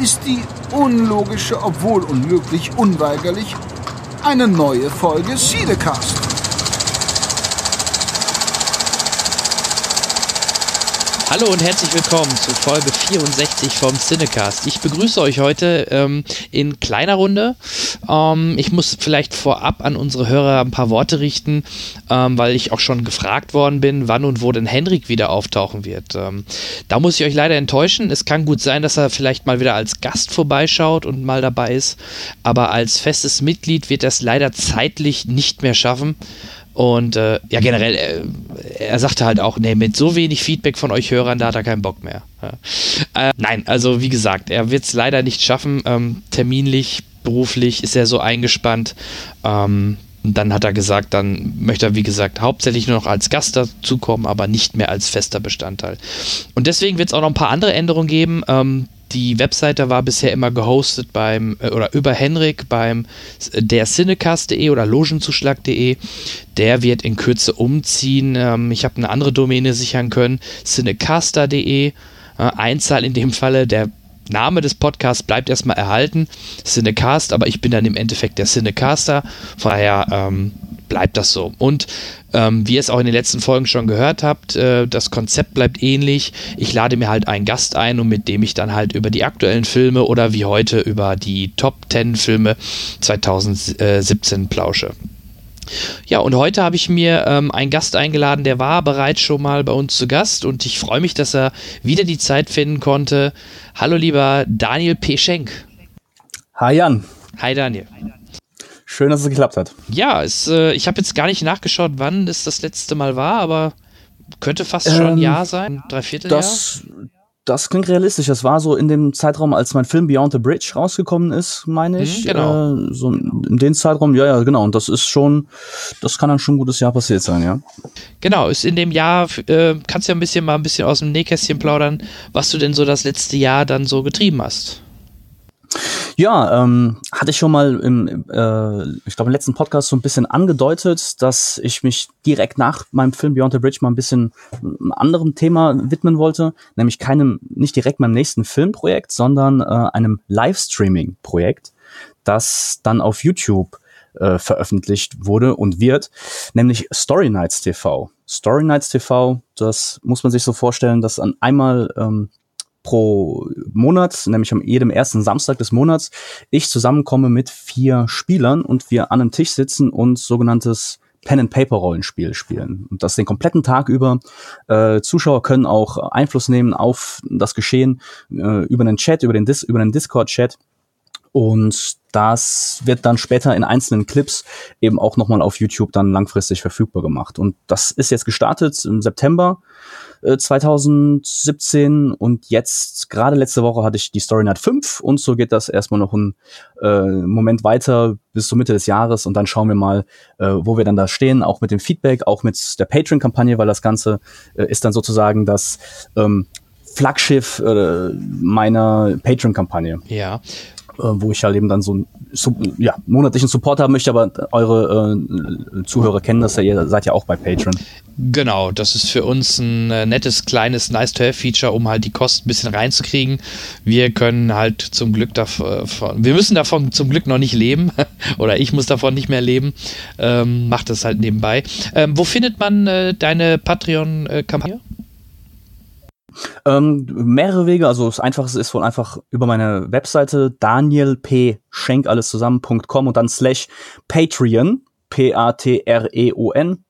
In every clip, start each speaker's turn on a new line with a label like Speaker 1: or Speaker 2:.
Speaker 1: ist die unlogische, obwohl unmöglich, unweigerlich eine neue Folge Siedecast.
Speaker 2: Hallo und herzlich willkommen zu Folge 64 vom Cinecast. Ich begrüße euch heute ähm, in kleiner Runde. Ähm, ich muss vielleicht vorab an unsere Hörer ein paar Worte richten, ähm, weil ich auch schon gefragt worden bin, wann und wo denn Henrik wieder auftauchen wird. Ähm, da muss ich euch leider enttäuschen. Es kann gut sein, dass er vielleicht mal wieder als Gast vorbeischaut und mal dabei ist, aber als festes Mitglied wird er es leider zeitlich nicht mehr schaffen. Und äh, ja, generell, äh, er sagte halt auch, nee, mit so wenig Feedback von euch Hörern, da hat er keinen Bock mehr. Ja. Äh, nein, also wie gesagt, er wird es leider nicht schaffen. Ähm, terminlich, beruflich ist er so eingespannt. Ähm, dann hat er gesagt, dann möchte er, wie gesagt, hauptsächlich nur noch als Gast dazukommen, aber nicht mehr als fester Bestandteil. Und deswegen wird es auch noch ein paar andere Änderungen geben. Ähm, die Webseite war bisher immer gehostet beim äh, oder über Henrik beim äh, der Cinecast.de oder Logenzuschlag.de. Der wird in Kürze umziehen. Ähm, ich habe eine andere Domäne sichern können, cinecaster.de. Äh, Einzahl in dem Falle, der Name des Podcasts bleibt erstmal erhalten, Cinecast, aber ich bin dann im Endeffekt der Cinecaster. Von daher ähm, bleibt das so. Und ähm, wie ihr es auch in den letzten Folgen schon gehört habt, äh, das Konzept bleibt ähnlich. Ich lade mir halt einen Gast ein und mit dem ich dann halt über die aktuellen Filme oder wie heute über die Top 10 Filme 2017 plausche. Ja, und heute habe ich mir ähm, einen Gast eingeladen, der war bereits schon mal bei uns zu Gast und ich freue mich, dass er wieder die Zeit finden konnte. Hallo lieber Daniel P. Schenk.
Speaker 3: Hi Jan.
Speaker 2: Hi Daniel.
Speaker 3: Schön, dass es geklappt hat.
Speaker 2: Ja, es, äh, ich habe jetzt gar nicht nachgeschaut, wann es das letzte Mal war, aber könnte fast ähm, schon ein Jahr sein, dreiviertel
Speaker 3: das, Das klingt realistisch. Das war so in dem Zeitraum, als mein Film Beyond the Bridge rausgekommen ist, meine ich.
Speaker 2: Mhm, genau.
Speaker 3: Äh, so in den Zeitraum, ja, ja, genau. Und das ist schon, das kann dann schon ein gutes Jahr passiert sein, ja.
Speaker 2: Genau, ist in dem Jahr, äh, kannst du ja ein bisschen mal ein bisschen aus dem Nähkästchen plaudern, was du denn so das letzte Jahr dann so getrieben hast.
Speaker 3: Ja, ähm, hatte ich schon mal im, äh, ich glaube, im letzten Podcast so ein bisschen angedeutet, dass ich mich direkt nach meinem Film Beyond the Bridge mal ein bisschen einem anderen Thema widmen wollte, nämlich keinem, nicht direkt meinem nächsten Filmprojekt, sondern äh, einem Livestreaming-Projekt, das dann auf YouTube äh, veröffentlicht wurde und wird, nämlich Story Nights TV. Story Nights TV, das muss man sich so vorstellen, dass an einmal ähm, pro Monat, nämlich am jedem ersten Samstag des Monats, ich zusammenkomme mit vier Spielern und wir an einem Tisch sitzen und sogenanntes Pen-and-Paper-Rollenspiel spielen. Und das den kompletten Tag über. Äh, Zuschauer können auch Einfluss nehmen auf das Geschehen äh, über den Chat, über den, Dis über den Discord-Chat. Und das wird dann später in einzelnen Clips eben auch nochmal auf YouTube dann langfristig verfügbar gemacht. Und das ist jetzt gestartet im September 2017 und jetzt, gerade letzte Woche hatte ich die Story Night 5 und so geht das erstmal noch einen äh, Moment weiter bis zur Mitte des Jahres und dann schauen wir mal, äh, wo wir dann da stehen, auch mit dem Feedback, auch mit der Patreon-Kampagne, weil das Ganze äh, ist dann sozusagen das ähm, Flaggschiff äh, meiner Patreon-Kampagne.
Speaker 2: Ja.
Speaker 3: Äh, wo ich halt eben dann so einen ja, monatlichen Support haben möchte, aber eure äh, Zuhörer kennen das ja, ihr seid ja auch bei Patreon.
Speaker 2: Genau, das ist für uns ein äh, nettes, kleines Nice-to-Have-Feature, um halt die Kosten ein bisschen reinzukriegen. Wir können halt zum Glück davon, wir müssen davon zum Glück noch nicht leben, oder ich muss davon nicht mehr leben, ähm, macht das halt nebenbei. Ähm, wo findet man äh, deine Patreon-Kampagne?
Speaker 3: Ähm, mehrere Wege, also das Einfachste ist wohl einfach über meine Webseite Daniel P. Schenk alles zusammen.com und dann slash Patreon, P-A-T-R-E-O-N,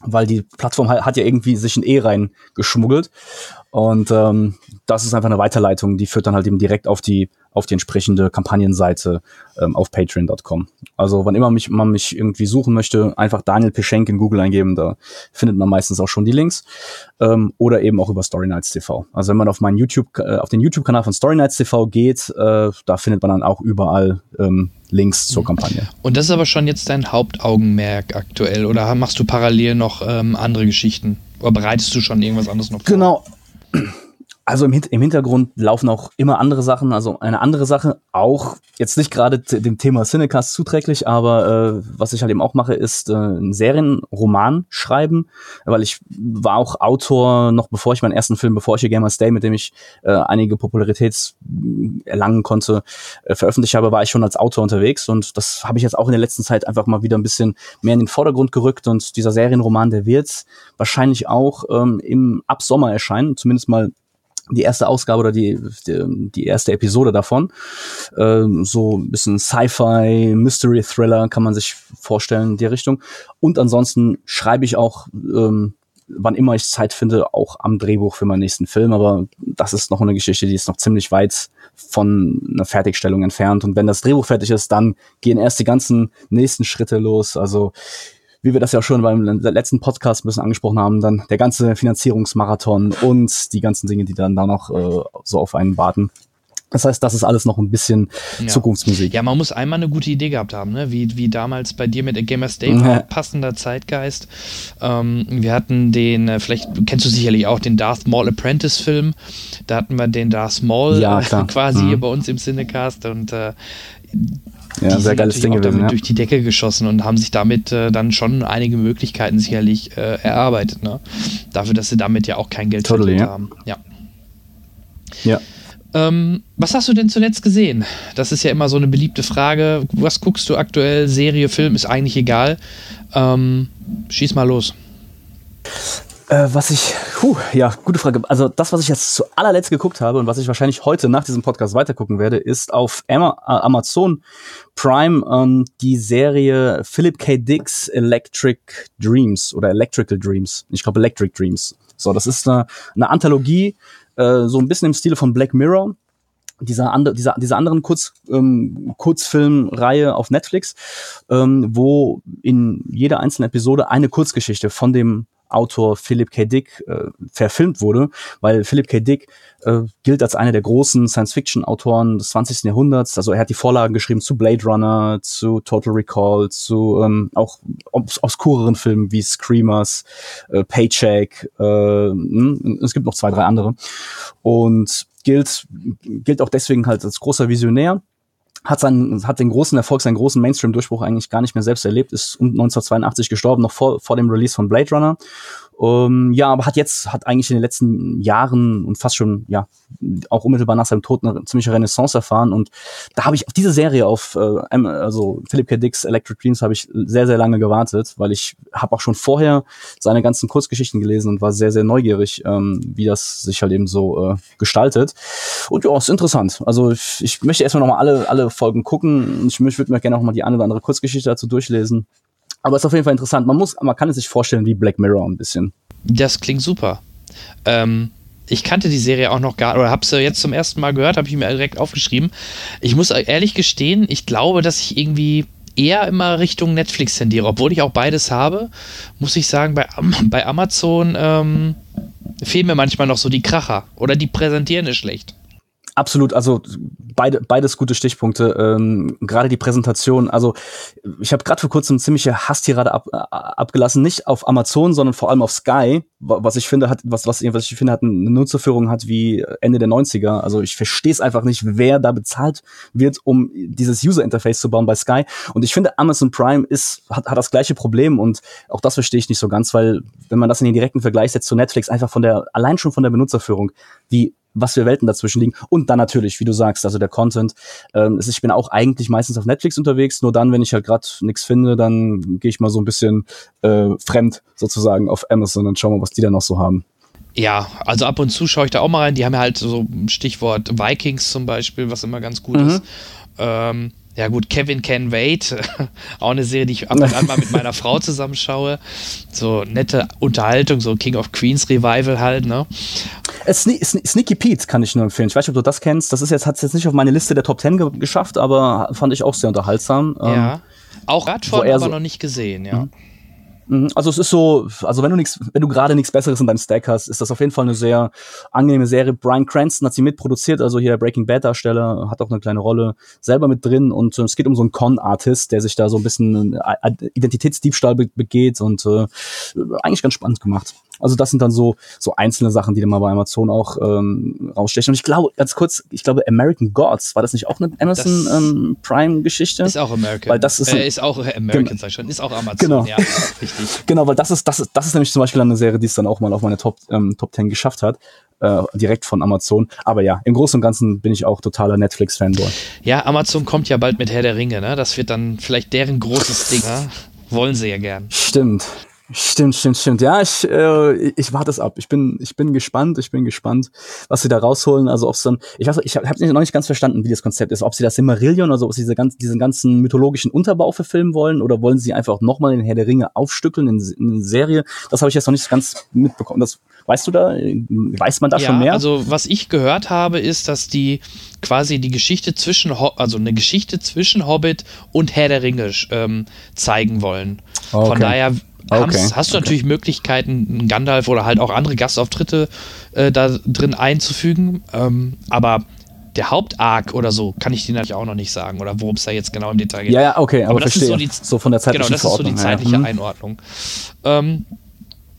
Speaker 3: weil die Plattform hat ja irgendwie sich ein E reingeschmuggelt. Und ähm, das ist einfach eine Weiterleitung, die führt dann halt eben direkt auf die auf die entsprechende Kampagnenseite ähm, auf patreon.com. Also wann immer mich, man mich irgendwie suchen möchte, einfach Daniel Peschenk in Google eingeben, da findet man meistens auch schon die Links. Ähm, oder eben auch über Story Nights TV. Also wenn man auf meinen YouTube, äh, auf den YouTube-Kanal von Story Nights TV geht, äh, da findet man dann auch überall ähm, Links zur Kampagne.
Speaker 2: Und das ist aber schon jetzt dein Hauptaugenmerk aktuell oder machst du parallel noch ähm, andere Geschichten? Oder bereitest du schon irgendwas anderes noch
Speaker 3: vor? Genau. Also im, im, Hintergrund laufen auch immer andere Sachen. Also eine andere Sache, auch jetzt nicht gerade dem Thema Cinecast zuträglich, aber äh, was ich halt eben auch mache, ist äh, einen Serienroman schreiben, weil ich war auch Autor noch bevor ich meinen ersten Film, bevor ich hier Gamers Day, mit dem ich äh, einige Popularität erlangen konnte, äh, veröffentlicht habe, war ich schon als Autor unterwegs und das habe ich jetzt auch in der letzten Zeit einfach mal wieder ein bisschen mehr in den Vordergrund gerückt und dieser Serienroman, der wird wahrscheinlich auch ähm, im ab Sommer erscheinen, zumindest mal die erste Ausgabe oder die, die, die erste Episode davon. Ähm, so ein bisschen Sci-Fi, Mystery Thriller kann man sich vorstellen in die Richtung. Und ansonsten schreibe ich auch, ähm, wann immer ich Zeit finde, auch am Drehbuch für meinen nächsten Film. Aber das ist noch eine Geschichte, die ist noch ziemlich weit von einer Fertigstellung entfernt. Und wenn das Drehbuch fertig ist, dann gehen erst die ganzen nächsten Schritte los. Also wie wir das ja schon beim letzten Podcast ein bisschen angesprochen haben, dann der ganze Finanzierungsmarathon und die ganzen Dinge, die dann da noch äh, so auf einen warten. Das heißt, das ist alles noch ein bisschen ja. Zukunftsmusik.
Speaker 2: Ja, man muss einmal eine gute Idee gehabt haben, ne? wie, wie damals bei dir mit A Gamers Day, ja. passender Zeitgeist. Ähm, wir hatten den, äh, vielleicht kennst du sicherlich auch den Darth Maul Apprentice Film. Da hatten wir den Darth Maul ja, äh, quasi mhm. hier bei uns im Cinecast und äh,
Speaker 3: ja, die sehr geiles Ding
Speaker 2: gewesen, ja. durch die Decke geschossen und haben sich damit äh, dann schon einige Möglichkeiten sicherlich äh, erarbeitet. Ne? Dafür, dass sie damit ja auch kein Geld
Speaker 3: totally, verdient
Speaker 2: ja. haben. Ja.
Speaker 3: Ja.
Speaker 2: Ähm, was hast du denn zuletzt gesehen? Das ist ja immer so eine beliebte Frage. Was guckst du aktuell? Serie, Film, ist eigentlich egal. Ähm, schieß mal los.
Speaker 3: Äh, was ich, puh, ja, gute Frage. Also das, was ich jetzt zu allerletzt geguckt habe und was ich wahrscheinlich heute nach diesem Podcast weitergucken werde, ist auf Amazon Prime ähm, die Serie Philip K. Dick's Electric Dreams oder Electrical Dreams. Ich glaube Electric Dreams. So, das ist eine, eine Anthologie, äh, so ein bisschen im Stile von Black Mirror dieser, andere, dieser, dieser anderen Kurz, ähm, Kurzfilmreihe auf Netflix, ähm, wo in jeder einzelnen Episode eine Kurzgeschichte von dem Autor Philip K. Dick äh, verfilmt wurde, weil Philip K. Dick äh, gilt als einer der großen Science-Fiction-Autoren des 20. Jahrhunderts. Also er hat die Vorlagen geschrieben zu Blade Runner, zu Total Recall, zu ähm, auch obs obskureren Filmen wie Screamers, äh, Paycheck. Äh, hm, es gibt noch zwei, drei andere. Und gilt, gilt auch deswegen halt als großer Visionär hat seinen, hat den großen Erfolg, seinen großen Mainstream-Durchbruch eigentlich gar nicht mehr selbst erlebt, ist um 1982 gestorben, noch vor, vor dem Release von Blade Runner ähm, ja, aber hat jetzt, hat eigentlich in den letzten Jahren und fast schon, ja, auch unmittelbar nach seinem Tod eine ziemliche Renaissance erfahren. Und da habe ich auf diese Serie, auf äh, also Philip K. Dick's Electric Dreams, habe ich sehr, sehr lange gewartet, weil ich habe auch schon vorher seine ganzen Kurzgeschichten gelesen und war sehr, sehr neugierig, ähm, wie das sich halt eben so äh, gestaltet. Und ja, ist interessant. Also ich, ich möchte erstmal nochmal alle, alle Folgen gucken. Ich, ich würde mir gerne auch mal die eine oder andere Kurzgeschichte dazu durchlesen. Aber es ist auf jeden Fall interessant. Man muss, man kann es sich vorstellen wie Black Mirror ein bisschen.
Speaker 2: Das klingt super. Ähm, ich kannte die Serie auch noch gar oder habe sie jetzt zum ersten Mal gehört, habe ich mir direkt aufgeschrieben. Ich muss ehrlich gestehen, ich glaube, dass ich irgendwie eher immer Richtung Netflix tendiere, obwohl ich auch beides habe, muss ich sagen, bei, bei Amazon ähm, fehlen mir manchmal noch so die Kracher oder die präsentieren es schlecht.
Speaker 3: Absolut, also beide, beides gute Stichpunkte. Ähm, gerade die Präsentation. Also ich habe gerade vor kurzem ziemliche Hasstirade ab, äh, abgelassen, nicht auf Amazon, sondern vor allem auf Sky, was ich finde hat, was was, was ich finde hat eine Nutzerführung hat wie Ende der 90er. Also ich verstehe es einfach nicht, wer da bezahlt wird, um dieses User Interface zu bauen bei Sky. Und ich finde Amazon Prime ist hat, hat das gleiche Problem und auch das verstehe ich nicht so ganz, weil wenn man das in den direkten Vergleich setzt zu Netflix, einfach von der allein schon von der Benutzerführung, wie was für Welten dazwischen liegen. Und dann natürlich, wie du sagst, also der Content. Ähm, ich bin auch eigentlich meistens auf Netflix unterwegs, nur dann, wenn ich halt gerade nichts finde, dann gehe ich mal so ein bisschen äh, fremd sozusagen auf Amazon und schau mal, was die da noch so haben.
Speaker 2: Ja, also ab und zu schaue ich da auch mal rein. Die haben ja halt so Stichwort Vikings zum Beispiel, was immer ganz gut mhm. ist. Ähm, Ja gut, Kevin Can Wait, auch eine Serie, die ich ab und an mal mit meiner Frau zusammenschaue. So nette Unterhaltung, so King of Queens Revival halt, ne?
Speaker 3: Äh, Sne Sne Sneaky Pete kann ich nur empfehlen. Ich weiß nicht, ob du das kennst. Das ist jetzt, hat es jetzt nicht auf meine Liste der Top Ten ge geschafft, aber fand ich auch sehr unterhaltsam.
Speaker 2: Ja.
Speaker 3: Ähm,
Speaker 2: auch Radfahren
Speaker 3: er
Speaker 2: aber
Speaker 3: so-
Speaker 2: noch nicht gesehen, ja.
Speaker 3: Mhm, Also es ist so, also wenn du nichts, wenn du gerade nichts Besseres in deinem Stack hast, ist das auf jeden Fall eine sehr angenehme Serie. Brian Cranston hat sie mitproduziert, also hier der Breaking Bad Darsteller, hat auch eine kleine Rolle selber mit drin und äh, es geht um so einen Con-Artist, der sich da so ein bisschen äh, Identitätsdiebstahl be begeht und äh, eigentlich ganz spannend gemacht. Also das sind dann so so einzelne Sachen, die dann mal bei Amazon auch ähm, rausstechen. Und ich glaube, ganz kurz, ich glaube American Gods, war das nicht auch eine Amazon
Speaker 2: Das
Speaker 3: ähm, Prime Geschichte?
Speaker 2: Ist auch American.
Speaker 3: Weil das ist
Speaker 2: äh, ist auch American, sag ich schon. Ist auch Amazon,
Speaker 3: Genau.
Speaker 2: ja. Richtig.
Speaker 3: Genau, weil das ist, das ist, das ist nämlich zum Beispiel eine Serie, die es dann auch mal auf meine Top, ähm, Top 10 geschafft hat. Äh, direkt von Amazon. Aber ja, im Großen und Ganzen bin ich auch totaler Netflix-Fanboy.
Speaker 2: Ja, Amazon kommt ja bald mit Herr der Ringe, ne? Das wird dann vielleicht deren großes Ding, ne? Wollen sie ja gern.
Speaker 3: Stimmt. Stimmt, stimmt, stimmt. Ja, ich, äh, ich warte es ab. Ich bin, ich bin gespannt, ich bin gespannt, was sie da rausholen. Also ob es dann, ich weiß, ich habe hab noch nicht ganz verstanden, wie das Konzept ist. Ob sie das Silmarillion, also ob sie diese ganz, diesen ganzen mythologischen Unterbau verfilmen wollen oder wollen sie einfach nochmal den Herr der Ringe aufstückeln in, in eine Serie. Das habe ich jetzt noch nicht ganz mitbekommen. Das weißt du da? Weiß man da schon mehr?
Speaker 2: Also was ich gehört habe, ist, dass die quasi die Geschichte zwischen, Ho also eine Geschichte zwischen Hobbit und Herr der Ringe ähm, zeigen wollen. Von
Speaker 3: Okay.
Speaker 2: daher haben's-
Speaker 3: Okay,
Speaker 2: hast du natürlich Möglichkeiten, einen Gandalf oder halt auch andere Gastauftritte äh, da drin einzufügen. Ähm, aber der Hauptarc oder so kann ich dir natürlich auch noch nicht sagen oder worum es da jetzt genau im Detail geht.
Speaker 3: ja, ja, okay, aber,
Speaker 2: Aber das ist
Speaker 3: verstehe.
Speaker 2: so die-
Speaker 3: von der zeitlichen
Speaker 2: Genau, das ist so die
Speaker 3: Verordnung,
Speaker 2: zeitliche
Speaker 3: ja. Mhm.
Speaker 2: Einordnung. Ähm,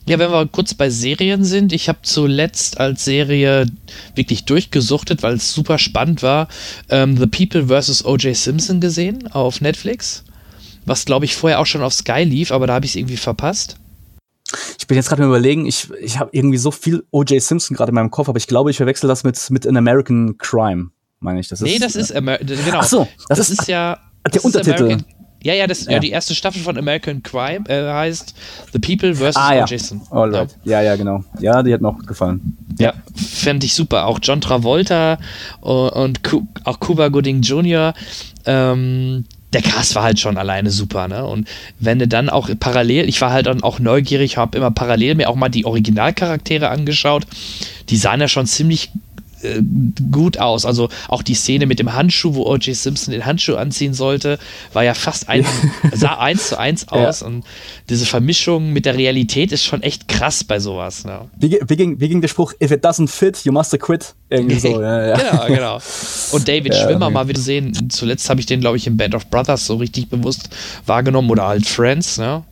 Speaker 2: ja, wenn wir kurz bei Serien sind, ich habe zuletzt als Serie wirklich durchgesuchtet, weil es super spannend war, ähm, The People vs. O.J. Simpson gesehen auf Netflix. Was, glaube ich, vorher auch schon auf Sky lief, aber da habe ich es irgendwie verpasst.
Speaker 3: Ich bin jetzt gerade überlegen, ich, ich habe irgendwie so viel O.J. Simpson gerade in meinem Kopf, aber ich glaube, ich verwechsel das mit, mit An American Crime, meine ich. Das
Speaker 2: nee,
Speaker 3: ist,
Speaker 2: das ist Amer genau.
Speaker 3: Ach so,
Speaker 2: das,
Speaker 3: das
Speaker 2: ist,
Speaker 3: ist-
Speaker 2: ja
Speaker 3: der
Speaker 2: das ist
Speaker 3: Untertitel.
Speaker 2: American- Ja, ja, das, ja.
Speaker 3: Ja.
Speaker 2: die erste Staffel von American Crime äh, heißt The People vs.
Speaker 3: Ah ja,
Speaker 2: O.J. Simpson.
Speaker 3: Alright. Ja, ja, genau. Ja, die hat mir auch gefallen.
Speaker 2: Ja, fände ich super. Auch John Travolta und, und Cu auch Cuba Gooding Jr. Ähm, der Cast war halt schon alleine super, ne? Und wenn du dann auch parallel, ich war halt dann auch neugierig, habe immer parallel mir auch mal die Originalcharaktere angeschaut. Die sahen ja schon ziemlich äh, gut aus. Also auch die Szene mit dem Handschuh, wo O.J. Simpson den Handschuh anziehen sollte, war ja fast ein, sah eins zu eins aus. Und diese Vermischung mit der Realität ist schon echt krass bei sowas. Ne?
Speaker 3: Wie, wie, ging, wie ging der Spruch, if it doesn't fit, you must quit? Irgendwie so, ja, ja.
Speaker 2: Genau, genau. Und David
Speaker 3: Ja,
Speaker 2: Schwimmer mal wieder sehen. Zuletzt habe ich den, glaube ich, in Band of Brothers so richtig bewusst wahrgenommen oder halt Friends, ne?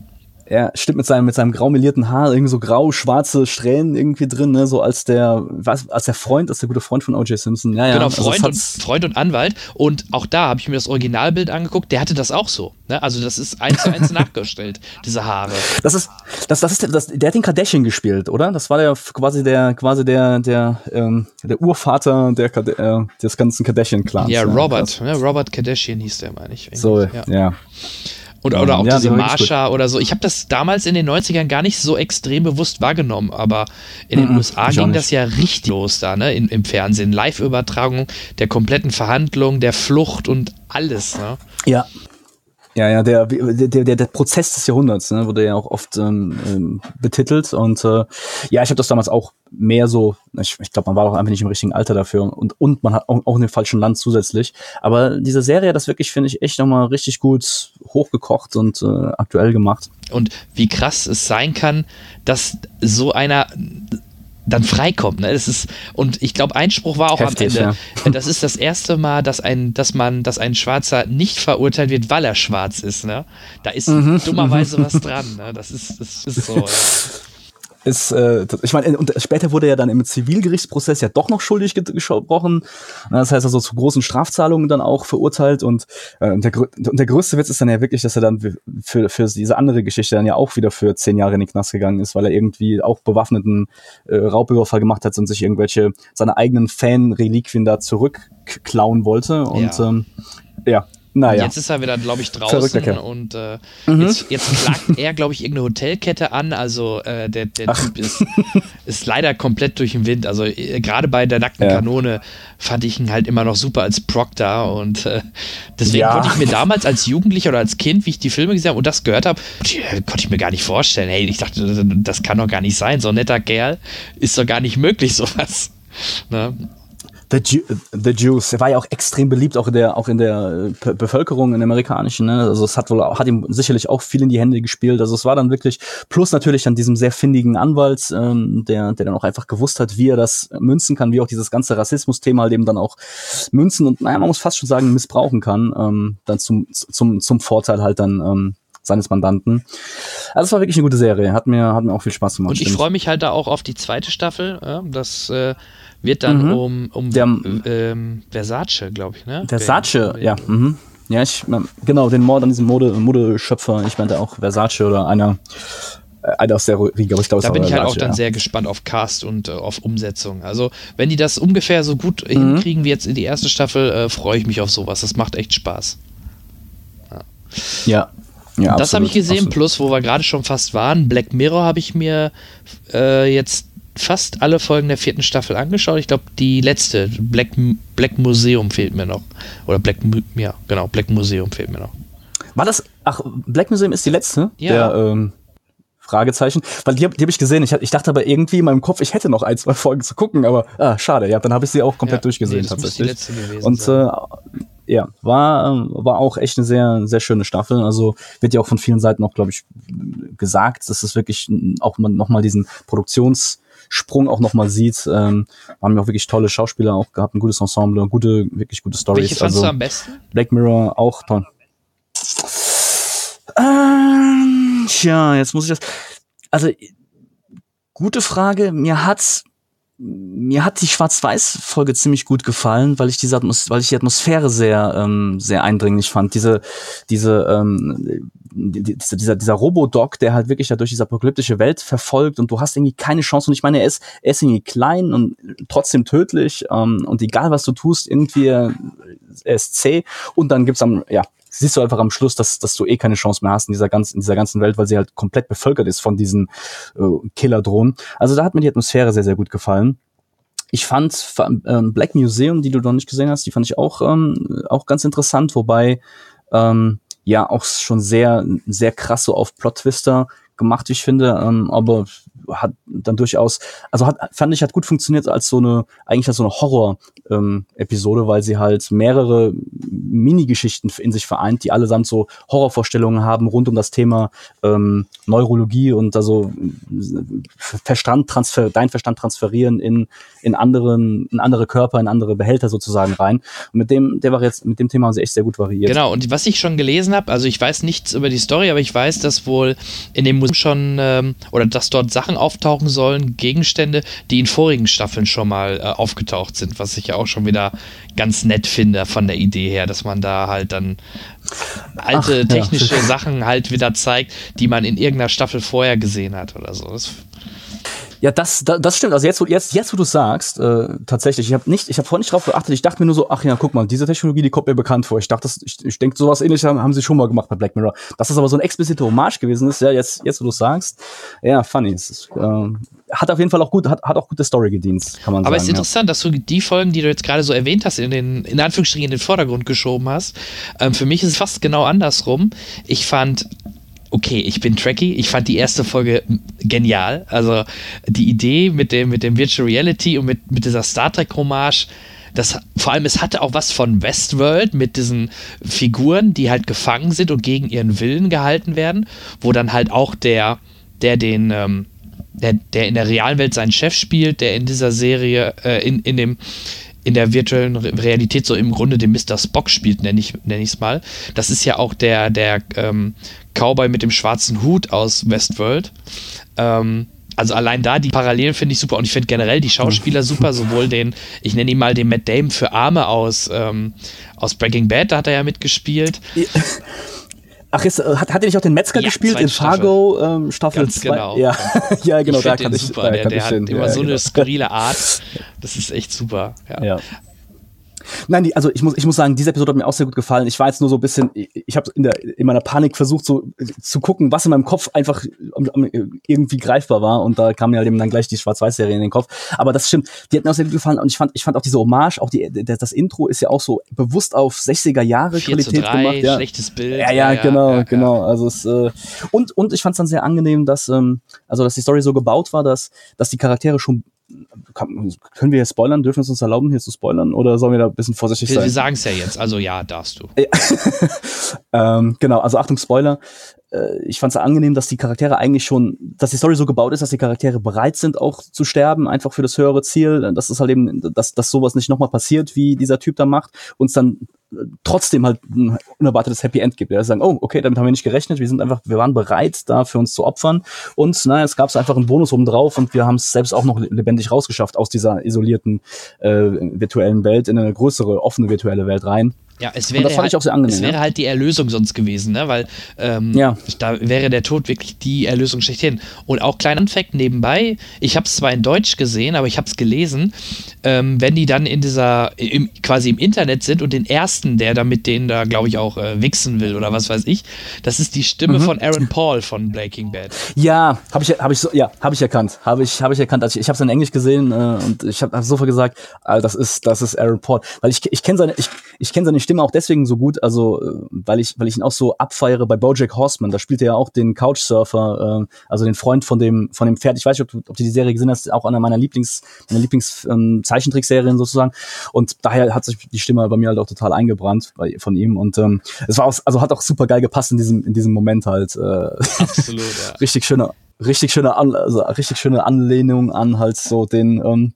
Speaker 3: Ja, stimmt mit seinem, mit seinem graumelierten Haar, irgendwie so grau-schwarze Strähnen irgendwie drin, ne, so als der, was, als der Freund, als der gute Freund von O.J. Simpson. Ja, ja.
Speaker 2: Genau,
Speaker 3: also
Speaker 2: Freund,
Speaker 3: es
Speaker 2: und, Freund und Anwalt. Und auch da habe ich mir das Originalbild angeguckt, der hatte das auch so. Ne? Also das ist eins zu eins nachgestellt, diese Haare.
Speaker 3: Das ist, das, das ist, der- das, der hat den Kardashian gespielt, oder? Das war der quasi der, quasi der, der, ähm, der Urvater der, äh, des ganzen Kardashian-Clans.
Speaker 2: Ja, Robert,
Speaker 3: krass.
Speaker 2: ne? Robert Kardashian hieß der, meine ich.
Speaker 3: So,
Speaker 2: ja.
Speaker 3: ja.
Speaker 2: Oder, oder auch
Speaker 3: Ja,
Speaker 2: diese Marsha oder so. Ich habe das damals in den 90ern gar nicht so extrem bewusst wahrgenommen, aber in den
Speaker 3: Mhm,
Speaker 2: USA ging das ja richtig los da, ne? In, Im Fernsehen. Live-Übertragung der kompletten Verhandlung, der Flucht und alles, ne?
Speaker 3: Ja. Ja, ja, der, der, der, der Prozess des Jahrhunderts, ne, wurde ja auch oft ähm, ähm, betitelt. Und äh, ja, ich habe das damals auch mehr so, ich, ich glaube, man war doch einfach nicht im richtigen Alter dafür und, und man hat auch, auch in dem falschen Land zusätzlich. Aber diese Serie, hat das wirklich, finde ich, echt nochmal richtig gut hochgekocht und äh, aktuell gemacht.
Speaker 2: Und wie krass es sein kann, dass so einer dann freikommt. Ne? Das ist, und ich glaube, Einspruch war auch
Speaker 3: Heftig,
Speaker 2: am Ende. Das ist das erste Mal, dass ein, dass man, dass ein Schwarzer nicht verurteilt wird, weil er schwarz ist. Ne? Da ist
Speaker 3: Mhm.
Speaker 2: dummerweise was dran. Ne? Das ist, das ist so. Ja.
Speaker 3: ist, äh, ich meine, und später wurde er dann im Zivilgerichtsprozess ja doch noch schuldig ge- gesprochen. Das heißt also zu großen Strafzahlungen dann auch verurteilt und äh, der, grö- und der größte Witz ist dann ja wirklich, dass er dann für, für diese andere Geschichte dann ja auch wieder für zehn Jahre in den Knast gegangen ist, weil er irgendwie auch bewaffneten äh, Raubüberfall gemacht hat und sich irgendwelche seine eigenen Fan-Reliquien da zurückklauen wollte und
Speaker 2: Ja.
Speaker 3: ähm, ja,
Speaker 2: Naja. Jetzt ist er wieder, glaube ich, draußen und äh, mhm. jetzt, jetzt, klagt er, glaube ich, irgendeine Hotelkette an. Also äh, der, der Typ ist, ist leider komplett durch den Wind. Also äh, gerade bei der nackten ja. Kanone fand ich ihn halt immer noch super als Proctor und äh, deswegen ja. konnte ich mir damals als Jugendlicher oder als Kind, wie ich die Filme gesehen habe und das gehört habe, konnte ich mir gar nicht vorstellen. Hey, ich dachte, das kann doch gar nicht sein. So ein netter Kerl ist doch gar nicht möglich, sowas. Ne?
Speaker 3: The, Ju The Juice, der war ja auch extrem beliebt, auch in der, auch in der äh, Bevölkerung, in der amerikanischen. Ne? Also es hat wohl, hat ihm sicherlich auch viel in die Hände gespielt. Also es war dann wirklich, plus natürlich an diesem sehr findigen Anwalt, ähm, der, der dann auch einfach gewusst hat, wie er das münzen kann, wie auch dieses ganze Rassismus-Thema halt eben dann auch münzen und naja, man muss fast schon sagen, missbrauchen kann, ähm, dann zum, zum, zum Vorteil halt dann ähm, seines Mandanten. Also es war wirklich eine gute Serie, hat mir, hat mir auch viel Spaß gemacht.
Speaker 2: Und ich freue mich halt da auch auf die zweite Staffel, das äh, wird dann mhm. um, um Der, ähm, Versace, glaube ich, ne?
Speaker 3: Versace, ja. Mhm. Ja, ich, genau, den Mord an diesem Mode, Modeschöpfer, ich meinte auch Versace oder einer, äh, einer aus der Riege, aber ich glaube,
Speaker 2: Da bin ich halt auch dann ja. sehr gespannt auf Cast und äh, auf Umsetzung. Also, wenn die das ungefähr so gut mhm. hinkriegen wie jetzt in die erste Staffel, äh, freue ich mich auf sowas. Das macht echt Spaß.
Speaker 3: Ja. ja.
Speaker 2: Ja, das habe ich gesehen, absolut. plus wo wir gerade schon fast waren, Black Mirror habe ich mir äh, jetzt fast alle Folgen der vierten Staffel angeschaut. Ich glaube, die letzte, Black, Black Museum fehlt mir noch. Oder Black, ja, genau, Black Museum fehlt mir noch.
Speaker 3: War das, ach, Black Museum ist die letzte? Ja. Der, ähm, Fragezeichen. Weil die habe hab ich gesehen. Ich, ich, dachte aber irgendwie in meinem Kopf, ich hätte noch ein, zwei Folgen zu gucken, aber ah, schade. Ja, dann habe ich sie auch komplett ja, durchgesehen nee, tatsächlich. Und äh, ja, war, ähm, war auch echt eine sehr, sehr schöne Staffel. Also wird ja auch von vielen Seiten auch, glaube ich, gesagt, dass es wirklich auch nochmal diesen Produktions- Sprung auch nochmal sieht. Ähm, haben ja auch wirklich tolle Schauspieler auch gehabt, ein gutes Ensemble, gute, wirklich gute Stories. Welche
Speaker 2: fandst also, du am besten?
Speaker 3: Black Mirror auch toll. Ähm, tja, jetzt muss ich das. Also, gute Frage. Mir hat's mir hat die Schwarz-Weiß-Folge ziemlich gut gefallen, weil ich diese Atmos weil ich die Atmosphäre sehr ähm, sehr eindringlich fand. Diese diese ähm, dieser, dieser, dieser Robodoc, der halt wirklich da durch diese apokalyptische Welt verfolgt und du hast irgendwie keine Chance. Und ich meine, er ist, er ist irgendwie klein und trotzdem tödlich ähm, und egal was du tust, irgendwie er ist zäh und dann gibt's am, ja, siehst du einfach am Schluss, dass, dass du eh keine Chance mehr hast in dieser ganzen, in dieser ganzen Welt, weil sie halt komplett bevölkert ist von diesen äh, Killerdrohnen. Also da hat mir die Atmosphäre sehr, sehr gut gefallen. Ich fand ähm, Black Museum, die du noch nicht gesehen hast, die fand ich auch, ähm, auch ganz interessant, wobei ähm, ja auch schon sehr, sehr krass so auf Plot-Twister gemacht, ich finde, ähm, aber hat dann durchaus, also hat, fand ich, hat gut funktioniert als so eine, eigentlich als so eine Horror-Episode, ähm, weil sie halt mehrere Mini-Geschichten in sich vereint, die allesamt so Horrorvorstellungen haben rund um das Thema ähm, Neurologie und also Verstand transfer, dein Verstand transferieren in, in anderen, in andere Körper, in andere Behälter sozusagen rein. Und mit dem, der war jetzt, mit dem Thema haben sie echt sehr gut variiert.
Speaker 2: Genau, und was ich schon gelesen habe, also ich weiß nichts über die Story, aber ich weiß, dass wohl in dem Museum schon, ähm, oder dass dort Sachen auftauchen sollen, Gegenstände, die in vorigen Staffeln schon mal äh, aufgetaucht sind, was ich ja auch schon wieder ganz nett finde von der Idee her, dass man da halt dann alte Ach, technische ja. Sachen halt wieder zeigt, die man in irgendeiner Staffel vorher gesehen hat oder so. Das
Speaker 3: ja, das, das, das stimmt. Also jetzt, wo, jetzt, jetzt, wo du sagst, äh, tatsächlich, ich habe nicht, ich habe vorhin nicht drauf geachtet. Ich dachte mir nur so, ach ja, guck mal, diese Technologie, die kommt mir bekannt vor. Ich dachte, ich, ich denke, sowas ähnliches haben, haben sie schon mal gemacht bei Black Mirror. Dass das aber so ein explizite Hommage gewesen ist, ja, jetzt, jetzt wo du sagst, ja, funny. Es ist, äh, hat auf jeden Fall auch gut, hat, hat auch gute Story gedient, kann man
Speaker 2: aber sagen. Aber
Speaker 3: es
Speaker 2: ist interessant, ja. dass du die Folgen, die du jetzt gerade so erwähnt hast, in den, in Anführungsstrichen in den Vordergrund geschoben hast. Ähm, für mich ist es fast genau andersrum. Ich fand okay, ich bin Trekkie. Ich fand die erste Folge genial. Also die Idee mit dem, mit dem Virtual Reality und mit, mit dieser Star Trek-Hommage, das, vor allem, es hatte auch was von Westworld mit diesen Figuren, die halt gefangen sind und gegen ihren Willen gehalten werden, wo dann halt auch der, der den, ähm, der, der in der realen Welt seinen Chef spielt, der in dieser Serie, äh, in, in dem, in der virtuellen Realität so im Grunde den Mr. Spock spielt, nenne ich es nenn mal. Das ist ja auch der, der ähm, Cowboy mit dem schwarzen Hut aus Westworld. Ähm, also allein da die Parallelen finde ich super und ich finde generell die Schauspieler super, sowohl den, ich nenne ihn mal den Matt Damon für Arme aus, ähm, aus Breaking Bad, da hat er ja mitgespielt.
Speaker 3: Ach, ist, äh, hat, hat er nicht auch den Metzger ja, gespielt in Fargo ähm, Staffel 2? Genau. Ja. ja, genau,
Speaker 2: ich da kann ich. Super. Da der, kann der ich hat hin. immer ja, so genau. eine skurrile Art. Das ist echt super. Ja. Ja.
Speaker 3: Nein, die, also ich muss, ich muss sagen, diese Episode hat mir auch sehr gut gefallen. Ich war jetzt nur so ein bisschen, ich, ich habe in, der, in meiner Panik versucht, so zu gucken, was in meinem Kopf einfach um, um, irgendwie greifbar war. Und da kam mir halt eben dann gleich die Schwarz-Weiß-Serie in den Kopf. Aber das stimmt, die hat mir auch sehr gut gefallen. Und ich fand, ich fand auch diese Hommage, auch die, das, das Intro ist ja auch so bewusst auf 60er Jahre Qualität
Speaker 2: 3,
Speaker 3: gemacht. Ja.
Speaker 2: schlechtes Bild.
Speaker 3: Ja, ja, genau, ja, genau. Also es, äh, und, und ich fand es dann sehr angenehm, dass, ähm, also dass die Story so gebaut war, dass, dass die Charaktere schon kann, können wir hier spoilern? Dürfen wir es uns erlauben, hier zu spoilern? Oder sollen wir da ein bisschen vorsichtig
Speaker 2: wir,
Speaker 3: sein?
Speaker 2: Wir sagen es ja jetzt, also ja, darfst du.
Speaker 3: ähm, genau, also Achtung, Spoiler. Äh, ich fand es angenehm, dass die Charaktere eigentlich schon, dass die Story so gebaut ist, dass die Charaktere bereit sind, auch zu sterben, einfach für das höhere Ziel. Das ist halt eben, dass, dass sowas nicht nochmal passiert, wie dieser Typ da macht, uns dann trotzdem halt ein unerwartetes Happy End gibt. Ja, sagen, oh, okay, damit haben wir nicht gerechnet, wir sind einfach, wir waren bereit, da für uns zu opfern. Und naja, es gab einfach einen Bonus oben drauf und wir haben es selbst auch noch lebendig rausgeschafft aus dieser isolierten äh, virtuellen Welt in eine größere, offene virtuelle Welt rein.
Speaker 2: Ja, es wäre,
Speaker 3: das fand
Speaker 2: halt,
Speaker 3: ich auch sehr angenehm,
Speaker 2: es wäre halt die Erlösung sonst gewesen, ne? weil ähm,
Speaker 3: Ja.
Speaker 2: da wäre der Tod wirklich die Erlösung schlechthin. Und auch kleiner Fact nebenbei, ich habe es zwar in Deutsch gesehen, aber ich habe es gelesen, ähm, wenn die dann in dieser, im, quasi im Internet sind und den ersten, der da mit denen da, glaube ich, auch äh, wichsen will oder was weiß ich, das ist die
Speaker 3: Mhm.
Speaker 2: Stimme von Aaron Paul von Breaking Bad.
Speaker 3: Ja, habe ich, hab ich so, ja, habe ich erkannt, habe ich, habe ich erkannt. Also ich, ich habe es in Englisch gesehen äh, und ich habe hab sofort gesagt, ah, das ist, das ist Aaron Paul, weil ich, ich kenne seine, ich, ich kenne seine Stimme auch deswegen so gut, also äh, weil ich, weil ich ihn auch so abfeiere bei BoJack Horseman. Da spielt er ja auch den Couchsurfer, äh, also den Freund von dem, von dem Pferd. Ich weiß nicht, ob, du- ob du die Serie gesehen hast, auch einer meiner Lieblings, meiner Lieblings ähm, Zeichentrickserien sozusagen. Und daher hat sich die Stimme bei mir halt auch total eingebrannt bei, von ihm und ähm, es war auch, also hat auch super geil gepasst in diesem, in diesem Moment halt. Äh,
Speaker 2: Absolut, ja.
Speaker 3: richtig schöne, richtig schöne, An also richtig schöne Anlehnung an halt so den, ähm,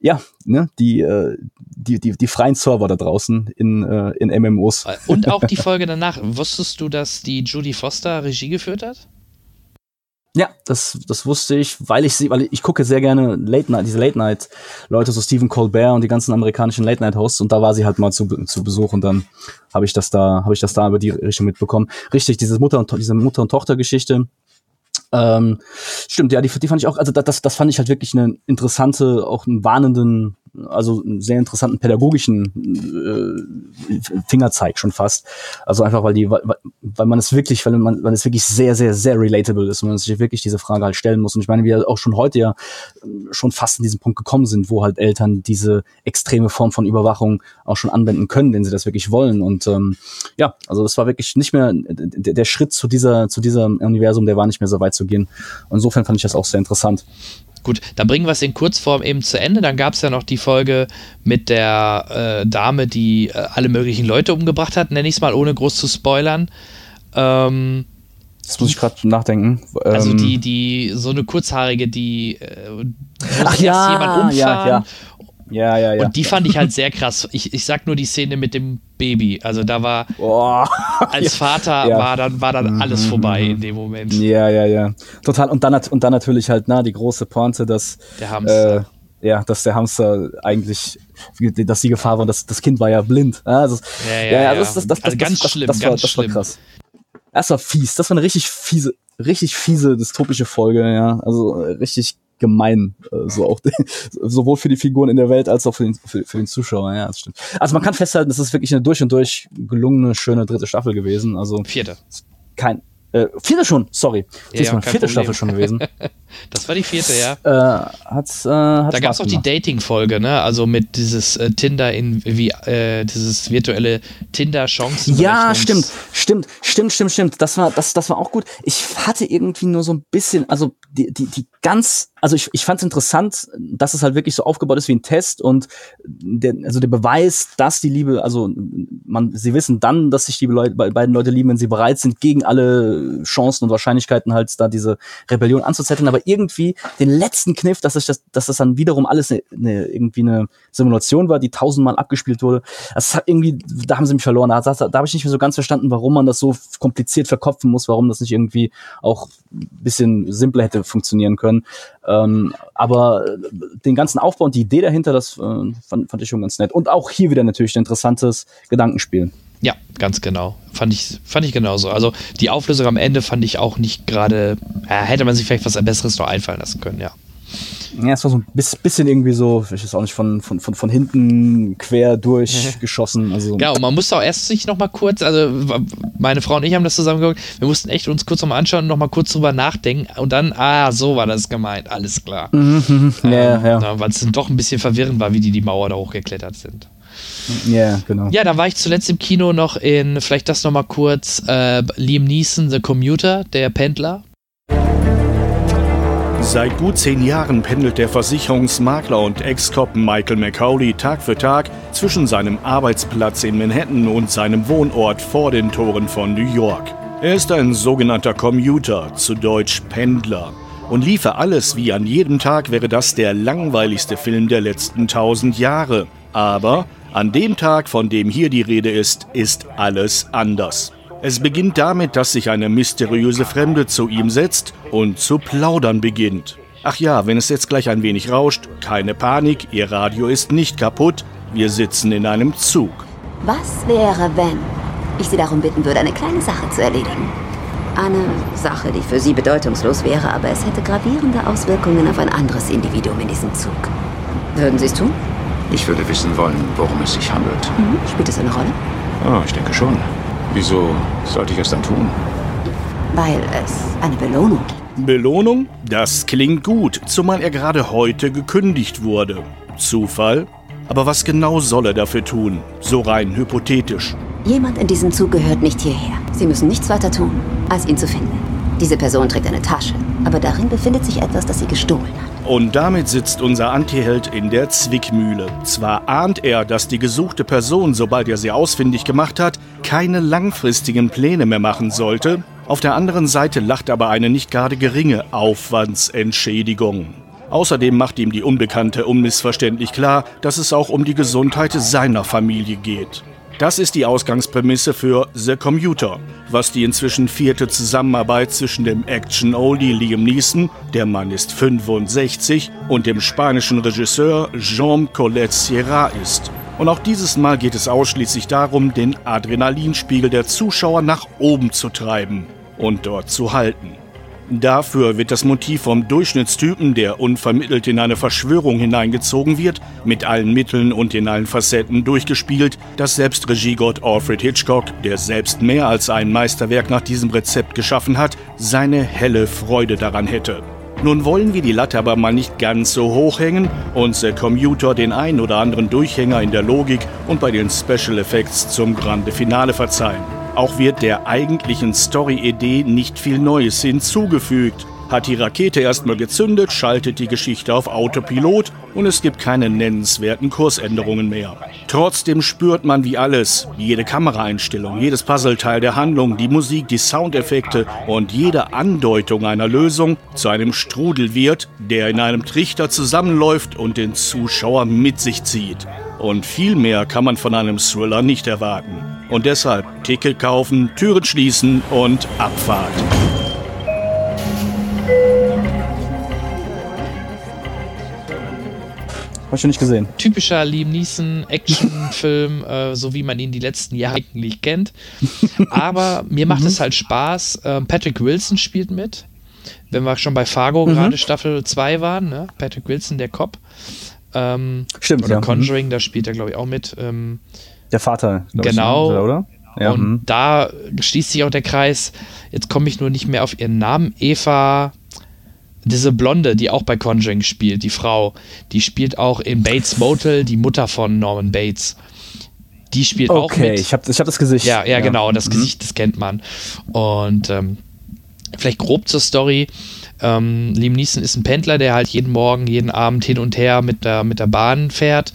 Speaker 3: ja, ne, die, äh, die, die, die freien Server da draußen in, äh, in MMOs.
Speaker 2: Und auch die Folge danach. Wusstest du, dass die Judy Foster Regie geführt hat?
Speaker 3: Ja, das, das wusste ich, weil ich sie, weil ich gucke sehr gerne Late Night, diese Late Night Leute, so Stephen Colbert und die ganzen amerikanischen Late Night Hosts und da war sie halt mal zu, zu Besuch und dann habe ich das da, habe ich das da über die Richtung mitbekommen. Richtig, diese Mutter und diese Mutter und Tochter Geschichte. Ähm, stimmt, ja, die, die fand ich auch, also da- das, das fand ich halt wirklich eine interessante, auch einen warnenden, also einen sehr interessanten pädagogischen äh, Fingerzeig schon fast. Also einfach, weil die, weil, weil man es wirklich, weil man, weil es wirklich sehr, sehr, sehr relatable ist und man sich wirklich diese Frage halt stellen muss. Und ich meine, wir auch schon heute ja schon fast in diesen Punkt gekommen sind, wo halt Eltern diese extreme Form von Überwachung auch schon anwenden können, wenn sie das wirklich wollen. Und ähm, ja, also das war wirklich nicht mehr der, der Schritt zu dieser, zu diesem Universum, der war nicht mehr so weit zu gehen. Insofern fand ich das auch sehr interessant.
Speaker 2: Gut, da bringen wir es in Kurzform eben zu Ende. Dann gab es ja noch die Folge mit der äh, Dame, die äh, alle möglichen Leute umgebracht hat, nenne ich es mal, ohne groß zu spoilern. Ähm,
Speaker 3: Das muss ich gerade nachdenken.
Speaker 2: also
Speaker 3: Ähm,
Speaker 2: die, die, so eine kurzhaarige, die äh,
Speaker 3: Ach ja,
Speaker 2: jemand umfahren.
Speaker 3: ja. Ja, ja, ja.
Speaker 2: Und die fand ich halt sehr krass. Ich, ich sag nur die Szene mit dem Baby. Also da war,
Speaker 3: Boah.
Speaker 2: als Vater
Speaker 3: Ja.
Speaker 2: war dann, war dann alles vorbei in dem Moment.
Speaker 3: Ja, ja, ja. Total. Und dann, und dann natürlich halt, na, die große Pointe, dass,
Speaker 2: Der Hamster.
Speaker 3: äh, ja, dass der Hamster eigentlich, dass die Gefahr war, dass das Kind war ja blind. Ja, also,
Speaker 2: Ja, ja, ja.
Speaker 3: Das, das, das,
Speaker 2: Also
Speaker 3: das,
Speaker 2: ganz
Speaker 3: das,
Speaker 2: schlimm,
Speaker 3: das, war,
Speaker 2: ganz
Speaker 3: das war
Speaker 2: schlimm.
Speaker 3: krass. Das war fies. Das war eine richtig fiese, richtig fiese dystopische Folge, ja. Also äh, richtig gemein, äh, so auch sowohl für die Figuren in der Welt als auch für den, für, für den Zuschauer, ja, das stimmt. Also man kann festhalten, das ist wirklich eine durch und durch gelungene, schöne dritte Staffel gewesen. Also
Speaker 2: Vierte.
Speaker 3: kein äh, vierte schon, sorry.
Speaker 2: Ja,
Speaker 3: mal,
Speaker 2: kein
Speaker 3: vierte
Speaker 2: Problem.
Speaker 3: Staffel schon gewesen.
Speaker 2: Das war die vierte, ja.
Speaker 3: äh, hat's, äh, hat
Speaker 2: Da gab es auch die. Dating-Folge, ne? Also mit dieses äh, Tinder in wie äh, dieses virtuelle Tinder-Chancen.
Speaker 3: Ja, stimmt, stimmt, stimmt, stimmt, stimmt. Das war, das, das war auch gut. Ich hatte irgendwie nur so ein bisschen, also die, die, die ganz, also ich, ich fand es interessant, dass es halt wirklich so aufgebaut ist wie ein Test und der, also der Beweis, dass die Liebe, also man, sie wissen dann, dass sich die Leute, be- beiden Leute lieben, wenn sie bereit sind, gegen alle Chancen und Wahrscheinlichkeiten halt da diese Rebellion anzuzetteln. Aber irgendwie den letzten Kniff, dass sich das, dass das dann wiederum alles eine, eine, irgendwie eine Simulation war, die tausendmal abgespielt wurde. Das hat irgendwie, da haben sie mich verloren. Da, da, da habe ich nicht mehr so ganz verstanden, warum man das so kompliziert verkopfen muss, warum das nicht irgendwie auch ein bisschen simpler hätte funktionieren können. Ähm, aber den ganzen Aufbau und die Idee dahinter, das äh, fand, fand ich schon ganz nett. Und auch hier wieder natürlich ein interessantes Gedankenspiel.
Speaker 2: Ja, ganz genau. Fand ich, fand ich genauso. Also die Auflösung am Ende fand ich auch nicht gerade, äh, hätte man sich vielleicht was Besseres noch einfallen lassen können, ja.
Speaker 3: Ja, es war so ein bisschen irgendwie so, ich weiß auch nicht, von, von, von, von hinten quer durchgeschossen. Also.
Speaker 2: Ja, und man musste auch erst sich noch mal kurz, also meine Frau und ich haben das zusammen geguckt, wir mussten echt uns kurz nochmal anschauen und noch mal kurz drüber nachdenken und dann, ah, so war das gemeint, alles klar.
Speaker 3: Mhm, ja, ähm,
Speaker 2: ja. Weil es dann doch ein bisschen verwirrend war, wie die die Mauer da hochgeklettert sind.
Speaker 3: Ja, yeah, genau.
Speaker 2: Ja, da war ich zuletzt im Kino noch in, vielleicht das nochmal kurz, äh, Liam Neeson, The Commuter, der Pendler.
Speaker 4: Seit gut zehn Jahren pendelt der Versicherungsmakler und Ex-Cop Michael McCauley Tag für Tag zwischen seinem Arbeitsplatz in Manhattan und seinem Wohnort vor den Toren von New York. Er ist ein sogenannter Commuter, zu Deutsch Pendler. Und liefe alles wie an jedem Tag wäre das der langweiligste Film der letzten tausend Jahre. Aber an dem Tag, von dem hier die Rede ist, ist alles anders. Es beginnt damit, dass sich eine mysteriöse Fremde zu ihm setzt und zu plaudern beginnt. Ach ja, wenn es jetzt gleich ein wenig rauscht, keine Panik, Ihr Radio ist nicht kaputt, wir sitzen in einem Zug.
Speaker 5: Was wäre, wenn ich Sie darum bitten würde, eine kleine Sache zu erledigen? Eine Sache, die für Sie bedeutungslos wäre, aber es hätte gravierende Auswirkungen auf ein anderes Individuum in diesem Zug. Würden Sie es tun?
Speaker 6: Ich würde wissen wollen, worum es sich handelt.
Speaker 5: Mhm. Spielt es eine Rolle?
Speaker 6: Oh, ich denke schon. Wieso sollte ich es dann tun?
Speaker 5: Weil es eine Belohnung gibt.
Speaker 4: Belohnung? Das klingt gut, zumal er gerade heute gekündigt wurde. Zufall? Aber was genau soll er dafür tun? So rein hypothetisch.
Speaker 5: Jemand in diesem Zug gehört nicht hierher. Sie müssen nichts weiter tun, als ihn zu finden. Diese Person trägt eine Tasche, aber darin befindet sich etwas, das sie gestohlen hat.
Speaker 4: Und damit sitzt unser Antiheld in der Zwickmühle. Zwar ahnt er, dass die gesuchte Person, sobald er sie ausfindig gemacht hat, keine langfristigen Pläne mehr machen sollte, auf der anderen Seite lacht aber eine nicht gerade geringe Aufwandsentschädigung. Außerdem macht ihm die Unbekannte unmissverständlich klar, dass es auch um die Gesundheit seiner Familie geht. Das ist die Ausgangsprämisse für The Commuter, was die inzwischen vierte Zusammenarbeit zwischen dem Action-Oldie Liam Neeson, der Mann ist 65, und dem spanischen Regisseur Jean Colette Sierra ist. Und auch dieses Mal geht es ausschließlich darum, den Adrenalinspiegel der Zuschauer nach oben zu treiben und dort zu halten. Dafür wird das Motiv vom Durchschnittstypen, der unvermittelt in eine Verschwörung hineingezogen wird, mit allen Mitteln und in allen Facetten durchgespielt, dass selbst Regiegott Alfred Hitchcock, der selbst mehr als ein Meisterwerk nach diesem Rezept geschaffen hat, seine helle Freude daran hätte. Nun wollen wir die Latte aber mal nicht ganz so hoch hängen und der Commuter den ein oder anderen Durchhänger in der Logik und bei den Special Effects zum Grande Finale verzeihen. Auch wird der eigentlichen Story-Idee nicht viel Neues hinzugefügt. Hat die Rakete erstmal gezündet, schaltet die Geschichte auf Autopilot und es gibt keine nennenswerten Kursänderungen mehr. Trotzdem spürt man wie alles, jede Kameraeinstellung, jedes Puzzleteil der Handlung, die Musik, die Soundeffekte und jede Andeutung einer Lösung zu einem Strudel wird, der in einem Trichter zusammenläuft und den Zuschauer mit sich zieht. Und viel mehr kann man von einem Thriller nicht erwarten. Und deshalb Ticket kaufen, Türen schließen und Abfahrt.
Speaker 3: Ich schon nicht gesehen.
Speaker 2: Typischer Liam Neeson Actionfilm, äh, so wie man ihn die letzten Jahre eigentlich kennt. Aber mir macht mhm. es halt Spaß. Äh, Patrick Wilson spielt mit. Wenn wir schon bei Fargo mhm. gerade Staffel 2 waren, ne? Patrick Wilson, der Cop. Ähm,
Speaker 3: Stimmt,
Speaker 2: oder
Speaker 3: ja.
Speaker 2: Conjuring, da spielt er, glaube ich, auch mit. Ähm,
Speaker 3: der Vater,
Speaker 2: genau.
Speaker 3: Ich, oder?
Speaker 2: Ja, und mh. da schließt sich auch der Kreis. Jetzt komme ich nur nicht mehr auf ihren Namen. Eva, diese Blonde, die auch bei Conjuring spielt, die Frau, die spielt auch in Bates Motel, die Mutter von Norman Bates. Die spielt
Speaker 3: okay,
Speaker 2: auch mit.
Speaker 3: Okay, ich habe ich hab das Gesicht.
Speaker 2: Ja, ja, ja. genau, das mhm. Gesicht, das kennt man. Und ähm, vielleicht grob zur Story. Ähm, Liam Neeson ist ein Pendler, der halt jeden Morgen, jeden Abend hin und her mit der, mit der Bahn fährt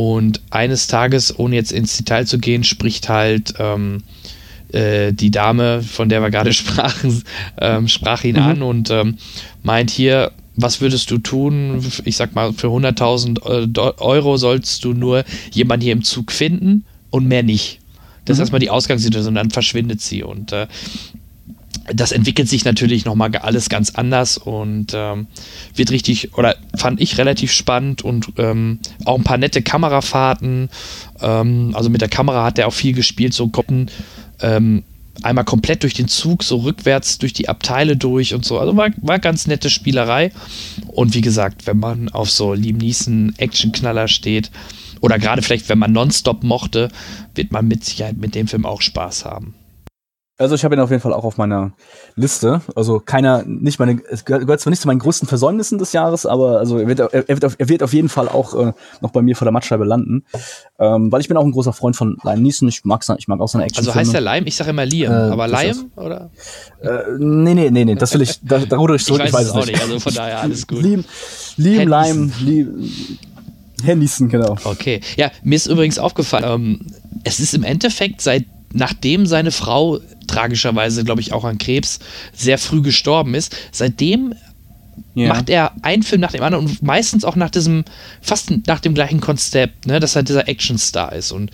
Speaker 2: und eines Tages, ohne jetzt ins Detail zu gehen, spricht halt ähm, äh, die Dame, von der wir gerade sprachen, ähm, sprach ihn mhm. an und ähm, meint hier, was würdest du tun? Ich sag mal, für 100.000 äh, Euro sollst du nur jemanden hier im Zug finden und mehr nicht. Das ist mhm. erstmal die Ausgangssituation, dann verschwindet sie. Und äh, das entwickelt sich natürlich nochmal alles ganz anders und ähm, wird richtig, oder fand ich relativ spannend und ähm, auch ein paar nette Kamerafahrten. Ähm, also mit der Kamera hat er auch viel gespielt, so Koppen. Ähm, einmal komplett durch den Zug, so rückwärts durch die Abteile durch und so. Also war, war ganz nette Spielerei. Und wie gesagt, wenn man auf so Liam Neeson Actionknaller steht oder gerade vielleicht, wenn man Nonstop mochte, wird man mit Sicherheit mit dem Film auch Spaß haben.
Speaker 3: Also ich habe ihn auf jeden Fall auch auf meiner Liste. Also keiner, nicht meine, es gehört zwar nicht zu meinen größten Versäumnissen des Jahres, aber also er wird, er wird, auf, er wird auf jeden Fall auch äh, noch bei mir vor der Matschscheibe landen. Ähm, weil ich bin auch ein großer Freund von Liam Neeson. Ich mag, ich mag auch seine Action.
Speaker 2: Also heißt der Lime? Ich sage immer Liam, äh, aber Liam oder?
Speaker 3: Äh, nee, nee, nee, nee, das will ich, da, da ruder ich zurück,
Speaker 2: ich weiß, ich weiß es auch nicht. Also von daher alles gut.
Speaker 3: Liam, Liam Lime, Liam, Herr Neeson, genau.
Speaker 2: Okay. Ja, mir ist übrigens aufgefallen, ähm, es ist im Endeffekt seit nachdem seine Frau tragischerweise, glaube ich, auch an Krebs sehr früh gestorben ist, seitdem ja. macht er einen Film nach dem anderen und meistens auch nach diesem, fast nach dem gleichen Konzept, ne, dass er dieser Actionstar ist und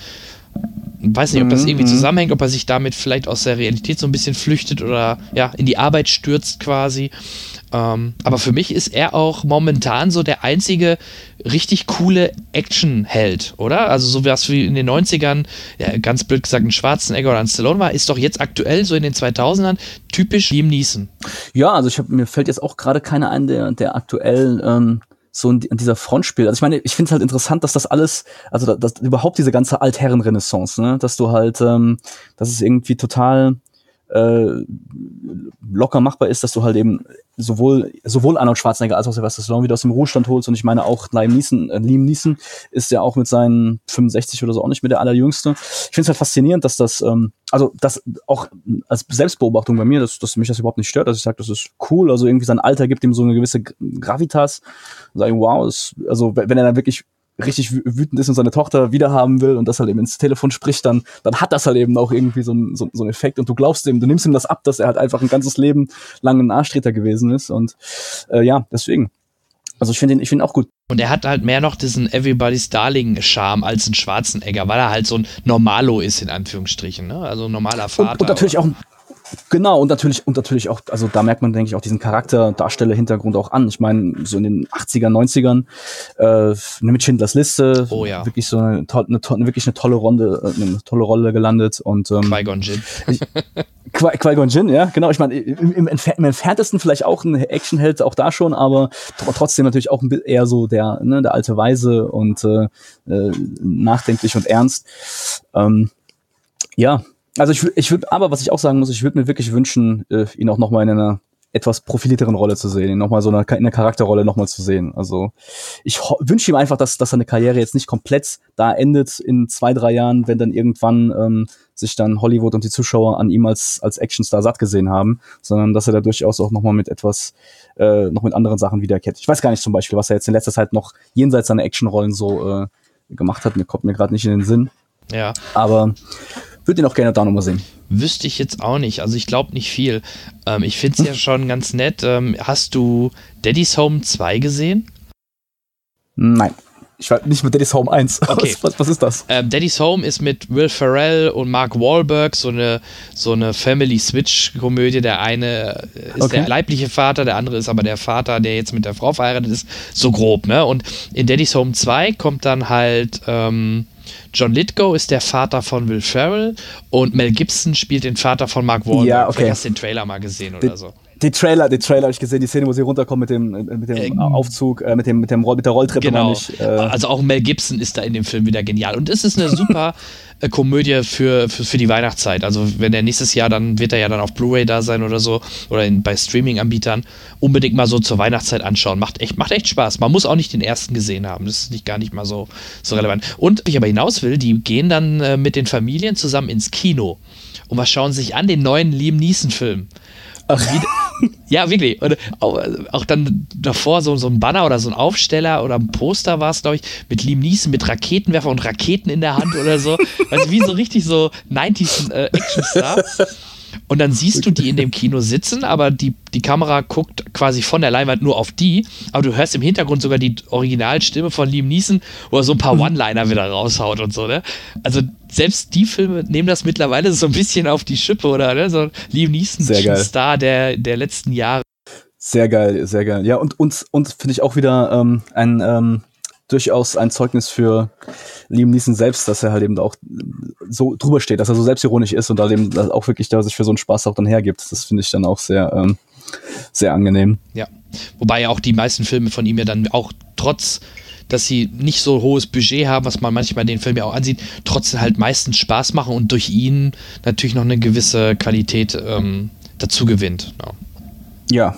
Speaker 2: weiß nicht, ob das irgendwie mhm. zusammenhängt, ob er sich damit vielleicht aus der Realität so ein bisschen flüchtet oder ja, in die Arbeit stürzt quasi. Ähm, aber für mich ist er auch momentan so der einzige richtig coole Action-Held, oder? Also so was wie in den 90ern, ja, ganz blöd gesagt, ein Schwarzenegger oder ein Stallone war, ist doch jetzt aktuell so in den 2000ern typisch Liam Neeson.
Speaker 3: Ja, also ich hab, mir fällt jetzt auch gerade keiner ein, der, der aktuell ähm, so in, dieser Front spielt. Also ich meine, ich finde es halt interessant, dass das alles, also dass, dass überhaupt diese ganze Altherren-Renaissance, ne, dass du halt, ähm, dass es irgendwie total äh, locker machbar ist, dass du halt eben sowohl sowohl Arnold Schwarzenegger als auch Sylvester Stallone wieder aus dem Ruhestand holst. Und ich meine auch Liam Neeson, äh, Liam Neeson ist ja auch mit seinen 65 oder so auch nicht mehr der allerjüngste. Ich finde es halt faszinierend, dass das ähm, also das auch als Selbstbeobachtung bei mir, dass, dass mich das überhaupt nicht stört, dass ich sage, das ist cool, also irgendwie sein Alter gibt ihm so eine gewisse Gravitas, sagen wow, ist, also wenn er dann wirklich richtig wütend ist und seine Tochter wiederhaben will und das halt eben ins Telefon spricht, dann, dann hat das halt eben auch irgendwie so, so, so einen Effekt und du glaubst ihm, du nimmst ihm das ab, dass er halt einfach ein ganzes Leben lang ein Arschtreter gewesen ist und äh, ja, deswegen. Also ich finde ihn, ich finde auch gut.
Speaker 2: Und er hat halt mehr noch diesen Everybody's Darling Charme als ein Schwarzenegger, weil er halt so ein Normalo ist, in Anführungsstrichen, ne? Also ein normaler Vater.
Speaker 3: Und, und natürlich auch ein Genau, und natürlich, und natürlich auch, also da merkt man, denke ich, auch diesen Charakter, Darsteller, Hintergrund auch an. Ich meine, so in den 80er, 90ern, äh, mit Schindlers Liste,
Speaker 2: oh, ja.
Speaker 3: wirklich so eine, to eine, to wirklich eine tolle Runde, äh, eine tolle Rolle gelandet und ähm,
Speaker 2: Qui-Gon Jinn.
Speaker 3: Qui-Gon Jinn, ja, genau. Ich meine, im, im, im entferntesten vielleicht auch ein Actionheld, auch da schon, aber trotzdem natürlich auch eher so der, ne, der alte Weise und äh, äh, nachdenklich und ernst. Ähm, ja, also ich, ich würde, aber was ich auch sagen muss, ich würde mir wirklich wünschen, äh, ihn auch nochmal in einer etwas profilierteren Rolle zu sehen, ihn nochmal so in einer Charakterrolle nochmal zu sehen. Also ich wünsche ihm einfach, dass, dass seine Karriere jetzt nicht komplett da endet in zwei, drei Jahren, wenn dann irgendwann ähm, sich dann Hollywood und die Zuschauer an ihm als, als Actionstar satt gesehen haben, sondern dass er da durchaus auch nochmal mit etwas, äh, noch mit anderen Sachen wiederkehrt. Ich weiß gar nicht zum Beispiel, was er jetzt in letzter Zeit noch jenseits seiner Actionrollen so äh, gemacht hat. Mir kommt mir gerade nicht in den Sinn.
Speaker 2: Ja.
Speaker 3: Aber würde ihn auch gerne da nochmal sehen.
Speaker 2: Wüsste ich jetzt auch nicht. Also ich glaube nicht viel. Ähm, ich finde es hm. ja schon ganz nett. Ähm, hast du Daddy's Home 2 gesehen?
Speaker 3: Nein. Ich war nicht mit Daddy's Home 1.
Speaker 2: Okay.
Speaker 3: Was, was ist das?
Speaker 2: Ähm, Daddy's Home ist mit Will Ferrell und Mark Wahlberg so eine, so eine Family-Switch-Komödie. Der eine ist okay. der leibliche Vater, der andere ist aber der Vater, der jetzt mit der Frau verheiratet ist. So grob, ne? Und in Daddy's Home 2 kommt dann halt ähm, John Lithgow ist der Vater von Will Ferrell und Mel Gibson spielt den Vater von Mark Wahlberg.
Speaker 3: Ja, okay.
Speaker 2: Du hast den Trailer mal gesehen oder so.
Speaker 3: Die Trailer, die Trailer habe ich gesehen, die Szene, wo sie runterkommen mit dem, mit dem ähm, Aufzug, äh, mit dem, mit dem mit der Rolltreppe.
Speaker 2: Genau. Ich, äh also auch Mel Gibson ist da in dem Film wieder genial. Und es ist eine super äh, Komödie für, für, für die Weihnachtszeit. Also wenn er nächstes Jahr, dann wird er ja dann auf Blu-ray da sein oder so oder in, bei Streaming-Anbietern. Unbedingt mal so zur Weihnachtszeit anschauen. Macht echt, macht echt Spaß. Man muss auch nicht den ersten gesehen haben. Das ist nicht gar nicht mal so, so relevant. Und ich aber hinaus will, die gehen dann äh, mit den Familien zusammen ins Kino. Und was schauen sich an? Den neuen Liam Neeson-Film. Ja, wirklich. Und auch, auch, dann davor so, so ein Banner oder so ein Aufsteller oder ein Poster war es, glaube ich, mit Liam Neeson mit Raketenwerfer und Raketen in der Hand oder so. Also wie so richtig so 90s äh. Und dann siehst du die in dem Kino sitzen, aber die, die Kamera guckt quasi von der Leinwand nur auf die, aber du hörst im Hintergrund sogar die Originalstimme von Liam Neeson, wo er so ein paar mhm. One-Liner wieder raushaut und so, ne? Also selbst die Filme nehmen das mittlerweile so ein bisschen auf die Schippe, oder? Ne? So Liam Neeson, Star der, der letzten Jahre.
Speaker 3: Sehr geil, sehr geil. Ja, und uns, uns finde ich auch wieder ähm, ein, ähm, durchaus ein Zeugnis für Liam Neeson selbst, dass er halt eben auch so drüber steht, dass er so selbstironisch ist und da eben auch wirklich da sich für so einen Spaß auch dann hergibt. Das finde ich dann auch sehr, ähm, sehr angenehm.
Speaker 2: Ja, wobei ja auch die meisten Filme von ihm ja dann auch trotz dass sie nicht so hohes Budget haben, was man manchmal den Film ja auch ansieht, trotzdem halt meistens Spaß machen und durch ihn natürlich noch eine gewisse Qualität ähm, dazu gewinnt.
Speaker 3: Ja. ja,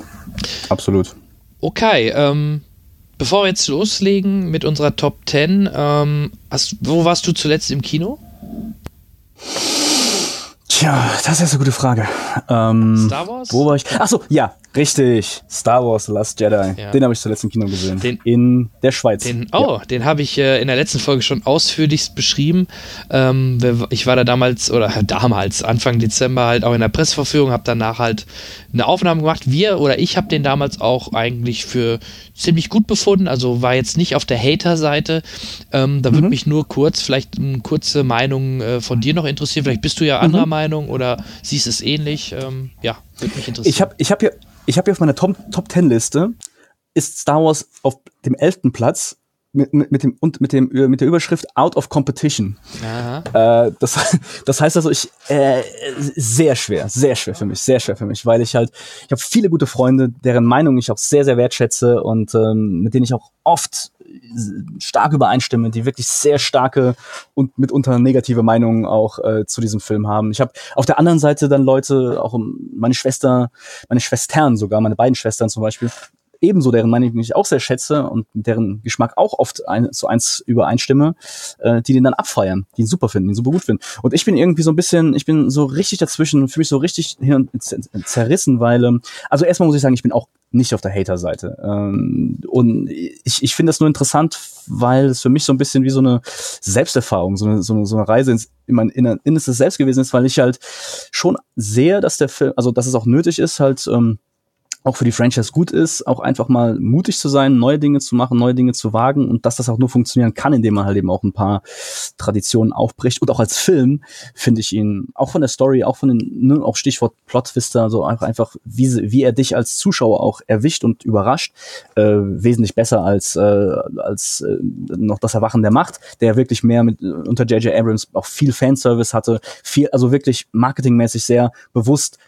Speaker 3: absolut.
Speaker 2: Okay, ähm, bevor wir jetzt loslegen mit unserer Top 10, ähm, hast, wo warst du zuletzt im Kino?
Speaker 3: Tja, das ist eine gute Frage. Ähm,
Speaker 2: Star Wars?
Speaker 3: Wo war ich? Achso, ja, richtig. Star Wars The Last Jedi. Ja. Den habe ich zuletzt im Kino gesehen. Den, in der Schweiz.
Speaker 2: Den, oh, ja. den habe ich äh, in der letzten Folge schon ausführlichst beschrieben. Ähm, ich war da damals, oder damals, Anfang Dezember halt auch in der Presseverführung, habe danach halt eine Aufnahme gemacht. Wir oder ich habe den damals auch eigentlich für ziemlich gut befunden, also war jetzt nicht auf der Hater-Seite. Ähm, da würde mhm. mich nur kurz, vielleicht eine kurze Meinung äh, von dir noch interessieren. Vielleicht bist du ja anderer mhm. Meinung oder siehst es ähnlich. Ähm, ja, würde mich interessieren.
Speaker 3: Ich habe ich hab hier, hab hier auf meiner Top, Top 10 Liste ist Star Wars auf dem elften Platz mit, mit, mit, dem, und mit, dem, mit der Überschrift Out of Competition. Äh, das, das heißt also, ich äh, sehr schwer, sehr schwer für mich, sehr schwer für mich, weil ich halt, ich habe viele gute Freunde, deren Meinung ich auch sehr, sehr wertschätze und ähm, mit denen ich auch oft stark übereinstimme, die wirklich sehr starke und mitunter negative Meinungen auch äh, zu diesem Film haben. Ich habe auf der anderen Seite dann Leute, auch meine Schwester, meine Schwestern sogar, meine beiden Schwestern zum Beispiel, ebenso deren Meinung, ich auch sehr schätze und deren Geschmack auch oft ein, zu eins übereinstimme, äh, die den dann abfeiern, die ihn super finden, ihn super gut finden. Und ich bin irgendwie so ein bisschen, ich bin so richtig dazwischen, fühle mich so richtig hin und zerrissen, weil, ähm, also erstmal muss ich sagen, ich bin auch nicht auf der Hater-Seite. Ähm, und ich, ich finde das nur interessant, weil es für mich so ein bisschen wie so eine Selbsterfahrung, so eine, so eine, so eine Reise ins, in mein Innerstes selbst gewesen ist, weil ich halt schon sehe, dass der Film, also dass es auch nötig ist, halt ähm, auch für die Franchise gut ist, auch einfach mal mutig zu sein, neue Dinge zu machen, neue Dinge zu wagen und dass das auch nur funktionieren kann, indem man halt eben auch ein paar Traditionen aufbricht. Und auch als Film finde ich ihn, auch von der Story, auch von den, ne, auch Stichwort Plot-Twister, so einfach, wie, wie er dich als Zuschauer auch erwischt und überrascht, äh, wesentlich besser als, äh, als äh, noch das Erwachen der Macht, der wirklich mehr mit unter J.J. Abrams auch viel Fanservice hatte, viel, also wirklich marketingmäßig sehr bewusst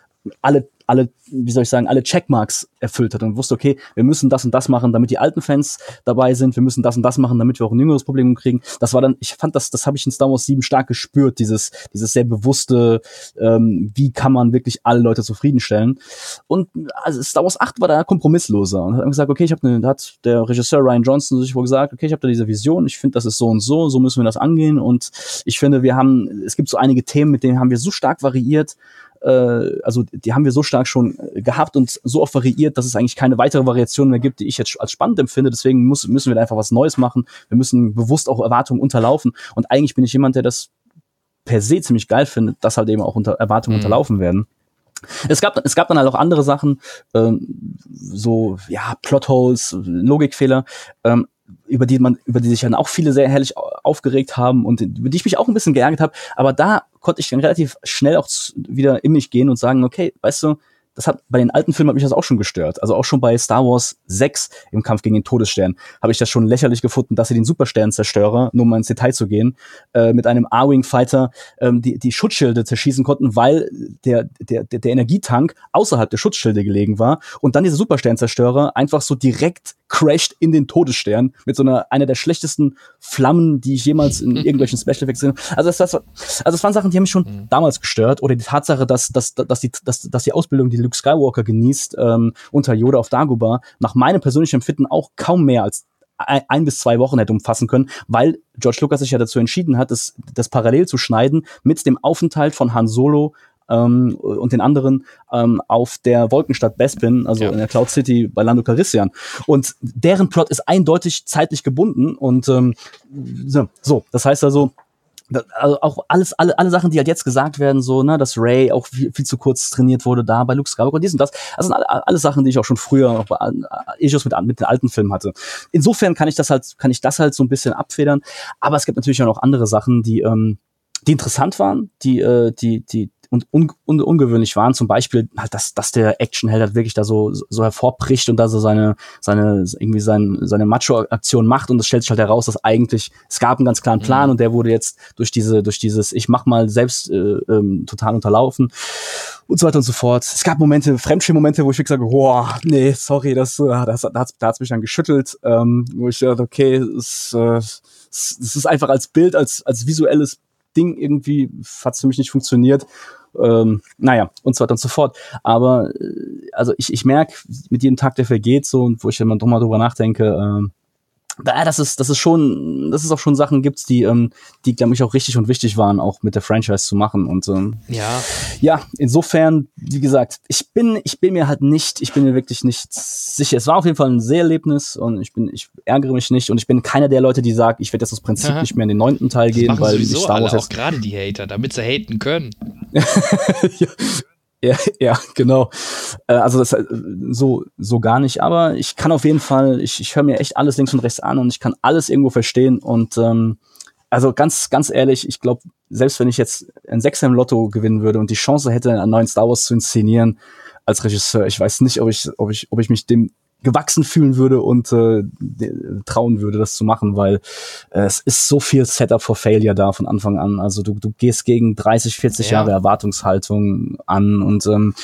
Speaker 3: alle alle, wie soll ich sagen, alle Checkmarks erfüllt hat und wusste, okay, wir müssen das und das machen, damit die alten Fans dabei sind, wir müssen das und das machen, damit wir auch ein jüngeres Publikum kriegen. Das war dann, ich fand das, das habe ich in Star Wars 7 stark gespürt, dieses, dieses sehr bewusste, ähm, wie kann man wirklich alle Leute zufriedenstellen. Und also Star Wars 8 war da kompromissloser und hat gesagt, okay, ich habe hat der Regisseur Ryan Johnson sich wohl gesagt, okay, ich habe da diese Vision, ich finde, das ist so und so, so müssen wir das angehen und ich finde, wir haben, es gibt so einige Themen, mit denen haben wir so stark variiert, äh, also die haben wir so stark schon äh, gehabt und so oft variiert, dass es eigentlich keine weitere Variation mehr gibt, die ich jetzt als spannend empfinde. Deswegen muss, müssen wir da einfach was Neues machen. Wir müssen bewusst auch Erwartungen unterlaufen. Und eigentlich bin ich jemand, der das per se ziemlich geil findet, dass halt eben auch unter Erwartungen mhm. unterlaufen werden. Es gab, es gab dann halt auch andere Sachen, ähm, so ja Plotholes, Logikfehler. Ähm, über die man, über die sich dann auch viele sehr herrlich aufgeregt haben und über die ich mich auch ein bisschen geärgert habe. Aber da konnte ich dann relativ schnell auch wieder in mich gehen und sagen, okay, weißt du, das hat bei den alten Filmen hat mich das auch schon gestört. Also auch schon bei Star Wars 6 im Kampf gegen den Todesstern habe ich das schon lächerlich gefunden, dass sie den Supersternzerstörer, nur um mal ins Detail zu gehen, äh, mit einem A-Wing Fighter ähm, die, die Schutzschilde zerschießen konnten, weil der, der, der, Energietank außerhalb der Schutzschilde gelegen war und dann dieser Supersternzerstörer einfach so direkt crasht in den Todesstern mit so einer einer der schlechtesten Flammen, die ich jemals in irgendwelchen Special Effects gesehen habe. Also das, das, also das waren Sachen, die haben mich schon mhm. damals gestört oder die Tatsache, dass, dass, dass, die, dass, dass die Ausbildung, die Luke Skywalker genießt ähm, unter Yoda auf Dagobah, nach meinem persönlichen Empfinden auch kaum mehr als ein, ein bis zwei Wochen hätte umfassen können, weil George Lucas sich ja dazu entschieden hat, das, das parallel zu schneiden mit dem Aufenthalt von Han Solo ähm, und den anderen ähm, auf der Wolkenstadt Bespin, also ja. in der Cloud City bei Lando Calrissian. Und deren Plot ist eindeutig zeitlich gebunden und ähm, so, das heißt also, also auch alles, alle, alle Sachen, die halt jetzt gesagt werden, so, ne, dass Ray auch viel, viel zu kurz trainiert wurde da bei Luke Skywalker, dies und das. Das sind alle, alle Sachen, die ich auch schon früher auch bei Issues mit, mit den alten Filmen hatte. Insofern kann ich das halt, kann ich das halt so ein bisschen abfedern. Aber es gibt natürlich auch noch andere Sachen, die, ähm, die interessant waren, die, äh, die, die, und un, un, ungewöhnlich waren. Zum Beispiel halt, dass, dass der Actionheld halt wirklich da so, so hervorbricht und da so seine, seine, irgendwie sein, seine Macho-Aktion macht und es stellt sich halt heraus, dass eigentlich, es gab einen ganz klaren Plan mhm. und der wurde jetzt durch diese, durch dieses, ich mach mal selbst äh, ähm, total unterlaufen und so weiter und so fort. Es gab Momente, Fremdschirm-Momente, wo ich wirklich sage, boah, nee, sorry, das, äh, das, das, das, das hat mich dann geschüttelt, ähm, wo ich dachte, okay, es, äh, es ist einfach als Bild, als, als visuelles Ding irgendwie hat für mich nicht funktioniert. Ähm, naja, und so weiter und so fort. Aber äh, also ich, ich merke mit jedem Tag, der vergeht, so und wo ich immer drüber nachdenke, ähm, ja, das ist, das ist schon, dass es auch schon Sachen gibt, die, ähm, die, glaube ich, auch richtig und wichtig waren, auch mit der Franchise zu machen. Und ähm,
Speaker 2: ja.
Speaker 3: ja, insofern, wie gesagt, ich bin, ich bin mir halt nicht, ich bin mir wirklich nicht sicher. Es war auf jeden Fall ein Seherlebnis und ich bin, ich ärgere mich nicht und ich bin keiner der Leute, die sagt, ich werde jetzt das Prinzip Aha. nicht mehr in den neunten Teil gehen,
Speaker 2: weil
Speaker 3: ich
Speaker 2: Star Wars alle, auch gerade die Hater, damit sie haten können.
Speaker 3: ja, ja, ja, genau. Äh, also das äh, so so gar nicht. Aber ich kann auf jeden Fall, ich, ich höre mir echt alles links und rechts an und ich kann alles irgendwo verstehen. Und ähm, also ganz ganz ehrlich, ich glaube, selbst wenn ich jetzt ein Sechser im Lotto gewinnen würde und die Chance hätte, einen neuen Star Wars zu inszenieren als Regisseur, ich weiß nicht, ob ich ob ich ob ich mich dem gewachsen fühlen würde und äh, trauen würde, das zu machen, weil äh, es ist so viel Setup for Failure da von Anfang an. Also du, du gehst gegen 30, 40 ja. Jahre Erwartungshaltung an und ähm,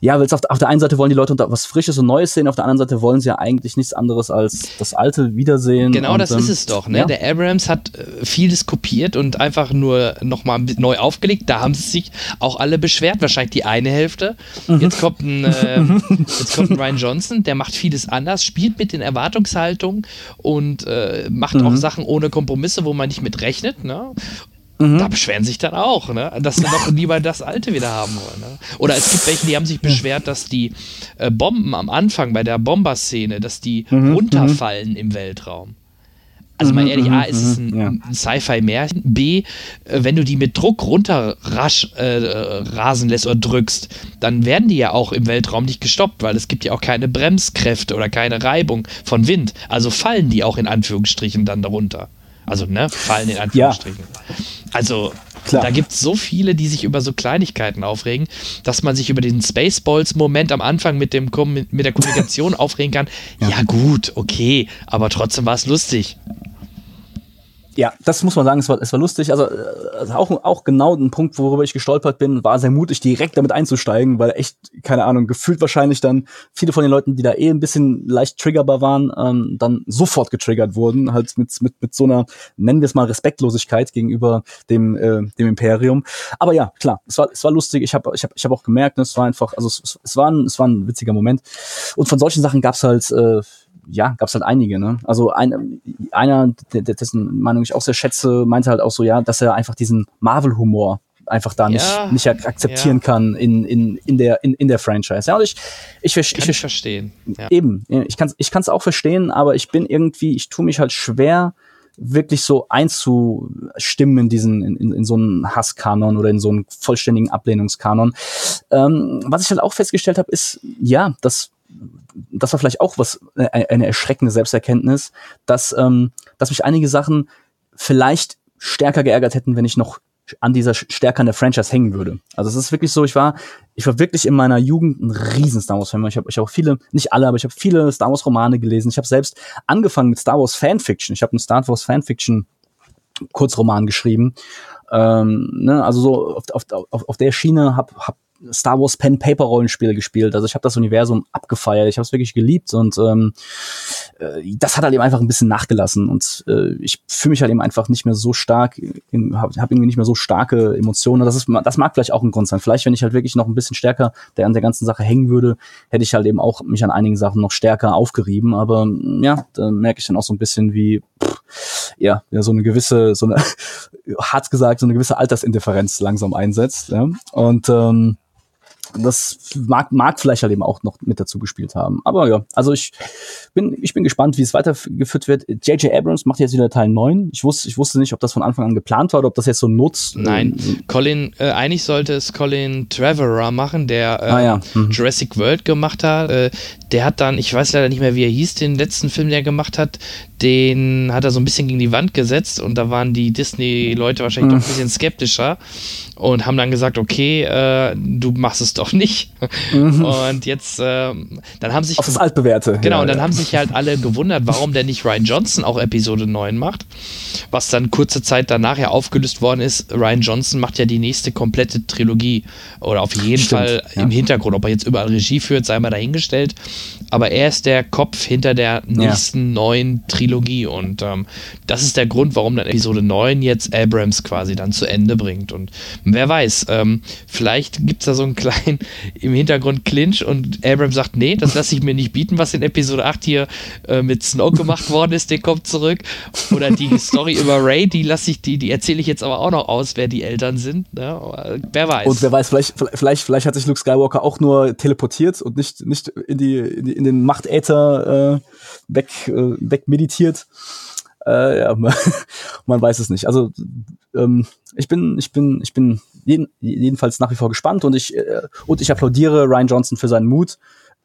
Speaker 3: ja, auf, auf der einen Seite wollen die Leute was Frisches und Neues sehen, auf der anderen Seite wollen sie ja eigentlich nichts anderes als das Alte wiedersehen.
Speaker 2: Genau,
Speaker 3: und,
Speaker 2: das ähm, ist es doch. Ne? Ja. Der Abrams hat äh, vieles kopiert und einfach nur nochmal neu aufgelegt. Da haben sie sich auch alle beschwert, wahrscheinlich die eine Hälfte. Mhm. Jetzt kommt ein, äh, jetzt kommt ein Ryan Johnson, der macht vieles ist anders, spielt mit den Erwartungshaltungen und äh, macht mhm. auch Sachen ohne Kompromisse, wo man nicht mit rechnet. Ne? Mhm. Da beschweren sich dann auch, ne? dass sie doch lieber das Alte wieder haben wollen. Ne? Oder es gibt welche, die haben sich beschwert, dass die äh, Bomben am Anfang bei der Bomberszene, dass die mhm. mhm. runterfallen im Weltraum. Also mal mhm, ehrlich, A, ist es ein, ja. ein Sci-Fi-Märchen. B, äh, wenn du die mit Druck runter rasch äh, rasen lässt oder drückst, dann werden die ja auch im Weltraum nicht gestoppt, weil es gibt ja auch keine Bremskräfte oder keine Reibung von Wind. Also fallen die auch in Anführungsstrichen dann darunter. Also, ne, fallen in Anführungsstrichen. Ja. Also, Klar. Da gibt es so viele, die sich über so Kleinigkeiten aufregen, dass man sich über diesen Spaceballs-Moment am Anfang mit, dem, mit der Kommunikation aufregen kann. Ja. ja, gut, okay, aber trotzdem war es lustig
Speaker 3: ja, das muss man sagen, es war, es war lustig. Also, also auch, auch genau ein Punkt, worüber ich gestolpert bin, war sehr mutig, direkt damit einzusteigen, weil echt, keine Ahnung, gefühlt wahrscheinlich dann viele von den Leuten, die da eh ein bisschen leicht triggerbar waren, ähm, dann sofort getriggert wurden, halt mit, mit, mit so einer, nennen wir es mal, Respektlosigkeit gegenüber dem, äh, dem Imperium. Aber ja, klar, es war, es war lustig. Ich habe ich hab, ich hab auch gemerkt, ne, es war einfach, also es, es, war ein, es war ein witziger Moment. Und von solchen Sachen gab's halt, äh, ja, gab es halt einige. Ne? Also ein, einer, dessen Meinung ich auch sehr schätze, meinte halt auch so, ja, dass er einfach diesen Marvel-Humor einfach da nicht, ja, nicht akzeptieren ja. kann in, in, in, der, in, in der Franchise. Ja, und ich, ich, ich,
Speaker 2: kann ich, verstehen.
Speaker 3: Ja. Eben, ich kann es ich kann's auch verstehen, aber ich bin irgendwie, ich tue mich halt schwer, wirklich so einzustimmen in diesen, in, in, so einen Hasskanon oder in so einen vollständigen Ablehnungskanon. Ähm, was ich halt auch festgestellt habe, ist, ja, dass das war vielleicht auch was, äh, eine erschreckende Selbsterkenntnis, dass, ähm, dass mich einige Sachen vielleicht stärker geärgert hätten, wenn ich noch an dieser stärker an der Franchise hängen würde. Also es ist wirklich so, ich war, ich war wirklich in meiner Jugend ein riesen Star Wars Fan. Ich habe ich hab auch viele, nicht alle, aber ich habe viele Star Wars Romane gelesen. Ich habe selbst angefangen mit Star Wars Fanfiction. Ich habe einen Star Wars Fanfiction Kurzroman geschrieben. Ähm, ne, also so auf, auf, auf, auf der Schiene habe hab Star Wars Pen Paper Rollenspiele gespielt. Also ich habe das Universum abgefeiert. Ich habe es wirklich geliebt und ähm, äh, das hat halt eben einfach ein bisschen nachgelassen und äh, ich fühle mich halt eben einfach nicht mehr so stark, habe hab irgendwie nicht mehr so starke Emotionen. Das ist, das mag vielleicht auch ein Grund sein. Vielleicht, wenn ich halt wirklich noch ein bisschen stärker der an der ganzen Sache hängen würde, hätte ich halt eben auch mich an einigen Sachen noch stärker aufgerieben. Aber ja, da merke ich dann auch so ein bisschen wie pff, ja, ja so eine gewisse, so eine hart gesagt, so eine gewisse Altersindifferenz langsam einsetzt. Ja? Und ähm, das mag, mag vielleicht halt eben auch noch mit dazu gespielt haben. Aber ja, also ich bin, ich bin gespannt, wie es weitergeführt wird. J.J. Abrams macht jetzt wieder Teil 9. Ich wusste, ich wusste nicht, ob das von Anfang an geplant war oder ob das jetzt so nutzt.
Speaker 2: Nein, Colin, äh, eigentlich sollte es Colin Trevorrow machen, der äh, ah, ja. mhm. Jurassic World gemacht hat. Äh, der hat dann, ich weiß leider nicht mehr, wie er hieß, den letzten Film, der er gemacht hat, den hat er so ein bisschen gegen die Wand gesetzt und da waren die Disney-Leute wahrscheinlich mhm. doch ein bisschen skeptischer und haben dann gesagt, okay, äh, du machst es doch nicht. Mhm. Und jetzt, äh, dann haben sich.
Speaker 3: Auf das Altbewährte.
Speaker 2: Genau, ja, und dann ja. haben sich halt alle gewundert, warum der nicht Ryan Johnson auch Episode 9 macht. Was dann kurze Zeit danach ja aufgelöst worden ist. Ryan Johnson macht ja die nächste komplette Trilogie. Oder auf jeden Stimmt, Fall ja. im Hintergrund. Ob er jetzt überall Regie führt, sei mal dahingestellt. Aber er ist der Kopf hinter der nächsten neuen Trilogie. Und ähm, das ist der Grund, warum dann Episode 9 jetzt Abrams quasi dann zu Ende bringt. Und wer weiß, ähm, vielleicht gibt es da so einen kleinen im Hintergrund Clinch und Abrams sagt, nee, das lasse ich mir nicht bieten, was in Episode 8 hier äh, mit Snoke gemacht worden ist, der kommt zurück. Oder die Story über Ray, die lasse ich, die, die erzähle ich jetzt aber auch noch aus, wer die Eltern sind. Ne? Wer weiß.
Speaker 3: Und wer weiß, vielleicht, vielleicht, vielleicht hat sich Luke Skywalker auch nur teleportiert und nicht, nicht in, die, in, in den Machtäther äh, weg, äh, weg meditiert. Äh, ja, man weiß es nicht. Also ähm, ich bin, ich bin, ich bin jeden, jedenfalls nach wie vor gespannt und ich äh, und ich applaudiere Ryan Johnson für seinen Mut,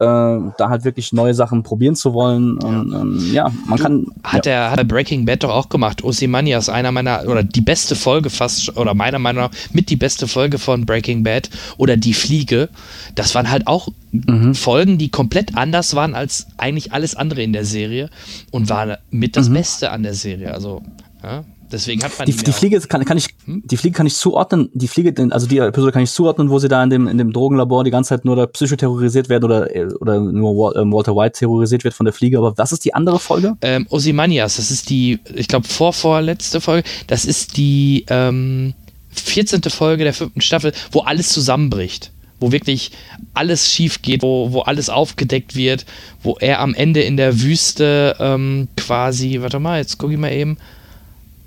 Speaker 3: da halt wirklich neue Sachen probieren zu wollen. Und, ähm, ja, man du, kann.
Speaker 2: Hat
Speaker 3: ja.
Speaker 2: er hat Breaking Bad doch auch gemacht. Ozymandias, einer meiner oder die beste Folge fast oder meiner Meinung nach mit die beste Folge von Breaking Bad oder die Fliege. Das waren halt auch mhm. Folgen, die komplett anders waren als eigentlich alles andere in der Serie und waren mit das mhm. Beste an der Serie. Also ja, Deswegen hat man
Speaker 3: die, die Fliege kann, kann ich hm? die Fliege kann ich zuordnen. Die Fliege, also die Episode kann ich zuordnen, wo sie da in dem in dem Drogenlabor die ganze Zeit nur da psychoterrorisiert werden oder oder nur ähm, Walter White terrorisiert wird von der Fliege. Aber was ist die andere Folge?
Speaker 2: Ähm, Osimanias, das ist die, ich glaube vorvorletzte Folge. Das ist die ähm, 14. Folge der fünften Staffel, wo alles zusammenbricht wo wirklich alles schief geht, wo, wo alles aufgedeckt wird, wo er am Ende in der Wüste ähm, quasi, warte mal, jetzt gucke ich mal eben,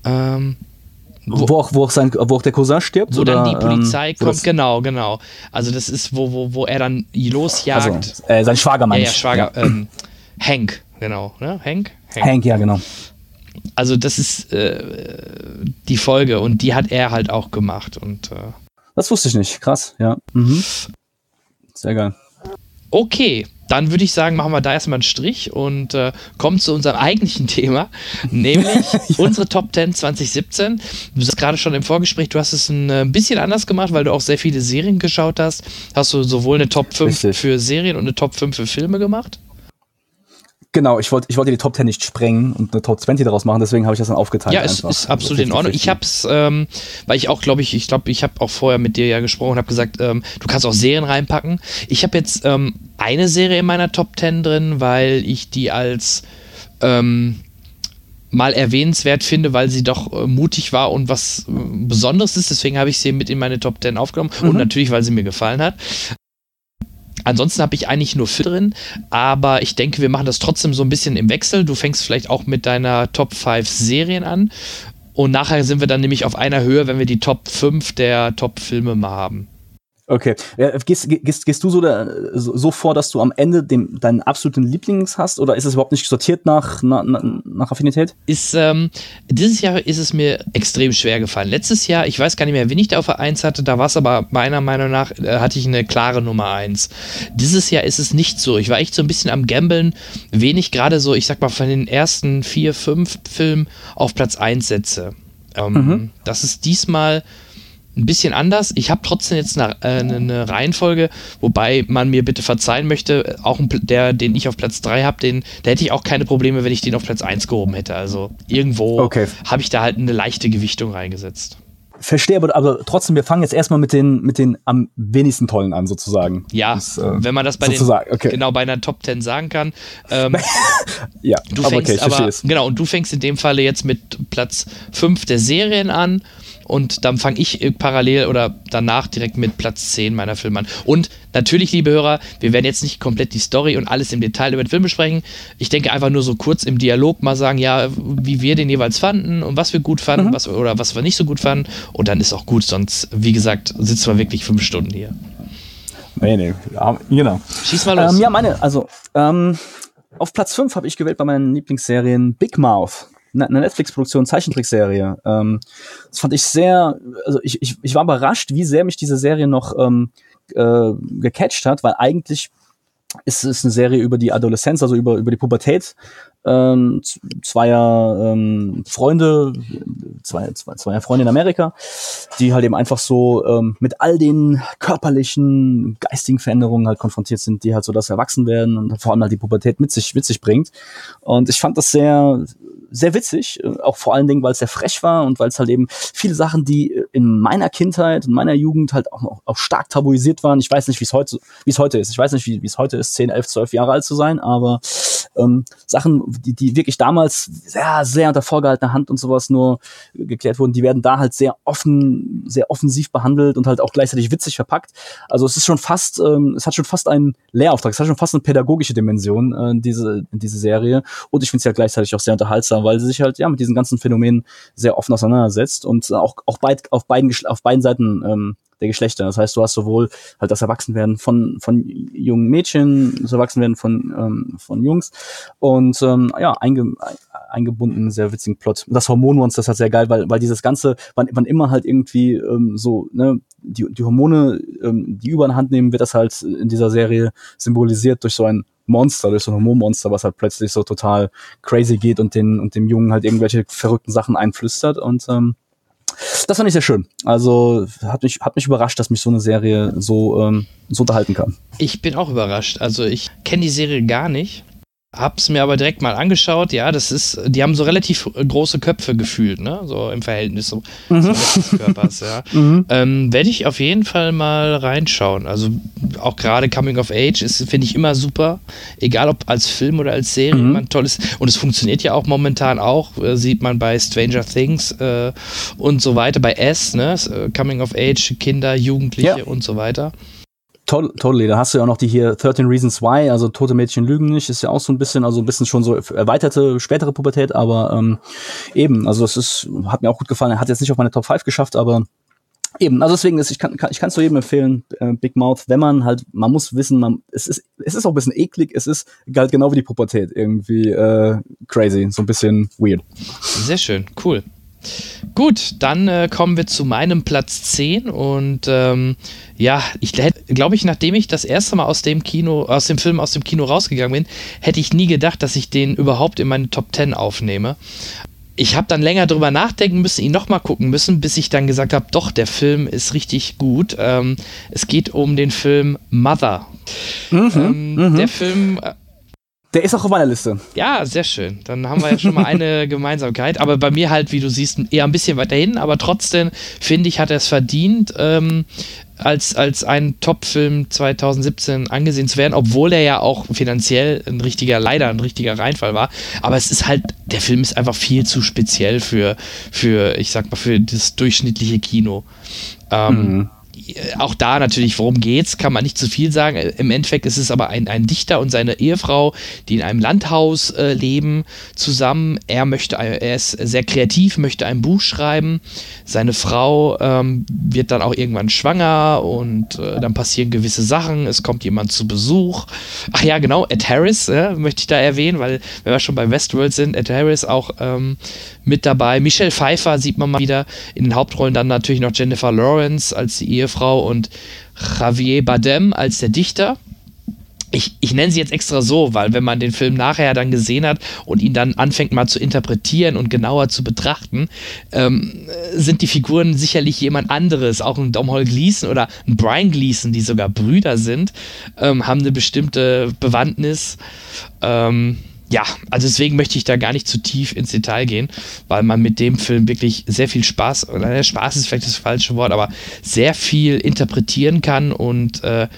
Speaker 2: ähm,
Speaker 3: wo, wo, auch, wo, auch sein, wo auch der Cousin stirbt?
Speaker 2: Wo
Speaker 3: oder,
Speaker 2: dann die Polizei ähm, kommt, genau, genau. Also das ist, wo, wo, wo er dann losjagt. Also,
Speaker 3: äh, sein Schwager
Speaker 2: meint Ja, ja Schwager. Ja. Ähm, Hank, genau. Ne? Hank?
Speaker 3: Hank? Hank, ja, genau.
Speaker 2: Also das ist äh, die Folge und die hat er halt auch gemacht. Und, äh,
Speaker 3: das wusste ich nicht. Krass, ja. Mhm. Sehr geil.
Speaker 2: Okay, dann würde ich sagen, machen wir da erstmal einen Strich und äh, kommen zu unserem eigentlichen Thema, nämlich ja. unsere Top 10 2017. Du hast gerade schon im Vorgespräch, du hast es ein äh, bisschen anders gemacht, weil du auch sehr viele Serien geschaut hast. Hast du sowohl eine Top 5 Richtig. für Serien und eine Top 5 für Filme gemacht?
Speaker 3: Genau, ich wollte ich wollte die Top 10 nicht sprengen und eine Top 20 daraus machen, deswegen habe ich das dann aufgeteilt.
Speaker 2: Ja, es ist also absolut in Ordnung. Ich habe es, ähm, weil ich auch, glaube ich, ich glaube, ich habe auch vorher mit dir ja gesprochen und habe gesagt, ähm, du kannst auch Serien reinpacken. Ich habe jetzt ähm, eine Serie in meiner Top 10 drin, weil ich die als ähm, mal erwähnenswert finde, weil sie doch äh, mutig war und was äh, Besonderes ist. Deswegen habe ich sie mit in meine Top 10 aufgenommen mhm. und natürlich, weil sie mir gefallen hat. Ansonsten habe ich eigentlich nur vier drin, aber ich denke, wir machen das trotzdem so ein bisschen im Wechsel. Du fängst vielleicht auch mit deiner Top 5 Serien an und nachher sind wir dann nämlich auf einer Höhe, wenn wir die Top 5 der Top-Filme mal haben.
Speaker 3: Okay. Ja, gehst, gehst, gehst du so, da, so, vor, dass du am Ende den, deinen absoluten Lieblings hast oder ist es überhaupt nicht sortiert nach, nach, nach Affinität?
Speaker 2: Ist, ähm, dieses Jahr ist es mir extrem schwer gefallen. Letztes Jahr, ich weiß gar nicht mehr, wen ich da auf der 1 hatte, da war es aber meiner Meinung nach, äh, hatte ich eine klare Nummer 1. Dieses Jahr ist es nicht so. Ich war echt so ein bisschen am Gambeln, wen ich gerade so, ich sag mal, von den ersten vier, fünf Filmen auf Platz 1 setze. Ähm, mhm. Das ist diesmal ein bisschen anders. Ich habe trotzdem jetzt eine, äh, eine, Reihenfolge, wobei man mir bitte verzeihen möchte, auch der, den ich auf Platz 3 habe, den, da hätte ich auch keine Probleme, wenn ich den auf Platz 1 gehoben hätte. Also irgendwo okay. habe ich da halt eine leichte Gewichtung reingesetzt.
Speaker 3: Verstehe, aber, aber trotzdem, wir fangen jetzt erstmal mit den, mit den am wenigsten tollen an, sozusagen.
Speaker 2: Ja, das, äh, wenn man das bei den, okay. genau bei einer Top 10 sagen kann. Ähm,
Speaker 3: ja,
Speaker 2: du fängst aber, okay, aber genau, und du fängst in dem Falle jetzt mit Platz 5 der Serien an und dann fange ich äh, parallel oder danach direkt mit Platz 10 meiner Filme an. Und natürlich, liebe Hörer, wir werden jetzt nicht komplett die Story und alles im Detail über den Film besprechen. Ich denke einfach nur so kurz im Dialog mal sagen, ja, wie wir den jeweils fanden und was wir gut fanden mhm. was, oder was wir nicht so gut fanden. Und dann ist auch gut, sonst, wie gesagt, sitzen wir wirklich fünf Stunden hier.
Speaker 3: Nee, nee, genau.
Speaker 2: Schieß mal los.
Speaker 3: Ähm, ja, meine, also, ähm, auf Platz 5 habe ich gewählt bei meinen Lieblingsserien Big Mouth eine Netflix-Produktion, Zeichentrickserie. Ähm, das fand ich sehr, also ich, ich, ich war überrascht, wie sehr mich diese Serie noch ähm, äh, gecatcht hat, weil eigentlich ist, ist eine Serie über die Adoleszenz, also über, über die Pubertät ähm, zweier ähm, Freunde, zwei, zwei, zwei Freunde in Amerika, die halt eben einfach so ähm, mit all den körperlichen, geistigen Veränderungen halt konfrontiert sind, die halt so das Erwachsenwerden und vor allem halt die Pubertät mit sich, mit sich bringt. Und ich fand das sehr, sehr witzig, äh, auch vor allen Dingen, weil es sehr frech war und weil es halt eben viele Sachen, die in meiner Kindheit, in meiner Jugend halt auch, auch stark tabuisiert waren. Ich weiß nicht, wie es heute, wie es heute ist. Ich weiß nicht, wie es heute ist, 10, 11, 12 Jahre alt zu sein, aber ähm, Sachen, die, die wirklich damals sehr, sehr unter vorgehaltener Hand und sowas nur geklärt wurden, die werden da halt sehr offen, sehr offensiv behandelt und halt auch gleichzeitig witzig verpackt. Also es ist schon fast, ähm, es hat schon fast einen Lehrauftrag, es hat schon fast eine pädagogische Dimension, äh, diese, diese Serie. Und ich finde es ja gleichzeitig auch sehr unterhaltsam, weil sie sich halt ja mit diesen ganzen Phänomenen sehr offen auseinandersetzt und auch, auch beid, auf beiden, auf beiden Seiten ähm, der Geschlechter. Das heißt, du hast sowohl halt das Erwachsenwerden von, von jungen Mädchen, das Erwachsenwerden von, ähm, von Jungs und ähm, ja, einge, eingebunden, sehr witzigen Plot. Das Hormonmonster ist halt sehr geil, weil, weil dieses Ganze, wann, wann immer halt irgendwie ähm, so, ne, die, die Hormone, ähm, die überhand nehmen, wird das halt in dieser Serie symbolisiert durch so ein Monster, durch so ein Hormonmonster, was halt plötzlich so total crazy geht und den und dem Jungen halt irgendwelche verrückten Sachen einflüstert und ähm, das fand ich sehr schön. Also hat mich, hat mich überrascht, dass mich so eine Serie so, ähm, so unterhalten kann.
Speaker 2: Ich bin auch überrascht. Also ich kenne die Serie gar nicht. Hab's mir aber direkt mal angeschaut, ja, das ist, die haben so relativ große Köpfe gefühlt, ne, so im Verhältnis so, mhm. zum Körpers, ja. Mhm. Ähm, Werde ich auf jeden Fall mal reinschauen. Also auch gerade Coming of Age ist, finde ich immer super, egal ob als Film oder als Serie, mhm. man tolles und es funktioniert ja auch momentan auch, äh, sieht man bei Stranger Things äh, und so weiter, bei S, ne, äh, Coming of Age, Kinder, Jugendliche ja. und so weiter.
Speaker 3: Totally, da hast du ja auch noch die hier 13 Reasons Why, also tote Mädchen lügen nicht, ist ja auch so ein bisschen, also ein bisschen schon so erweiterte, spätere Pubertät, aber ähm, eben, also es ist, hat mir auch gut gefallen, hat jetzt nicht auf meine Top 5 geschafft, aber eben, also deswegen ist, ich kann, kann ich kann es so jedem empfehlen, äh, Big Mouth, wenn man halt, man muss wissen, man, es ist, es ist auch ein bisschen eklig, es ist halt genau wie die Pubertät, irgendwie äh, crazy, so ein bisschen weird.
Speaker 2: Sehr schön, cool. Gut, dann äh, kommen wir zu meinem Platz 10 und ähm, ja, ich glaube ich, nachdem ich das erste Mal aus dem Kino, aus dem Film aus dem Kino rausgegangen bin, hätte ich nie gedacht, dass ich den überhaupt in meine Top 10 aufnehme. Ich habe dann länger drüber nachdenken müssen, ihn nochmal gucken müssen, bis ich dann gesagt habe, doch, der Film ist richtig gut. Ähm, es geht um den Film Mother. Mhm, ähm, mhm. Der Film äh,
Speaker 3: der ist auch auf meiner Liste.
Speaker 2: Ja, sehr schön. Dann haben wir ja schon mal eine Gemeinsamkeit. Aber bei mir halt, wie du siehst, eher ein bisschen weiter hin. Aber trotzdem, finde ich, hat er es verdient, ähm, als, als ein Top-Film 2017 angesehen zu werden, obwohl er ja auch finanziell ein richtiger, leider ein richtiger Reinfall war. Aber es ist halt, der Film ist einfach viel zu speziell für, für ich sag mal, für das durchschnittliche Kino. Ähm, mhm auch da natürlich, worum geht's, kann man nicht zu viel sagen. Im Endeffekt ist es aber ein, ein Dichter und seine Ehefrau, die in einem Landhaus äh, leben, zusammen. Er möchte, er ist sehr kreativ, möchte ein Buch schreiben. Seine Frau ähm, wird dann auch irgendwann schwanger und äh, dann passieren gewisse Sachen. Es kommt jemand zu Besuch. Ach ja, genau, Ed Harris äh, möchte ich da erwähnen, weil wenn wir schon bei Westworld sind, Ed Harris auch ähm, mit dabei. Michelle Pfeiffer sieht man mal wieder in den Hauptrollen. Dann natürlich noch Jennifer Lawrence als die Ehefrau und Javier Bardem als der Dichter. Ich, ich nenne sie jetzt extra so, weil wenn man den Film nachher dann gesehen hat und ihn dann anfängt mal zu interpretieren und genauer zu betrachten, ähm, sind die Figuren sicherlich jemand anderes. Auch ein Domhnall Gleeson oder ein Brian Gleeson, die sogar Brüder sind, ähm, haben eine bestimmte Bewandtnis. Ähm, ja, also deswegen möchte ich da gar nicht zu tief ins Detail gehen, weil man mit dem Film wirklich sehr viel Spaß, oder Spaß ist vielleicht das falsche Wort, aber sehr viel interpretieren kann und äh,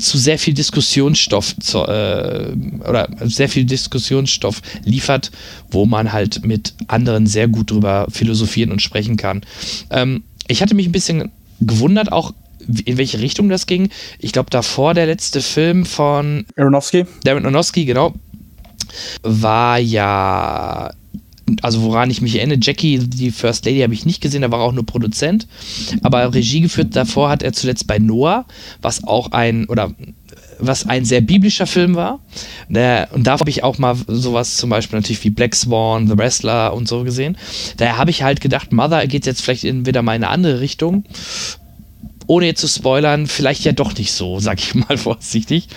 Speaker 2: zu sehr viel Diskussionsstoff zu, äh, oder sehr viel Diskussionsstoff liefert, wo man halt mit anderen sehr gut drüber philosophieren und sprechen kann. Ähm, ich hatte mich ein bisschen gewundert, auch in welche Richtung das ging. Ich glaube, davor der letzte Film von
Speaker 3: Aronofsky.
Speaker 2: Darren Aronofsky, genau war ja also woran ich mich erinnere, Jackie, die First Lady, habe ich nicht gesehen, da war auch nur Produzent. Aber Regie geführt davor hat er zuletzt bei Noah, was auch ein, oder was ein sehr biblischer Film war. und da habe ich auch mal sowas zum Beispiel natürlich wie Black Swan, The Wrestler und so gesehen. Daher habe ich halt gedacht, Mother geht jetzt vielleicht in wieder mal in eine andere Richtung. Ohne jetzt zu spoilern, vielleicht ja doch nicht so, sag ich mal vorsichtig.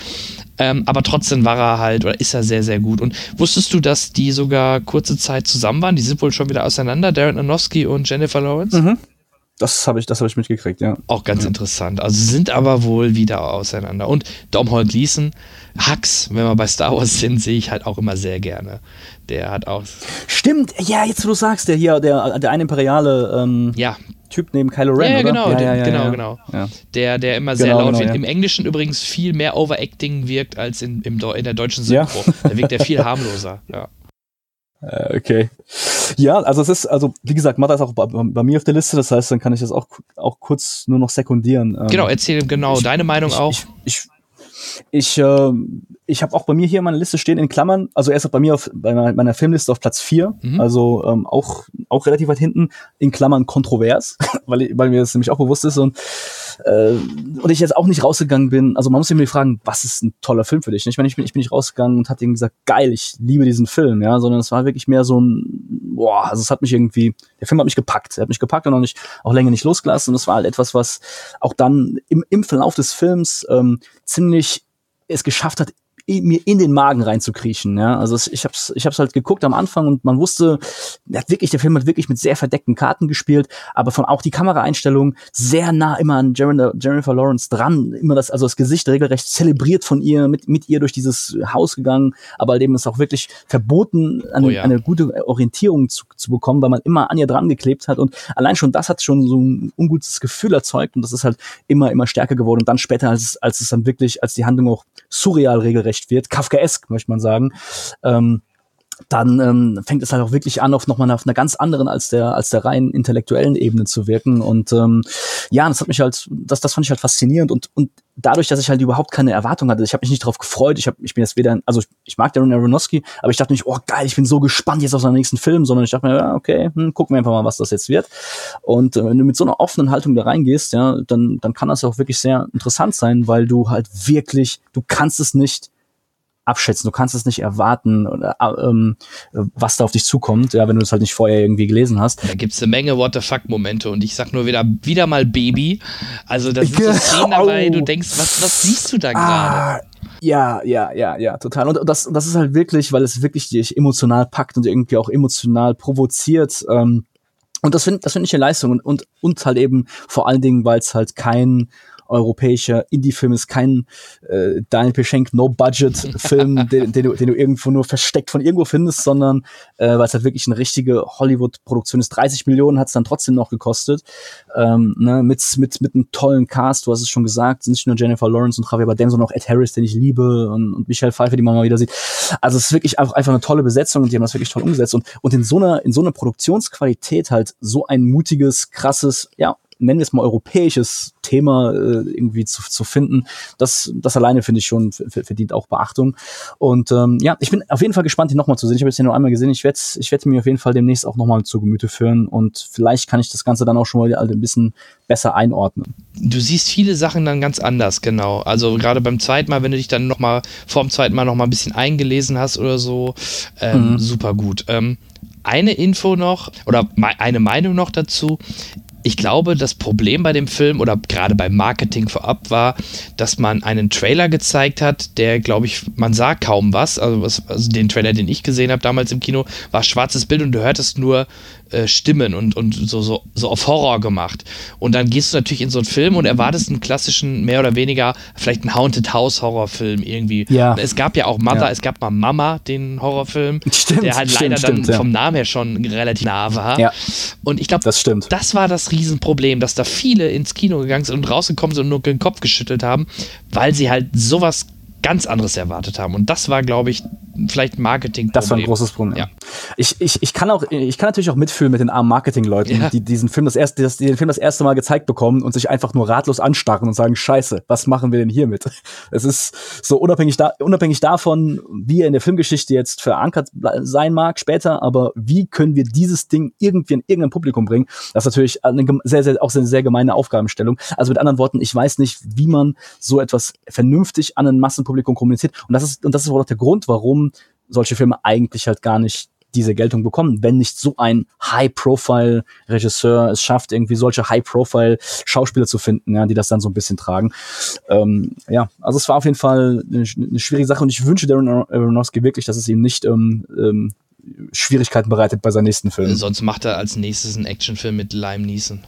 Speaker 2: Ähm, aber trotzdem war er halt, oder ist er sehr, sehr gut. Und wusstest du, dass die sogar kurze Zeit zusammen waren? Die sind wohl schon wieder auseinander, Darren Aronofsky und Jennifer Lawrence?
Speaker 3: Mhm. Das habe ich, das hab ich mitgekriegt, ja.
Speaker 2: Auch ganz
Speaker 3: ja.
Speaker 2: interessant. Also sind aber wohl wieder auseinander. Und Domhnall Gleeson, Hux, wenn wir bei Star Wars sind, sehe ich halt auch immer sehr gerne. Der hat auch.
Speaker 3: Stimmt, ja, jetzt wo du sagst, der hier, der, der eine imperiale ähm,
Speaker 2: ja.
Speaker 3: Typ neben Kylo Ren.
Speaker 2: Ja, ja genau, der,
Speaker 3: ja,
Speaker 2: genau, genau. Der, der immer sehr
Speaker 3: genau,
Speaker 2: laut
Speaker 3: genau,
Speaker 2: wird. Im Englischen übrigens viel mehr Overacting wirkt als in, im, in der deutschen Synchro. Da wirkt er viel harmloser. Ja.
Speaker 3: Äh, okay. Ja, also es ist, also wie gesagt, Mata ist auch bei, bei, mir auf der Liste, das heißt, dann kann ich das auch, auch kurz nur noch sekundieren.
Speaker 2: Genau, erzähl genau ich, deine Meinung
Speaker 3: ich,
Speaker 2: auch.
Speaker 3: Ich, ich, ich, äh, ich habe auch bei mir hier meine Liste stehen in Klammern. Also er ist bei mir auf, bei meiner Filmliste auf Platz 4, mhm. also ähm, auch, auch relativ weit hinten, in Klammern kontrovers, weil, weil mir das nämlich auch bewusst ist. Und, äh, und ich jetzt auch nicht rausgegangen bin. Also man muss sich mir fragen, was ist ein toller Film für dich? Ich meine, ich bin, ich bin nicht rausgegangen und hatte irgendwie gesagt, geil, ich liebe diesen Film, ja, sondern es war wirklich mehr so ein, boah, also es hat mich irgendwie, der Film hat mich gepackt. Er hat mich gepackt und auch nicht, auch länger nicht losgelassen. Und es war halt etwas, was auch dann im, im Verlauf des Films ähm, ziemlich es geschafft hat, mir in den Magen reinzukriechen. Ja? Also ich habe es ich hab's halt geguckt am Anfang und man wusste, der, hat wirklich, der Film hat wirklich mit sehr verdeckten Karten gespielt, aber von auch die Kameraeinstellung sehr nah immer an Jennifer Lawrence dran, immer das, also das Gesicht regelrecht zelebriert von ihr, mit, mit ihr durch dieses Haus gegangen, aber dem ist auch wirklich verboten, eine, oh ja. eine gute Orientierung zu, zu bekommen, weil man immer an ihr dran geklebt hat und allein schon das hat schon so ein ungutes Gefühl erzeugt und das ist halt immer, immer stärker geworden und dann später, als, als es dann wirklich, als die Handlung auch surreal regelrecht wird, Kafkaesk, möchte man sagen, ähm, dann ähm, fängt es halt auch wirklich an, auf nochmal auf einer ganz anderen als der als der rein intellektuellen Ebene zu wirken. Und ähm, ja, das hat mich halt, das das fand ich halt faszinierend und und dadurch, dass ich halt überhaupt keine Erwartung hatte, ich habe mich nicht darauf gefreut. Ich habe, ich bin jetzt weder, also ich, ich mag Darren Aronofsky, aber ich dachte nicht, oh geil, ich bin so gespannt jetzt auf seinen nächsten Film, sondern ich dachte mir, ja, okay, hm, gucken wir einfach mal, was das jetzt wird. Und äh, wenn du mit so einer offenen Haltung da reingehst, ja, dann dann kann das auch wirklich sehr interessant sein, weil du halt wirklich, du kannst es nicht abschätzen. Du kannst es nicht erwarten, oder, äh, ähm, was da auf dich zukommt, ja, wenn du es halt nicht vorher irgendwie gelesen hast.
Speaker 2: Da gibt's eine Menge What the fuck-Momente und ich sag nur wieder, wieder mal Baby. Also das sind so Szenen dabei, du denkst, was, was siehst du da ah, gerade?
Speaker 3: Ja, ja, ja, ja, total. Und das, das ist halt wirklich, weil es wirklich dich emotional packt und irgendwie auch emotional provoziert. Ähm, und das finde das finde ich eine Leistung und, und, und halt eben vor allen Dingen, weil es halt kein europäischer Indie-Film ist, kein äh, Daniel Peschenk No-Budget-Film, den, den, du, den du irgendwo nur versteckt von irgendwo findest, sondern äh, weil es halt wirklich eine richtige Hollywood-Produktion ist. 30 Millionen hat es dann trotzdem noch gekostet, ähm, ne, mit, mit, mit einem tollen Cast, du hast es schon gesagt, sind nicht nur Jennifer Lawrence und Javier Bardem, sondern auch Ed Harris, den ich liebe und, und Michelle Pfeiffer, die man mal wieder sieht. Also es ist wirklich einfach, einfach eine tolle Besetzung und die haben das wirklich toll umgesetzt und, und in so einer, in so einer Produktionsqualität halt so ein mutiges, krasses, ja, nennen wir es mal europäisches Thema äh, irgendwie zu, zu finden, das, das alleine finde ich schon verdient auch Beachtung. Und ähm, ja, ich bin auf jeden Fall gespannt, ihn nochmal zu sehen. Ich habe jetzt hier nur einmal gesehen. Ich werde ich werd mir auf jeden Fall demnächst auch nochmal zu Gemüte führen und vielleicht kann ich das Ganze dann auch schon mal ein bisschen besser einordnen.
Speaker 2: Du siehst viele Sachen dann ganz anders, genau. Also gerade beim zweiten Mal, wenn du dich dann nochmal vor dem zweiten Mal nochmal ein bisschen eingelesen hast oder so, ähm, mhm. super gut. Ähm, eine Info noch oder eine Meinung noch dazu ich glaube, das Problem bei dem Film oder gerade beim Marketing vorab war, dass man einen Trailer gezeigt hat, der, glaube ich, man sah kaum was. Also, was, also den Trailer, den ich gesehen habe damals im Kino, war schwarzes Bild und du hörtest nur äh, Stimmen und, und so, so, so auf Horror gemacht. Und dann gehst du natürlich in so einen Film und erwartest einen klassischen, mehr oder weniger, vielleicht einen Haunted House Horrorfilm irgendwie. Ja. Es gab ja auch Mother, ja. es gab mal Mama, den Horrorfilm,
Speaker 3: stimmt,
Speaker 2: der halt
Speaker 3: stimmt,
Speaker 2: leider
Speaker 3: stimmt,
Speaker 2: dann
Speaker 3: ja.
Speaker 2: vom Namen her schon relativ nah war.
Speaker 3: Ja.
Speaker 2: Und ich glaube,
Speaker 3: das, stimmt.
Speaker 2: das war das Riesenproblem, dass da viele ins Kino gegangen sind und rausgekommen sind und nur den Kopf geschüttelt haben, weil sie halt sowas ganz anderes erwartet haben. Und das war, glaube ich, vielleicht Marketing.
Speaker 3: Das war ein großes Problem.
Speaker 2: Ja.
Speaker 3: Ich, ich, ich kann auch, ich kann natürlich auch mitfühlen mit den armen Marketingleuten,
Speaker 2: Ja.
Speaker 3: die diesen Film das erste, das, die den Film das erste Mal gezeigt bekommen und sich einfach nur ratlos anstarren und sagen, Scheiße, was machen wir denn hier mit? Es ist so unabhängig da, unabhängig davon, wie er in der Filmgeschichte jetzt verankert sein mag später, aber wie können wir dieses Ding irgendwie in irgendein Publikum bringen? Das ist natürlich eine sehr, sehr, auch eine sehr gemeine Aufgabenstellung. Also mit anderen Worten, ich weiß nicht, wie man so etwas vernünftig an ein Massenpublikum kommuniziert. Und das ist, und das ist wohl auch der Grund, warum solche Filme eigentlich halt gar nicht diese Geltung bekommen, wenn nicht so ein High-Profile-Regisseur es schafft, irgendwie solche High-Profile-Schauspieler zu finden, ja, die das dann so ein bisschen tragen. Ähm, ja, also es war auf jeden Fall eine, eine schwierige Sache und ich wünsche Darren Aronofsky wirklich, dass es ihm nicht ähm, ähm, Schwierigkeiten bereitet bei seinem nächsten Film.
Speaker 2: Sonst macht er als nächstes einen Actionfilm mit Lime Neeson.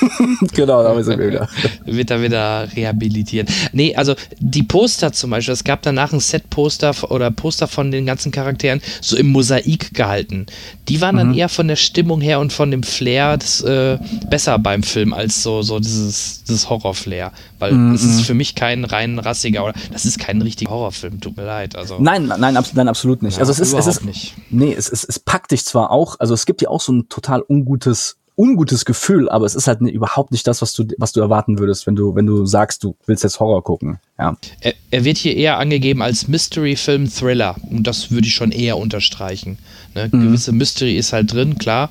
Speaker 3: genau, da sind wir wieder.
Speaker 2: Wird er wieder rehabilitiert. Nee, also die Poster zum Beispiel, es gab danach ein Set-Poster oder Poster von den ganzen Charakteren so im Mosaik gehalten. Die waren dann
Speaker 3: Mhm.
Speaker 2: eher von der Stimmung her und von dem Flair des, äh, besser beim Film als so, so dieses, dieses Horror-Flair. Weil
Speaker 3: Mhm.
Speaker 2: es ist für mich kein rein rassiger oder das ist kein richtiger Horrorfilm, tut mir leid. Also,
Speaker 3: Nein, nein, abs nein, absolut nicht.
Speaker 2: Ja,
Speaker 3: also es ist, es ist,
Speaker 2: nicht.
Speaker 3: nee, es, es, es packt dich zwar auch, also es gibt dir auch so ein total ungutes, ungutes Gefühl, aber es ist halt ne- überhaupt nicht das, was du, was du erwarten würdest, wenn du, wenn du sagst, du willst jetzt Horror gucken. Ja.
Speaker 2: Er, er wird hier eher angegeben als Mystery-Film-Thriller. Und das würde ich schon eher unterstreichen. Ne?
Speaker 3: Mhm.
Speaker 2: Gewisse Mystery ist halt drin, klar,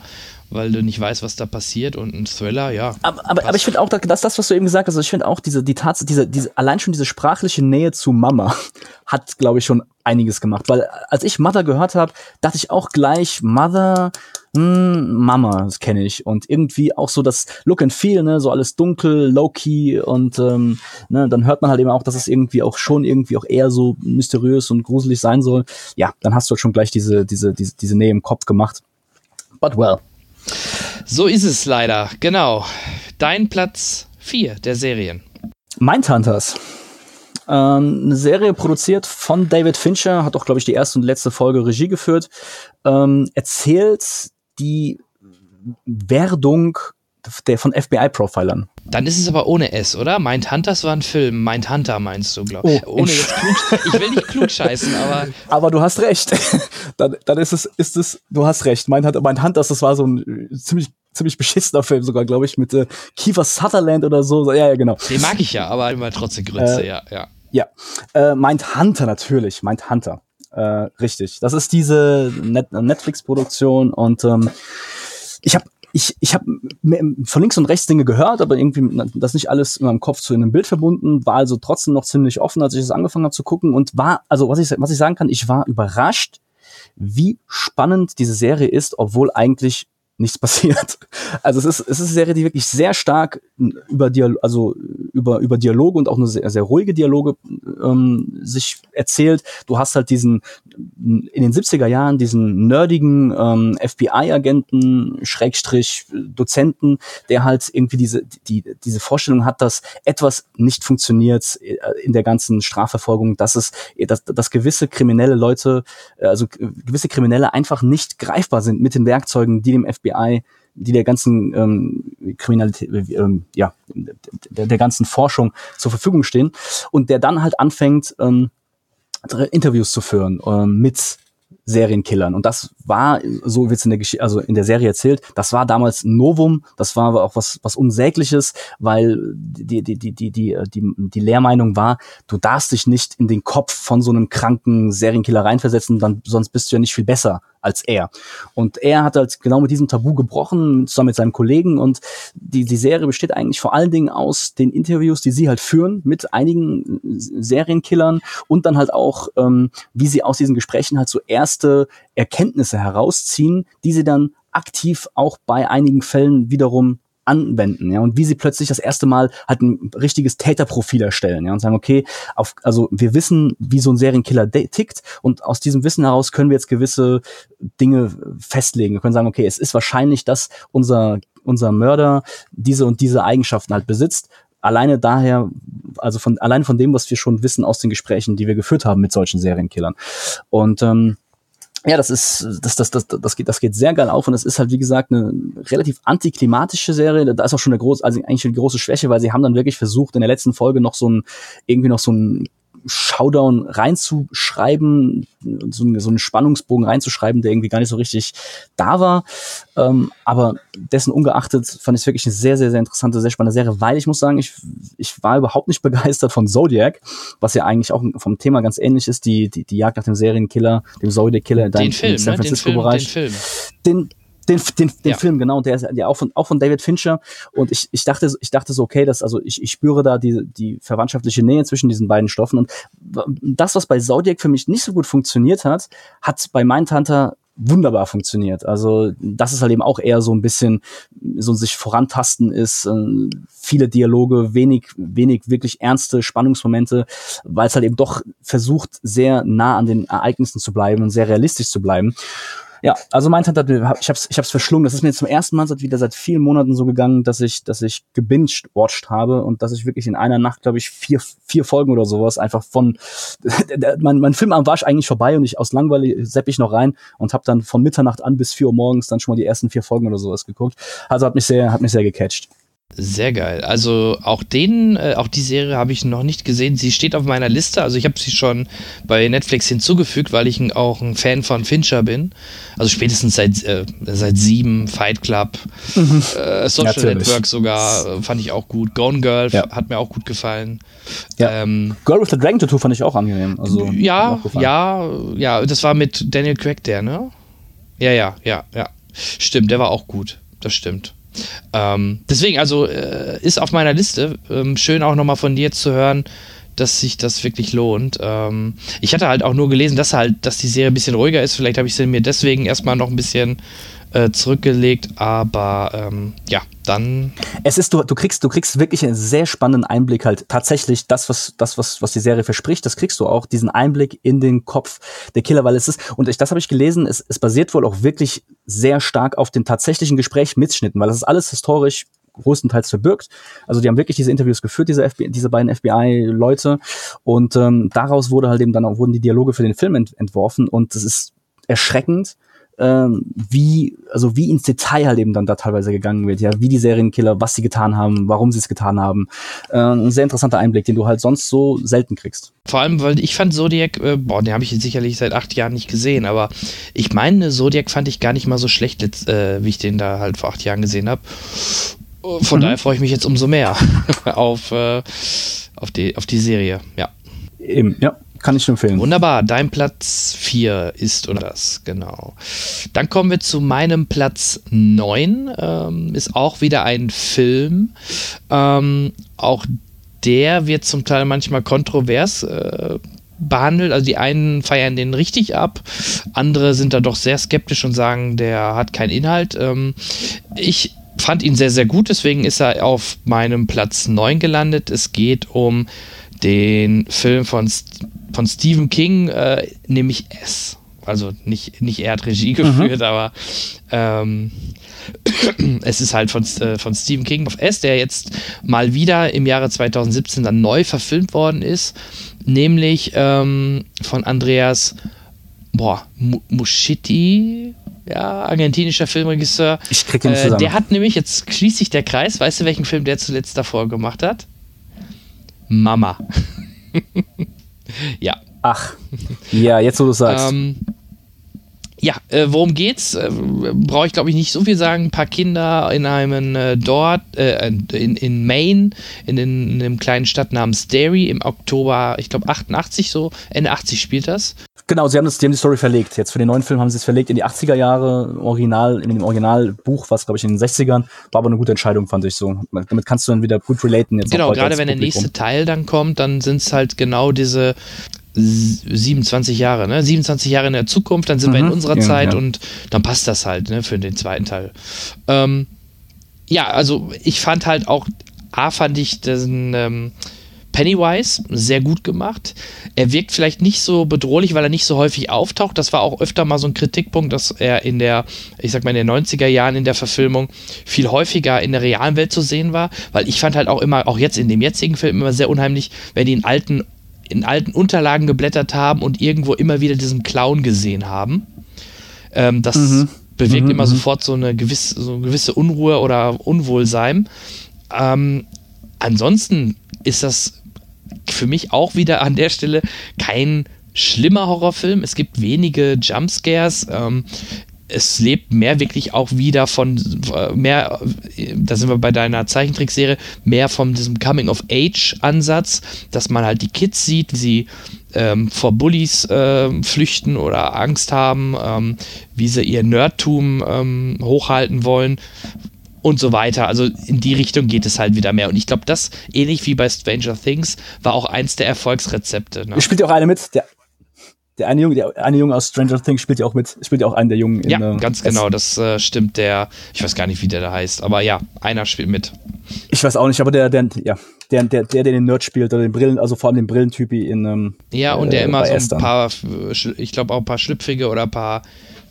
Speaker 2: weil du nicht weißt, was da passiert. Und ein Thriller, ja.
Speaker 3: Aber, aber, aber ich finde auch, dass das, was du eben gesagt hast, also ich finde auch diese, die Tatsache, diese, diese, allein schon diese sprachliche Nähe zu Mama hat, glaube ich, schon einiges gemacht. Weil als ich Mother gehört habe, dachte ich auch gleich, Mother, hm, Mama, das kenne ich. Und irgendwie auch so das Look and Feel, ne, so alles dunkel, low-key und ähm, ne, dann hört man halt eben auch, dass es irgendwie auch schon irgendwie auch eher so mysteriös und gruselig sein soll. Ja, dann hast du halt schon gleich diese, diese, diese, diese Nähe im Kopf gemacht. But well.
Speaker 2: So ist es leider, genau. Dein Platz 4 der Serien.
Speaker 3: Mindhunters. Ähm, eine Serie produziert von David Fincher, hat auch, glaube ich, die erste und letzte Folge Regie geführt. Ähm, erzählt die Werdung der von FBI-Profilern.
Speaker 2: Dann ist es aber ohne S, oder? Mindhunters war ein Film. Mindhunter meinst du, glaube ich.
Speaker 3: Oh,
Speaker 2: ohne jetzt klug, Ich will nicht klug scheißen, aber
Speaker 3: Aber du hast recht. dann, dann ist es, ist es, du hast recht. Mindhunters, Mindhunters, das war so ein äh, ziemlich, ziemlich beschissener Film sogar, glaube ich, mit äh, Kiefer Sutherland oder so. Ja, ja, genau.
Speaker 2: den mag ich ja, aber immer trotzdem Grütze,
Speaker 3: Äh,
Speaker 2: ja, ja.
Speaker 3: Ja, äh, Mindhunter natürlich, Mindhunter. Äh, richtig. Das ist diese Net Netflix-Produktion und ähm, ich habe ich, ich hab m- von links und rechts Dinge gehört, aber irgendwie das nicht alles in meinem Kopf zu einem Bild verbunden, war also trotzdem noch ziemlich offen, als ich es angefangen habe zu gucken und war, also was ich, was ich sagen kann, ich war überrascht, wie spannend diese Serie ist, obwohl eigentlich nichts passiert. Also es ist, es ist eine Serie, die wirklich sehr stark über Dial also über, über Dialoge und auch eine sehr, sehr ruhige Dialoge ähm, sich erzählt. Du hast halt diesen in den 70er Jahren diesen nerdigen ähm, FBI-Agenten, Schrägstrich Dozenten, der halt irgendwie diese, die, diese Vorstellung hat, dass etwas nicht funktioniert äh, in der ganzen Strafverfolgung, dass es, dass, dass gewisse kriminelle Leute, äh, also gewisse Kriminelle einfach nicht greifbar sind mit den Werkzeugen, die dem FBI die der ganzen ähm, Kriminalität, äh, ähm, ja, der, der ganzen Forschung zur Verfügung stehen und der dann halt anfängt, ähm, Interviews zu führen ähm, mit Serienkillern. Und das war, so wird's in der Geschichte, also in der Serie erzählt, das war damals ein Novum, das war aber auch was, was Unsägliches, weil die, die, die, die, die, die, die Lehrmeinung war, du darfst dich nicht in den Kopf von so einem kranken Serienkiller reinversetzen, dann, sonst bist du ja nicht viel besser als er. Und er hat halt genau mit diesem Tabu gebrochen, zusammen mit seinem Kollegen. Und die, die Serie besteht eigentlich vor allen Dingen aus den Interviews, die sie halt führen mit einigen Serienkillern und dann halt auch, ähm, wie sie aus diesen Gesprächen halt so erste Erkenntnisse herausziehen, die sie dann aktiv auch bei einigen Fällen wiederum anwenden, ja, und wie sie plötzlich das erste Mal halt ein richtiges Täterprofil erstellen, ja, und sagen, okay, auf, also wir wissen, wie so ein Serienkiller tickt und aus diesem Wissen heraus können wir jetzt gewisse Dinge festlegen. Wir können sagen, okay, es ist wahrscheinlich, dass unser, unser Mörder diese und diese Eigenschaften halt besitzt. Alleine daher, also von, allein von dem, was wir schon wissen aus den Gesprächen, die wir geführt haben mit solchen Serienkillern. Und, ähm, ja, das ist, das, das, das, das geht, das geht sehr geil auf und es ist halt, wie gesagt, eine relativ antiklimatische Serie. Da ist auch schon eine große, also eigentlich eine große Schwäche, weil sie haben dann wirklich versucht, in der letzten Folge noch so ein, irgendwie noch so ein Showdown reinzuschreiben, so, einen- so einen Spannungsbogen reinzuschreiben, der irgendwie gar nicht so richtig da war. Ähm, aber dessen ungeachtet fand ich es wirklich eine sehr, sehr, sehr interessante, sehr spannende Serie, weil ich muss sagen, ich, ich war überhaupt nicht begeistert von Zodiac, was ja eigentlich auch vom Thema ganz ähnlich ist, die, die, die Jagd nach dem Serienkiller, dem Zodiac-Killer in im San
Speaker 2: ne? Den Film, den
Speaker 3: Francisco-Bereich
Speaker 2: Film.
Speaker 3: den den, den, den
Speaker 2: Ja.
Speaker 3: Film, genau, der ist ja auch von, auch von David Fincher. Und ich, ich dachte, ich dachte so, okay, das, also ich, ich spüre da die, die verwandtschaftliche Nähe zwischen diesen beiden Stoffen. Und das, was bei Zodiac für mich nicht so gut funktioniert hat, hat bei Mindhunter wunderbar funktioniert. Also das ist halt eben auch eher so ein bisschen so ein sich vorantasten ist, äh, viele Dialoge, wenig, wenig wirklich ernste Spannungsmomente, weil es halt eben doch versucht, sehr nah an den Ereignissen zu bleiben und sehr realistisch zu bleiben. Ja, also mein Tante hat, ich hab's, ich hab's verschlungen. Das ist mir zum ersten Mal seit wieder seit vielen Monaten so gegangen, dass ich, dass ich gebinged-watched habe und dass ich wirklich in einer Nacht, glaube ich, vier, vier Folgen oder sowas einfach von, mein, mein Filmabend war eigentlich vorbei und ich aus Langweile sepp ich noch rein und habe dann von Mitternacht an bis vier Uhr morgens dann schon mal die ersten vier Folgen oder sowas geguckt. Also hat mich sehr, hat mich sehr gecatcht.
Speaker 2: Sehr geil. Also auch den, äh, auch die Serie habe ich noch nicht gesehen. Sie steht auf meiner Liste. Also ich habe sie schon bei Netflix hinzugefügt, weil ich auch ein Fan von Fincher bin. Also spätestens seit äh, seit sieben, Fight Club, mhm. äh, Social Natürlich. Network sogar äh, fand ich auch gut. Gone Girl ja. hat mir auch gut gefallen.
Speaker 3: Ja. Ähm, Girl with the Dragon Tattoo fand ich auch angenehm. Also
Speaker 2: ja, ja, ja. Das war mit Daniel Craig der, ne? Ja, ja, ja, ja. Stimmt, der war auch gut. Das stimmt. Ähm, deswegen, also äh, ist auf meiner Liste. Ähm, schön auch nochmal von dir zu hören, dass sich das wirklich lohnt. Ähm, ich hatte halt auch nur gelesen, dass halt, dass die Serie ein bisschen ruhiger ist. Vielleicht habe ich sie mir deswegen erstmal noch ein bisschen äh, zurückgelegt, aber ähm, ja, dann.
Speaker 3: Es ist, du, du kriegst, du kriegst wirklich einen sehr spannenden Einblick halt tatsächlich das, was, das, was, was die Serie verspricht, das kriegst du auch, diesen Einblick in den Kopf der Killer, weil es ist, und ich, das habe ich gelesen, es, es basiert wohl auch wirklich sehr stark auf dem tatsächlichen Gespräch mitschnitten, weil das ist alles historisch größtenteils verbirgt. Also die haben wirklich diese Interviews geführt, diese, FBI, diese beiden FBI-Leute. Und ähm, daraus wurde halt eben dann auch, wurden die Dialoge für den Film ent entworfen. Und das ist erschreckend, ähm, wie, also wie ins Detail halt eben dann da teilweise gegangen wird, ja, wie die Serienkiller, was sie getan haben, warum sie es getan haben. Äh, ein sehr interessanter Einblick, den du halt sonst so selten kriegst.
Speaker 2: Vor allem, weil ich fand Zodiac, äh, boah, den habe ich sicherlich seit acht Jahren nicht gesehen, aber ich meine, Zodiac fand ich gar nicht mal so schlecht, äh, wie ich den da halt vor acht Jahren gesehen habe. Von mhm. daher freue ich mich jetzt umso mehr auf, äh, auf, die, auf die Serie, ja.
Speaker 3: Eben, ja. Kann ich empfehlen.
Speaker 2: Wunderbar. Dein Platz 4 ist oder das, genau. Dann kommen wir zu meinem Platz 9. Ähm, ist auch wieder ein Film. Ähm, auch der wird zum Teil manchmal kontrovers äh, behandelt. Also die einen feiern den richtig ab, andere sind da doch sehr skeptisch und sagen, der hat keinen Inhalt. Ähm, ich fand ihn sehr, sehr gut, deswegen ist er auf meinem Platz 9 gelandet. Es geht um den Film von von Stephen King, äh, nämlich S. Also nicht, nicht er hat Regie geführt, mhm. aber ähm, es ist halt von, äh, von Stephen King auf S, der jetzt mal wieder im Jahre 2017 dann neu verfilmt worden ist, nämlich ähm, von Andreas boah, Muschietti, ja, argentinischer Filmregisseur.
Speaker 3: Ich krieg ihn zusammen.
Speaker 2: Äh, der hat nämlich, jetzt schließt sich der Kreis, weißt du, welchen Film der zuletzt davor gemacht hat? Mama. ja.
Speaker 3: Ach, ja, jetzt wo du sagst.
Speaker 2: Ähm, ja, äh, worum geht's? Äh, Brauche ich, glaube ich, nicht so viel sagen. Ein paar Kinder in einem äh, dort, äh, in, in Maine, in, in, in, einem kleinen Stadt namens Derry im Oktober, ich glaube 88 so, Ende 80 spielt das.
Speaker 3: Genau, sie haben, das, die haben die Story verlegt. Jetzt für den neuen Film haben sie es verlegt in die 80er Jahre, Original, in dem Originalbuch, was glaube ich in den 60ern, war aber eine gute Entscheidung, fand ich so. Damit kannst du dann wieder gut relaten.
Speaker 2: Jetzt genau, gerade wenn der nächste Teil dann kommt, dann sind es halt genau diese 27 Jahre, ne? 27 Jahre in der Zukunft, dann sind mhm, wir in mhm. unserer ja, Zeit ja. und dann passt das halt, ne, für den zweiten Teil. Ähm, ja, also ich fand halt auch, A fand ich diesen ähm, Pennywise sehr gut gemacht. Er wirkt vielleicht nicht so bedrohlich, weil er nicht so häufig auftaucht. Das war auch öfter mal so ein Kritikpunkt, dass er in der, ich sag mal, in den 90er Jahren in der Verfilmung viel häufiger in der realen Welt zu sehen war. Weil ich fand halt auch immer, auch jetzt in dem jetzigen Film immer sehr unheimlich, wenn die in alten in alten Unterlagen geblättert haben und irgendwo immer wieder diesen Clown gesehen haben. Ähm, das mhm. bewegt mhm, immer mhm. sofort so eine gewisse, so eine gewisse Unruhe oder Unwohlsein. Ähm, ansonsten ist das für mich auch wieder an der Stelle kein schlimmer Horrorfilm. Es gibt wenige Jumpscares. Ähm, es lebt mehr wirklich auch wieder von mehr, da sind wir bei deiner Zeichentrickserie, mehr von diesem Coming-of-Age-Ansatz, dass man halt die Kids sieht, wie sie ähm, vor Bullies äh, flüchten oder Angst haben, ähm, wie sie ihr Nerdtum ähm, hochhalten wollen und so weiter. Also in die Richtung geht es halt wieder mehr. Und ich glaube, das, ähnlich wie bei Stranger Things, war auch eins der Erfolgsrezepte.
Speaker 3: Ne? Spielt auch eine mit, der der eine Junge, der eine Junge aus Stranger Things spielt ja auch mit, spielt ja auch einen der Jungen.
Speaker 2: Ja, in, äh, ganz genau, das äh, stimmt. Der, ich weiß gar nicht, wie der da heißt, aber ja, einer spielt mit.
Speaker 3: Ich weiß auch nicht, aber der, der, ja, der, der, der, der den Nerd spielt oder den Brillen, also vor allem den Brillentypi in. Ähm,
Speaker 2: ja, und der äh, immer so ein paar, ich glaube auch ein paar schlüpfige oder ein paar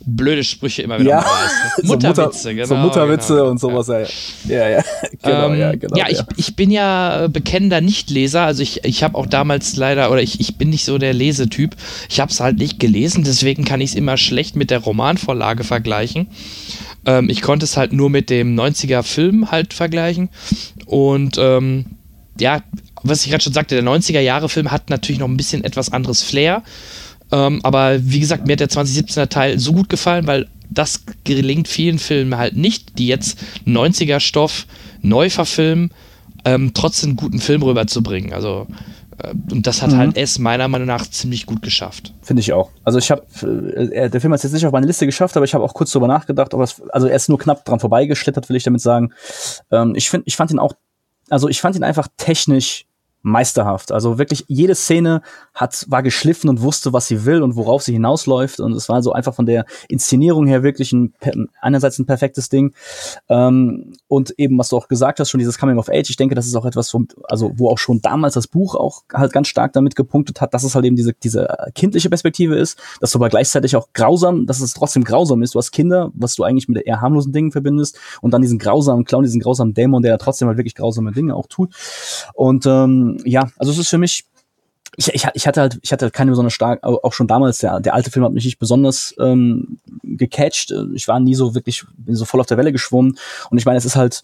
Speaker 2: blöde Sprüche immer wieder
Speaker 3: ja. Ne? Mutterwitze, so genau. So Mutterwitze genau. und sowas, ja. Ja, ja,
Speaker 2: genau, ähm, ja, genau. Ja, ich, ich bin ja bekennender Nichtleser, also ich, ich habe auch damals leider, oder ich, ich bin nicht so der Lesetyp, ich habe es halt nicht gelesen, deswegen kann ich es immer schlecht mit der Romanvorlage vergleichen. Ähm, ich konnte es halt nur mit dem 90er Film halt vergleichen und ähm, ja, was ich gerade schon sagte, der 90er Jahre Film hat natürlich noch ein bisschen etwas anderes Flair. Ähm, aber wie gesagt, mir hat der 2017er Teil so gut gefallen, weil das gelingt vielen Filmen halt nicht, die jetzt 90er Stoff neu verfilmen, ähm, trotzdem einen guten Film rüberzubringen. Also äh, und das hat mhm. halt S meiner Meinung nach ziemlich gut geschafft.
Speaker 3: Finde ich auch. Also ich habe, äh, der Film hat es jetzt nicht auf meine Liste geschafft, aber ich habe auch kurz drüber nachgedacht, ob es, also er ist nur knapp dran vorbeigeschlittert, will ich damit sagen. Ähm, ich finde, ich fand ihn auch, also ich fand ihn einfach technisch meisterhaft. Also wirklich jede Szene hat, war geschliffen und wusste, was sie will und worauf sie hinausläuft. Und es war so einfach von der Inszenierung her wirklich ein, einerseits ein perfektes Ding. Ähm, und eben, was du auch gesagt hast, schon dieses Coming of Age. Ich denke, das ist auch etwas, wo, also, wo auch schon damals das Buch auch halt ganz stark damit gepunktet hat, dass es halt eben diese, diese kindliche Perspektive ist, dass du aber gleichzeitig auch grausam, dass es trotzdem grausam ist. Du hast Kinder, was du eigentlich mit eher harmlosen Dingen verbindest und dann diesen grausamen Clown, diesen grausamen Dämon, der trotzdem halt wirklich grausame Dinge auch tut. Und ähm, ja, also es ist für mich, ich, ich, ich hatte halt, ich hatte halt keine besonders stark, auch schon damals, der, der alte Film hat mich nicht besonders ähm, gecatcht. Ich war nie so wirklich, bin so voll auf der Welle geschwommen. Und ich meine, es ist halt,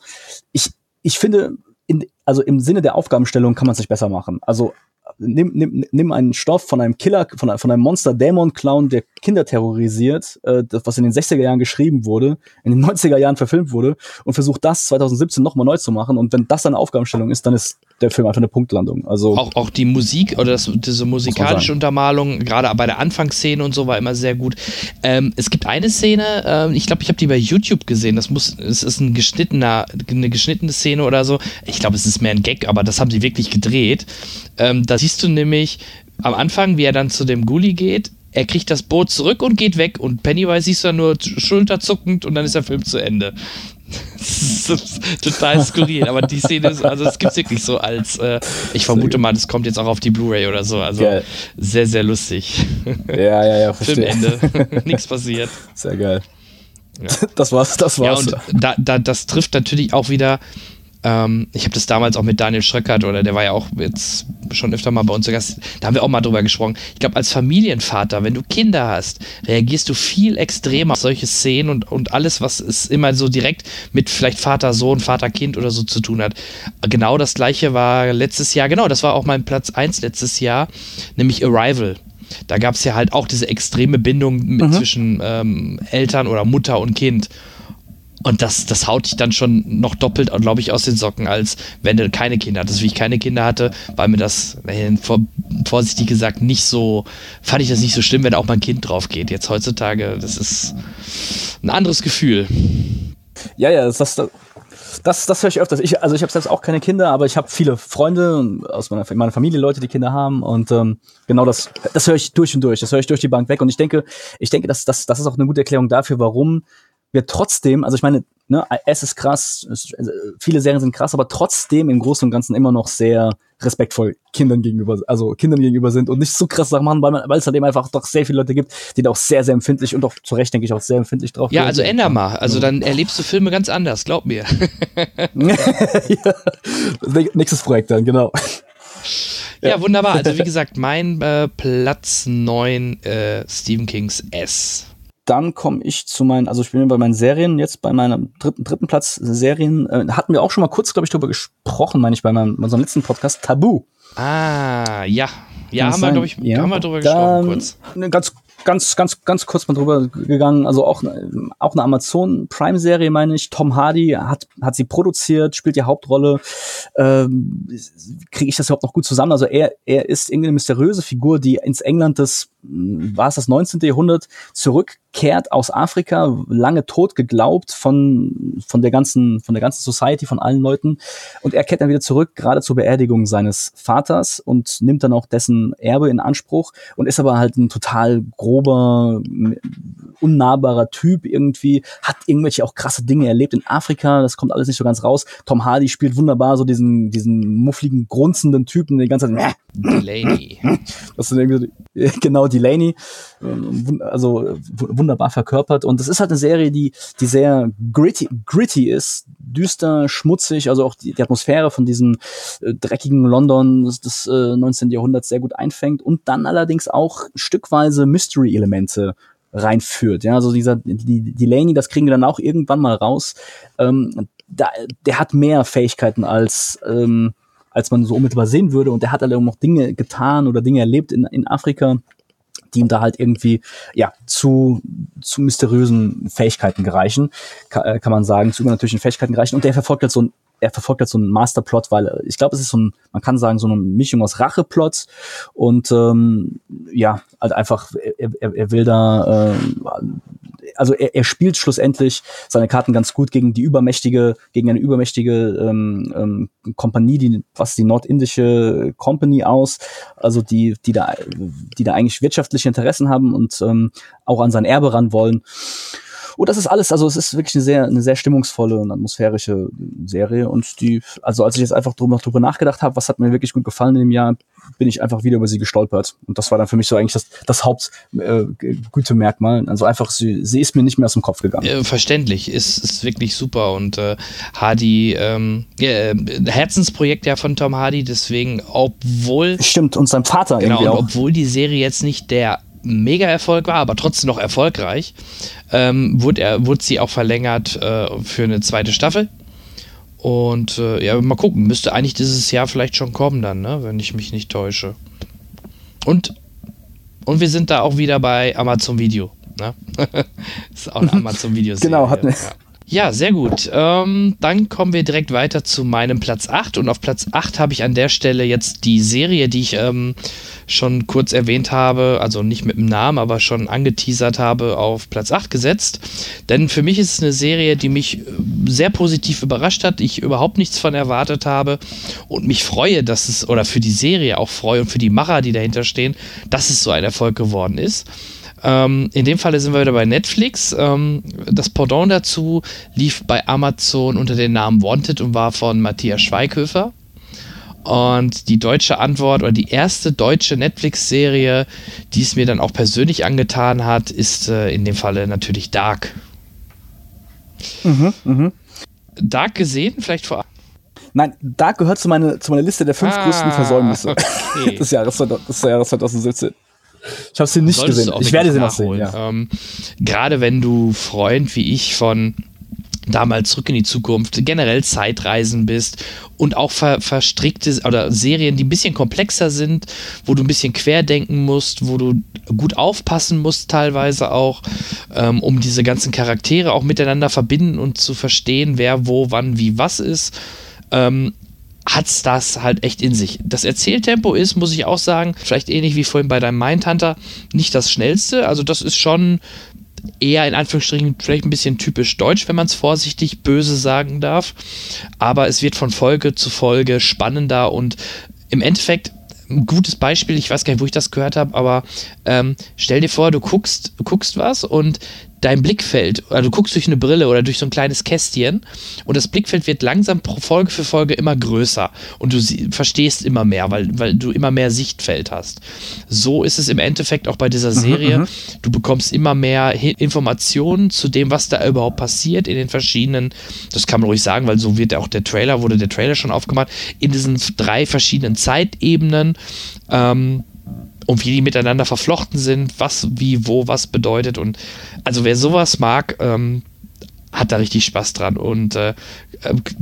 Speaker 3: ich, ich finde, in, also im Sinne der Aufgabenstellung kann man es nicht besser machen. Also nimm, nimm, nimm einen Stoff von einem Killer, von, von einem Monster-Dämon-Clown, der Kinder terrorisiert, äh, das, was in den 60er Jahren geschrieben wurde, in den 90er Jahren verfilmt wurde, und versucht das 2017 nochmal neu zu machen. Und wenn das eine Aufgabenstellung ist, dann ist der Film einfach eine Punktlandung. Also
Speaker 2: auch, auch die Musik oder das, diese musikalische Untermalung, gerade bei der Anfangsszene und so, war immer sehr gut. Ähm, es gibt eine Szene, äh, ich glaube, ich habe die bei YouTube gesehen. Das muss, es ist ein geschnittener, eine geschnittene Szene oder so. Ich glaube, es ist mehr ein Gag, aber das haben sie wirklich gedreht. Ähm, da siehst du nämlich am Anfang, wie er dann zu dem Gully geht. Er kriegt das Boot zurück und geht weg und Pennywise siehst du dann nur schulterzuckend und dann ist der Film zu Ende. Total skurril, aber die Szene ist, also es gibt es wirklich so als, äh, ich vermute mal, das kommt jetzt auch auf die Blu-ray oder so, also geil. sehr, sehr lustig.
Speaker 3: Ja, ja, ja, verstehe.
Speaker 2: Filmende, nichts passiert.
Speaker 3: Sehr geil. Ja. Das war's, das war's.
Speaker 2: Ja, und da, da, das trifft natürlich auch wieder ähm, ich habe das damals auch mit Daniel Schröckert oder der war ja auch jetzt schon öfter mal bei uns zu Gast. Da haben wir auch mal drüber gesprochen. Ich glaube, als Familienvater, wenn du Kinder hast, reagierst du viel extremer auf solche Szenen und, und alles, was es immer so direkt mit vielleicht Vater, Sohn, Vater, Kind oder so zu tun hat. Genau das gleiche war letztes Jahr, genau, das war auch mein Platz 1 letztes Jahr, nämlich Arrival. Da gab es ja halt auch diese extreme Bindung mhm. zwischen ähm, Eltern oder Mutter und Kind. Und das, das haut dich dann schon noch doppelt, glaube ich, aus den Socken, als wenn du keine Kinder hattest. Wie ich keine Kinder hatte, war mir das, äh, vor, vorsichtig gesagt, nicht so, fand ich das nicht so schlimm, wenn auch mal ein Kind drauf geht. Jetzt heutzutage, das ist ein anderes Gefühl.
Speaker 3: Ja, ja, das, das, das, das höre ich öfters. Ich, also ich habe selbst auch keine Kinder, aber ich habe viele Freunde aus meiner, meiner Familie, Leute, die Kinder haben. Und ähm, genau das, das höre ich durch und durch. Das höre ich durch die Bank weg. Und ich denke, ich denke, dass das, das ist auch eine gute Erklärung dafür, warum wir trotzdem, also ich meine, ne, es ist krass, es, also viele Serien sind krass, aber trotzdem im Großen und Ganzen immer noch sehr respektvoll Kindern gegenüber, also Kindern gegenüber sind und nicht so krass Sachen machen, weil, man, weil es halt eben einfach doch sehr viele Leute gibt, die da auch sehr, sehr empfindlich und auch zu Recht, denke ich, auch sehr empfindlich drauf
Speaker 2: Ja, also änder mal. Also dann erlebst du Filme ganz anders, glaub mir.
Speaker 3: ja. Nächstes Projekt dann, genau.
Speaker 2: Ja, ja, wunderbar. Also wie gesagt, mein äh, Platz 9 äh, Stephen Kings S
Speaker 3: dann komme ich zu meinen, also ich bin bei meinen Serien, jetzt bei meinem dritten, dritten Platz Serien, äh, hatten wir auch schon mal kurz, glaube ich, darüber gesprochen, meine ich, bei meinem, unserem letzten Podcast, Tabu.
Speaker 2: Ah, ja. Ja, haben wir, glaube ich, ja. haben wir drüber gesprochen, kurz.
Speaker 3: Ganz, ganz, ganz, ganz kurz mal drüber gegangen. Also auch, auch eine Amazon Prime-Serie, meine ich. Tom Hardy hat, hat sie produziert, spielt die Hauptrolle. Ähm, Kriege ich das überhaupt noch gut zusammen? Also er, er ist irgendwie eine mysteriöse Figur, die ins England des war es das 19. Jahrhundert, zurückkehrt aus Afrika, lange tot geglaubt von, von der ganzen, von der ganzen Society, von allen Leuten. Und er kehrt dann wieder zurück, gerade zur Beerdigung seines Vaters und nimmt dann auch dessen Erbe in Anspruch und ist aber halt ein total grober, unnahbarer Typ irgendwie, hat irgendwelche auch krasse Dinge erlebt in Afrika, das kommt alles nicht so ganz raus. Tom Hardy spielt wunderbar so diesen, diesen muffligen, grunzenden Typen, die ganze Zeit,
Speaker 2: Delaney.
Speaker 3: Das ist irgendwie, genau, Delaney, ähm, also wunderbar verkörpert. Und das ist halt eine Serie, die, die sehr gritty, gritty ist, düster, schmutzig, also auch die, die Atmosphäre von diesem äh, dreckigen London des, des äh, 19. Jahrhunderts sehr gut einfängt und dann allerdings auch stückweise Mystery-Elemente reinführt. Ja, also dieser die, Delaney, das kriegen wir dann auch irgendwann mal raus. Ähm, da, der hat mehr Fähigkeiten als ähm, als man so unmittelbar sehen würde. Und der hat halt auch noch Dinge getan oder Dinge erlebt in, in Afrika, die ihm da halt irgendwie ja zu zu mysteriösen Fähigkeiten gereichen, kann, äh, kann man sagen, zu übernatürlichen Fähigkeiten gereichen. Und der verfolgt halt so ein er verfolgt halt so einen Masterplot, weil äh, ich glaube, es ist so ein, man kann sagen, so eine Mischung aus Racheplots und ähm, ja, halt einfach, er, er, er will da, äh, also er, er spielt schlussendlich seine Karten ganz gut gegen die übermächtige, gegen eine übermächtige ähm, ähm, Kompanie, die was die nordindische Company aus, also die, die da, die da eigentlich wirtschaftliche Interessen haben und ähm, auch an sein Erbe ran wollen. Und oh, das ist alles, also es ist wirklich eine sehr, eine sehr stimmungsvolle und atmosphärische Serie. Und die, also als ich jetzt einfach drüber, drüber nachgedacht habe, was hat mir wirklich gut gefallen in dem Jahr, bin ich einfach wieder über sie gestolpert. Und das war dann für mich so eigentlich das, das Hauptgütemerkmal. Äh, also einfach, sie, sie ist mir nicht mehr aus dem Kopf gegangen.
Speaker 2: Äh, verständlich, ist, ist wirklich super. Und äh, Hardy, ähm, äh, Herzensprojekt ja von Tom Hardy, deswegen, obwohl.
Speaker 3: Stimmt, und sein Vater
Speaker 2: genau,
Speaker 3: irgendwie auch.
Speaker 2: Obwohl die Serie jetzt nicht der Mega-Erfolg war, aber trotzdem noch erfolgreich, ähm, wurde, er, wurde sie auch verlängert äh, für eine zweite Staffel. Und äh, ja, mal gucken, müsste eigentlich dieses Jahr vielleicht schon kommen dann, ne? wenn ich mich nicht täusche. Und, und wir sind da auch wieder bei Amazon Video. Ne? ist auch eine Amazon Video.
Speaker 3: genau, hat eine,
Speaker 2: ja. Ja, sehr gut. Ähm, dann kommen wir direkt weiter zu meinem Platz 8. Und auf Platz 8 habe ich an der Stelle jetzt die Serie, die ich ähm, schon kurz erwähnt habe, also nicht mit dem Namen, aber schon angeteasert habe, auf Platz 8 gesetzt. Denn für mich ist es eine Serie, die mich äh, sehr positiv überrascht hat, ich überhaupt nichts von erwartet habe und mich freue, dass es, oder für die Serie auch freue und für die Macher, die dahinter stehen, dass es so ein Erfolg geworden ist. Ähm, in dem Falle sind wir wieder bei Netflix. Ähm, das Pendant dazu lief bei Amazon unter dem Namen Wanted und war von Matthias Schweighöfer. Und die deutsche Antwort oder die erste deutsche Netflix-Serie, die es mir dann auch persönlich angetan hat, ist äh, in dem Falle natürlich Dark. Mhm, mh. Dark gesehen, vielleicht vor.
Speaker 3: Nein, Dark gehört zu, meine, zu meiner Liste der fünf ah, größten Versäumnisse okay. des, Jahres, des Jahres 2017. Ich habe sie nicht gesehen. Ich werde sie noch sehen. Ja.
Speaker 2: Ähm, Gerade wenn du Freund wie ich von damals zurück in die Zukunft, generell Zeitreisen bist und auch ver verstrickte oder Serien, die ein bisschen komplexer sind, wo du ein bisschen querdenken musst, wo du gut aufpassen musst, teilweise auch, ähm, um diese ganzen Charaktere auch miteinander verbinden und zu verstehen, wer wo, wann, wie, was ist. Ähm, hat's das halt echt in sich. Das Erzähltempo ist, muss ich auch sagen, vielleicht ähnlich wie vorhin bei deinem Mindhunter, nicht das schnellste. Also das ist schon eher in Anführungsstrichen vielleicht ein bisschen typisch deutsch, wenn man es vorsichtig böse sagen darf. Aber es wird von Folge zu Folge spannender und im Endeffekt ein gutes Beispiel, ich weiß gar nicht, wo ich das gehört habe, aber ähm, stell dir vor, du guckst, guckst was und dein Blickfeld, also du guckst durch eine Brille oder durch so ein kleines Kästchen und das Blickfeld wird langsam Folge für Folge immer größer und du verstehst immer mehr, weil, weil du immer mehr Sichtfeld hast. So ist es im Endeffekt auch bei dieser mhm, Serie. Mhm, du bekommst immer mehr Informationen zu dem, was da überhaupt passiert in den verschiedenen, das kann man ruhig sagen, weil so wird auch der Trailer, wurde der Trailer schon aufgemacht, in diesen drei verschiedenen Zeitebenen. Ähm, und wie die miteinander verflochten sind, was, wie, wo, was bedeutet. Und also wer sowas mag, ähm, hat da richtig Spaß dran. Und äh,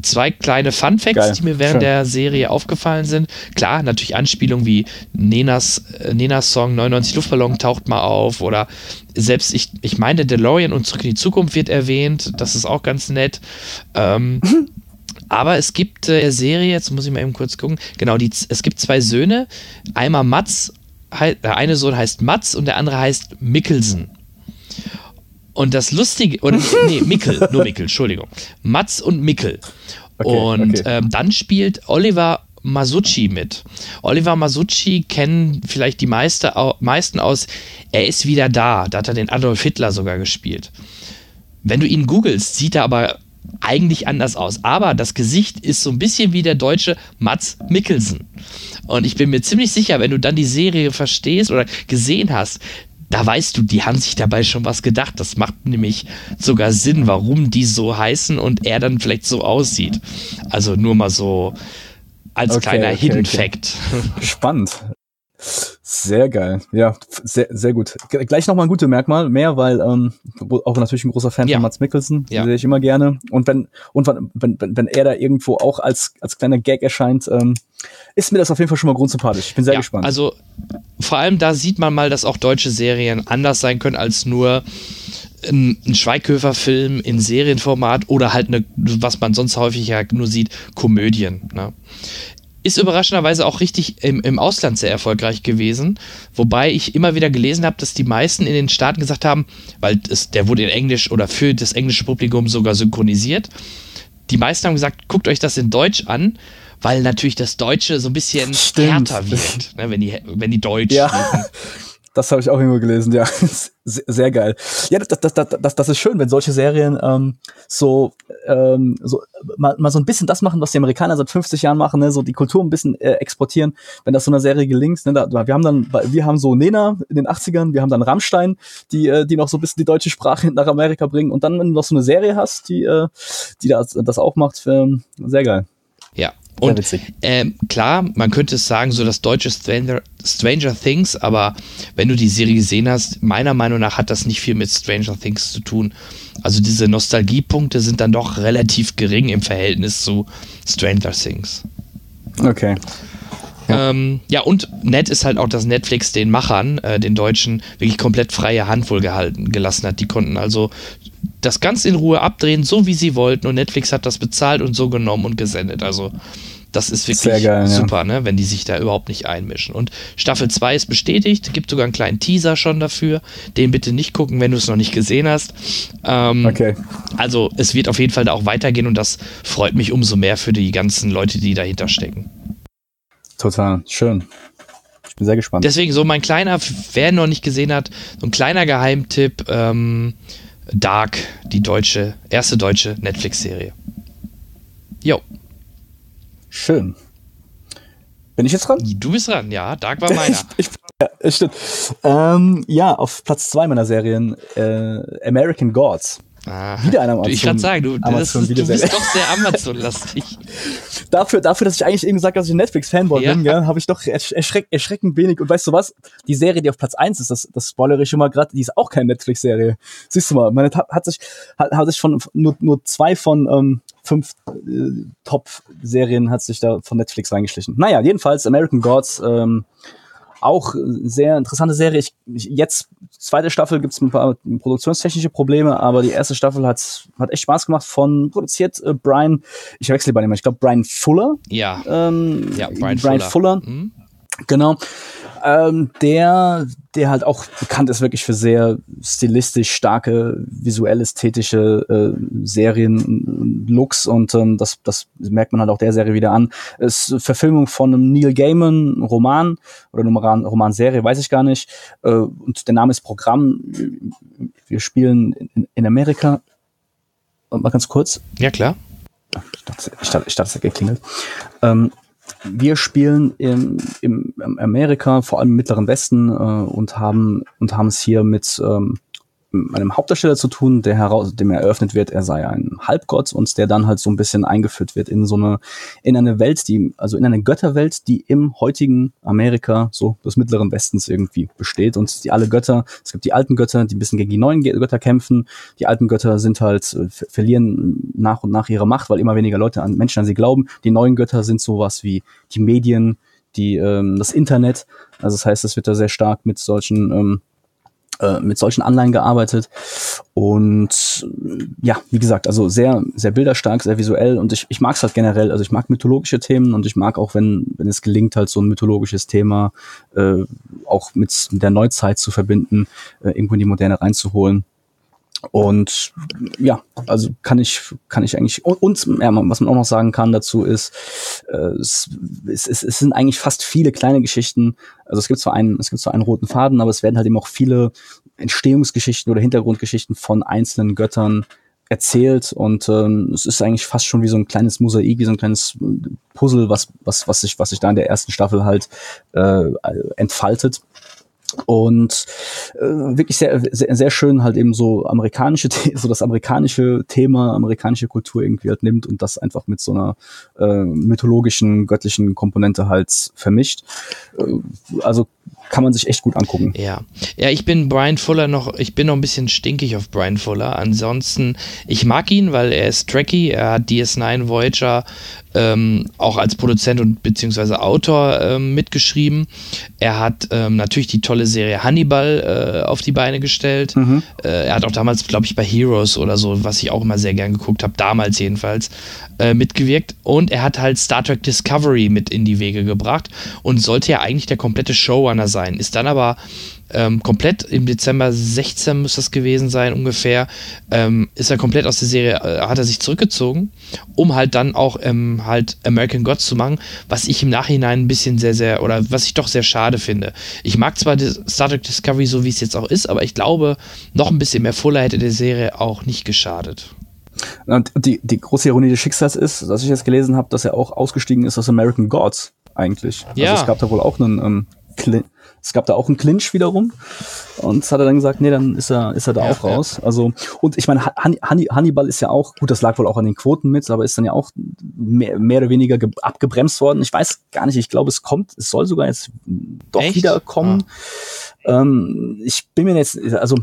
Speaker 2: zwei kleine Fun Facts, Geil. die mir während Schön. der Serie aufgefallen sind. Klar, natürlich Anspielungen wie Nenas, äh, Nenas Song 99 Luftballon taucht mal auf oder selbst ich, ich meine, DeLorean und Zurück in die Zukunft wird erwähnt. Das ist auch ganz nett. Ähm, Aber es gibt äh, Serie, jetzt muss ich mal eben kurz gucken, genau, die, es gibt zwei Söhne, einmal Mats der eine Sohn heißt Mats und der andere heißt Mickelsen. Und das Lustige, oder nee, Mickel, nur Mickel, Entschuldigung. Mats und Mickel. Okay, und okay. Ähm, dann spielt Oliver Masucci mit. Oliver Masucci kennen vielleicht die meiste, meisten aus Er ist wieder da. Da hat er den Adolf Hitler sogar gespielt. Wenn du ihn googelst, sieht er aber eigentlich anders aus. Aber das Gesicht ist so ein bisschen wie der deutsche Mats Mikkelsen. Und ich bin mir ziemlich sicher, wenn du dann die Serie verstehst oder gesehen hast, da weißt du, die haben sich dabei schon was gedacht. Das macht nämlich sogar Sinn, warum die so heißen und er dann vielleicht so aussieht. Also nur mal so als okay, kleiner okay, Hidden okay. Fact.
Speaker 3: Spannend. Sehr geil. Ja, sehr, sehr gut. Gleich nochmal ein gutes Merkmal, mehr, weil ähm, auch natürlich ein großer Fan ja. von Mats Mikkelsen, ja. sehe ich immer gerne. Und wenn, und wenn, wenn, wenn er da irgendwo auch als, als kleiner Gag erscheint, ähm, ist mir das auf jeden Fall schon mal grundsympathisch. Ich bin sehr ja, gespannt.
Speaker 2: Also vor allem da sieht man mal, dass auch deutsche Serien anders sein können als nur ein, ein Schweighöfer-Film in Serienformat oder halt eine, was man sonst häufig ja nur sieht, Komödien. Ne? Ist überraschenderweise auch richtig im, im Ausland sehr erfolgreich gewesen. Wobei ich immer wieder gelesen habe, dass die meisten in den Staaten gesagt haben, weil es, der wurde in Englisch oder für das englische Publikum sogar synchronisiert. Die meisten haben gesagt, guckt euch das in Deutsch an, weil natürlich das Deutsche so ein bisschen Stimmt. härter wird, ne, wenn, die, wenn die Deutsch ja.
Speaker 3: Das habe ich auch irgendwo gelesen, ja. Sehr, geil. Ja, das, das, das, das, das ist schön, wenn solche Serien ähm, so, ähm, so mal, mal so ein bisschen das machen, was die Amerikaner seit 50 Jahren machen, ne? so die Kultur ein bisschen äh, exportieren. Wenn das so einer Serie gelingt, ne? da, wir haben dann, wir haben so Nena in den 80ern, wir haben dann Rammstein, die, äh, die noch so ein bisschen die deutsche Sprache nach Amerika bringen. Und dann, wenn du noch so eine Serie hast, die, äh, die das, das auch macht, äh, sehr geil.
Speaker 2: Und ähm, klar, man könnte es sagen, so das deutsche Stranger, Stranger Things, aber wenn du die Serie gesehen hast, meiner Meinung nach hat das nicht viel mit Stranger Things zu tun. Also diese Nostalgiepunkte sind dann doch relativ gering im Verhältnis zu Stranger Things.
Speaker 3: Okay.
Speaker 2: Ja. Ähm, ja, und nett ist halt auch, dass Netflix den Machern, äh, den Deutschen, wirklich komplett freie Hand wohl gehalten, gelassen hat. Die konnten also das ganz in Ruhe abdrehen, so wie sie wollten. Und Netflix hat das bezahlt und so genommen und gesendet. Also das ist wirklich geil, super, ja. ne, wenn die sich da überhaupt nicht einmischen. Und Staffel 2 ist bestätigt, gibt sogar einen kleinen Teaser schon dafür. Den bitte nicht gucken, wenn du es noch nicht gesehen hast. Ähm, okay. Also es wird auf jeden Fall da auch weitergehen und das freut mich umso mehr für die ganzen Leute, die dahinter stecken.
Speaker 3: Total, schön. Ich bin sehr gespannt.
Speaker 2: Deswegen so mein kleiner, wer noch nicht gesehen hat, so ein kleiner Geheimtipp, ähm, Dark, die deutsche, erste deutsche Netflix-Serie. Jo.
Speaker 3: Schön. Bin ich jetzt dran?
Speaker 2: Du bist dran, ja. Dark war meiner.
Speaker 3: ich, ja, stimmt. Ähm, ja, auf Platz zwei meiner Serien äh, American Gods.
Speaker 2: Ah, wieder ein Amazon. Ich kann sagen, du, das ist, du bist doch sehr Amazon-lastig.
Speaker 3: dafür, dafür, dass ich eigentlich eben gesagt habe, dass ich ein Netflix-Fanboy ja. bin, ja, habe ich doch erschreck, erschreckend wenig. Und weißt du was? Die Serie, die auf Platz eins ist, das, das spoilere ich schon mal gerade, die ist auch keine Netflix-Serie. Siehst du mal, meine hat sich, hat, hat sich von nur, nur zwei von ähm, fünf äh, Top-Serien hat sich da von Netflix reingeschlichen. Naja, jedenfalls American Gods, ähm, auch sehr interessante Serie. Ich, ich, jetzt, zweite Staffel gibt es ein paar produktionstechnische Probleme, aber die erste Staffel hat, hat echt Spaß gemacht. Von produziert äh, Brian, ich wechsle bei dem, ich glaube Brian Fuller.
Speaker 2: Ja.
Speaker 3: Ähm, ja, Brian, Brian Fuller. Fuller. Mhm. Genau ähm, der, der halt auch bekannt ist wirklich für sehr stilistisch starke, visuell ästhetische äh, Serien, Looks und ähm, das, das merkt man halt auch der Serie wieder an. Es ist Verfilmung von einem Neil Gaiman Roman oder einem Roman, Romanserie, weiß ich gar nicht. Äh, und der Name ist Programm. Wir spielen in, in Amerika. Mal ganz kurz.
Speaker 2: Ja, klar.
Speaker 3: Ich dachte, ich dachte, ich dachte es hat geklingelt. Ähm, wir spielen im, im Amerika, vor allem im Mittleren Westen, äh, und haben und haben es hier mit ähm, einem Hauptdarsteller zu tun, der heraus, dem eröffnet wird, er sei ein Halbgott und der dann halt so ein bisschen eingeführt wird in so eine, in eine Welt, die, also in eine Götterwelt, die im heutigen Amerika, so des Mittleren Westens irgendwie besteht. Und die alle Götter, es gibt die alten Götter, die ein bisschen gegen die neuen Götter kämpfen, die alten Götter sind halt, äh, verlieren nach und nach ihre Macht, weil immer weniger Leute an Menschen an sie glauben, die neuen Götter sind sowas wie die Medien, die, ähm, das Internet, also das heißt, es wird da sehr stark mit solchen, ähm, äh, mit solchen Anleihen gearbeitet. Und ja, wie gesagt, also sehr, sehr bilderstark, sehr visuell. Und ich, ich mag es halt generell, also ich mag mythologische Themen und ich mag auch, wenn, wenn es gelingt, halt so ein mythologisches Thema äh, auch mit der Neuzeit zu verbinden, äh, irgendwo in die Moderne reinzuholen. Und ja, also kann ich, kann ich eigentlich, und, ja, was man auch noch sagen kann dazu ist, äh, es, es, es sind eigentlich fast viele kleine Geschichten. Also es gibt zwar einen, es gibt zwar einen roten Faden, aber es werden halt eben auch viele Entstehungsgeschichten oder Hintergrundgeschichten von einzelnen Göttern erzählt und ähm, es ist eigentlich fast schon wie so ein kleines Mosaik, wie so ein kleines Puzzle, was was was sich was sich da in der ersten Staffel halt äh, entfaltet und äh, wirklich sehr, sehr, sehr schön halt eben so amerikanische, so das amerikanische Thema, amerikanische Kultur irgendwie halt nimmt und das einfach mit so einer äh, mythologischen, göttlichen Komponente halt vermischt. Äh, also kann man sich echt gut angucken.
Speaker 2: Ja. Ja, ich bin Brian Fuller noch, ich bin noch ein bisschen stinkig auf Brian Fuller. Ansonsten, ich mag ihn, weil er ist tracky, er hat DS9 Voyager ähm, auch als Produzent und beziehungsweise Autor ähm, mitgeschrieben. Er hat ähm, natürlich die tolle Serie Hannibal äh, auf die Beine gestellt. Mhm. Äh, er hat auch damals, glaube ich, bei Heroes oder so, was ich auch immer sehr gern geguckt habe, damals jedenfalls, äh, mitgewirkt. Und er hat halt Star Trek Discovery mit in die Wege gebracht und sollte ja eigentlich der komplette Showrunner sein. Ist dann aber ähm, komplett im Dezember 16 muss das gewesen sein ungefähr, ähm, ist er komplett aus der Serie, äh, hat er sich zurückgezogen, um halt dann auch ähm, halt American Gods zu machen, was ich im Nachhinein ein bisschen sehr, sehr, oder was ich doch sehr schade finde. Ich mag zwar Star Trek Discovery so, wie es jetzt auch ist, aber ich glaube, noch ein bisschen mehr Fuller hätte der Serie auch nicht geschadet.
Speaker 3: Und die, die große Ironie des Schicksals ist, dass ich jetzt gelesen habe, dass er auch ausgestiegen ist aus American Gods eigentlich.
Speaker 2: Ja.
Speaker 3: Also es gab da wohl auch einen ähm, es gab da auch einen Clinch wiederum. Und es hat er dann gesagt, nee, dann ist er, ist er da ja, auch raus. Ja. Also, und ich meine, Hannibal ist ja auch, gut, das lag wohl auch an den Quoten mit, aber ist dann ja auch mehr, mehr oder weniger abgebremst worden. Ich weiß gar nicht, ich glaube, es kommt, es soll sogar jetzt doch Echt? wieder kommen. Ah. Ähm, ich bin mir jetzt, also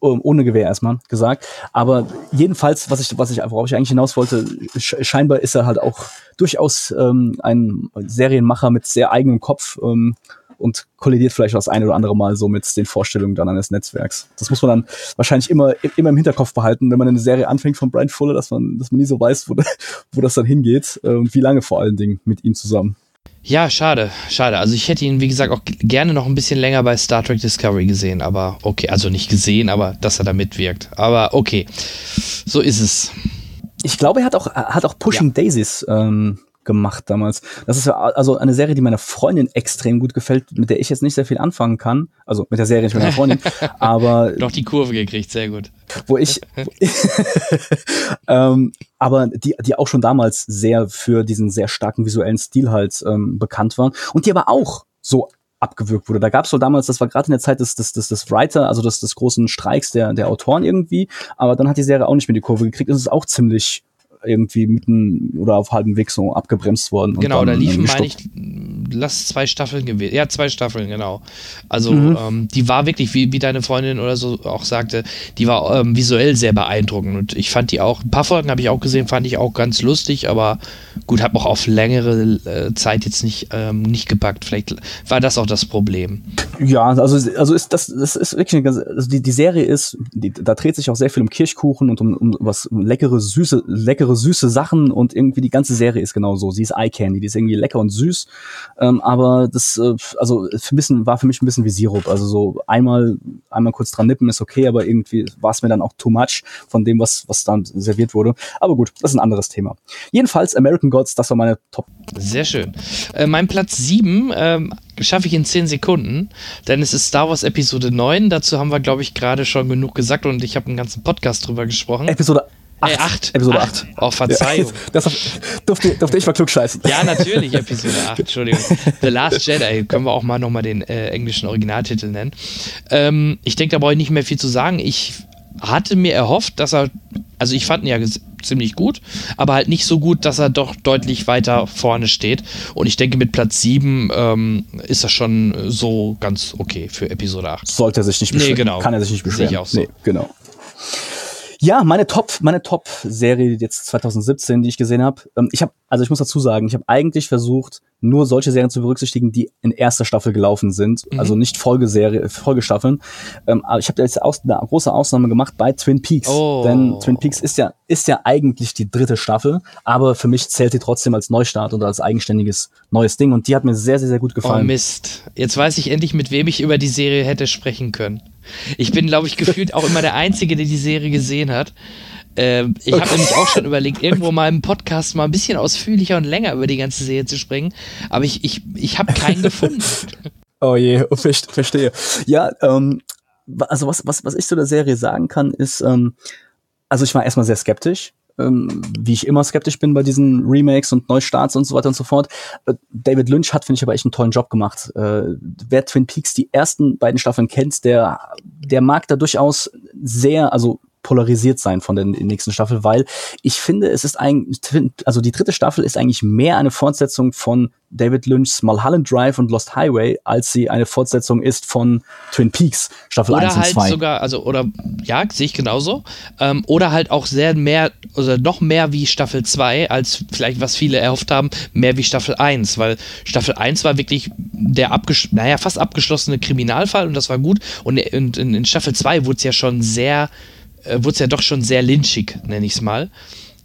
Speaker 3: ohne Gewehr erstmal gesagt. Aber jedenfalls, was ich, was ich, worauf ich eigentlich hinaus wollte, scheinbar ist er halt auch durchaus ähm, ein Serienmacher mit sehr eigenem Kopf. Ähm, und kollidiert vielleicht das eine oder andere Mal so mit den Vorstellungen dann eines Netzwerks. Das muss man dann wahrscheinlich immer, immer im Hinterkopf behalten, wenn man eine Serie anfängt von Brian Fuller, dass man, dass man nie so weiß, wo, wo das dann hingeht und wie lange vor allen Dingen mit ihm zusammen.
Speaker 2: Ja, schade, schade. Also ich hätte ihn, wie gesagt, auch gerne noch ein bisschen länger bei Star Trek Discovery gesehen, aber okay, also nicht gesehen, aber dass er da mitwirkt. Aber okay, so ist es.
Speaker 3: Ich glaube, er hat auch, hat auch Pushing ja. Daisies ähm, gemacht damals. Das ist also eine Serie, die meiner Freundin extrem gut gefällt, mit der ich jetzt nicht sehr viel anfangen kann. Also mit der Serie nicht mit meiner Freundin, aber
Speaker 2: doch die Kurve gekriegt, sehr gut.
Speaker 3: Wo ich, wo ähm, aber die, die auch schon damals sehr für diesen sehr starken visuellen Stil halt ähm, bekannt waren und die aber auch so abgewürgt wurde. Da gab es so damals, das war gerade in der Zeit des, des, des, des Writer, also des, des großen Streiks der, der Autoren irgendwie, aber dann hat die Serie auch nicht mehr die Kurve gekriegt. Es ist auch ziemlich irgendwie mitten oder auf halbem Weg so abgebremst worden.
Speaker 2: Genau, da liefen, meine ich, lass zwei Staffeln gewesen. Ja, zwei Staffeln, genau. Also mhm. ähm, die war wirklich, wie, wie deine Freundin oder so auch sagte, die war ähm, visuell sehr beeindruckend. Und ich fand die auch, ein paar Folgen habe ich auch gesehen, fand ich auch ganz lustig, aber gut, habe auch auf längere äh, Zeit jetzt nicht, ähm, nicht gepackt. Vielleicht war das auch das Problem.
Speaker 3: Ja, also, also ist das, das ist wirklich eine ganz, also die, die Serie ist, die, da dreht sich auch sehr viel um Kirchkuchen und um, um was um leckere, süße, leckere, süße Sachen und irgendwie die ganze Serie ist genau so. Sie ist Eye Candy, die ist irgendwie lecker und süß. Ähm, aber das, äh, also für ein bisschen, war für mich ein bisschen wie Sirup. Also so einmal, einmal kurz dran nippen ist okay, aber irgendwie war es mir dann auch too much von dem, was, was dann serviert wurde. Aber gut, das ist ein anderes Thema. Jedenfalls American Gods, das war meine Top.
Speaker 2: Sehr schön. Äh, mein Platz 7 ähm, schaffe ich in 10 Sekunden, denn es ist Star Wars Episode 9. Dazu haben wir, glaube ich, gerade schon genug gesagt und ich habe einen ganzen Podcast drüber gesprochen.
Speaker 3: Episode
Speaker 2: 8. Äh, acht.
Speaker 3: Episode 8.
Speaker 2: Oh, Verzeihung. Ja,
Speaker 3: das durfte, durfte ich mal klug scheißen.
Speaker 2: Ja, natürlich, Episode 8, Entschuldigung. The Last Jedi, können wir auch mal nochmal den äh, englischen Originaltitel nennen. Ähm, ich denke, da brauche ich nicht mehr viel zu sagen. Ich hatte mir erhofft, dass er, also ich fand ihn ja ziemlich gut, aber halt nicht so gut, dass er doch deutlich weiter vorne steht. Und ich denke, mit Platz 7 ähm, ist das schon so ganz okay für Episode 8.
Speaker 3: Sollte er sich nicht beschweren. Nee, genau. Kann er sich nicht beschweren.
Speaker 2: Sehe ich auch so. Nee,
Speaker 3: genau. Ja, meine Top, meine Top-Serie jetzt 2017, die ich gesehen habe. Ähm, ich habe, also ich muss dazu sagen, ich habe eigentlich versucht, nur solche Serien zu berücksichtigen, die in erster Staffel gelaufen sind, mhm. also nicht Folgeserie, Folgestaffeln. Ähm, aber ich habe jetzt aus, eine große Ausnahme gemacht bei Twin Peaks, oh. denn Twin Peaks ist ja ist ja eigentlich die dritte Staffel, aber für mich zählt sie trotzdem als Neustart und als eigenständiges neues Ding und die hat mir sehr sehr sehr gut gefallen. Oh
Speaker 2: Mist, jetzt weiß ich endlich, mit wem ich über die Serie hätte sprechen können. Ich bin, glaube ich, gefühlt auch immer der Einzige, der die Serie gesehen hat. Äh, ich habe nämlich auch schon überlegt, irgendwo mal im Podcast mal ein bisschen ausführlicher und länger über die ganze Serie zu sprechen, aber ich, ich, ich habe keinen gefunden.
Speaker 3: Oh je, verstehe. Ja, ähm, also was, was, was ich zu der Serie sagen kann, ist, ähm, also ich war erstmal sehr skeptisch, ähm, wie ich immer skeptisch bin bei diesen Remakes und Neustarts und so weiter und so fort. Äh, David Lynch hat, finde ich, aber echt einen tollen Job gemacht. Äh, wer Twin Peaks die ersten beiden Staffeln kennt, der, der mag da durchaus sehr, also polarisiert sein von der nächsten Staffel, weil ich finde, es ist eigentlich, also die dritte Staffel ist eigentlich mehr eine Fortsetzung von David Lynch's Mulholland Drive und Lost Highway, als sie eine Fortsetzung ist von Twin Peaks Staffel
Speaker 2: oder
Speaker 3: 1 und
Speaker 2: halt 2. sogar, also oder ja, sehe ich genauso. Ähm, oder halt auch sehr mehr, oder noch mehr wie Staffel 2, als vielleicht was viele erhofft haben, mehr wie Staffel 1, weil Staffel 1 war wirklich der abgesch naja, fast abgeschlossene Kriminalfall und das war gut. Und in, in, in Staffel 2 wurde es ja schon sehr äh, wurde es ja doch schon sehr lynchig, nenne ich es mal.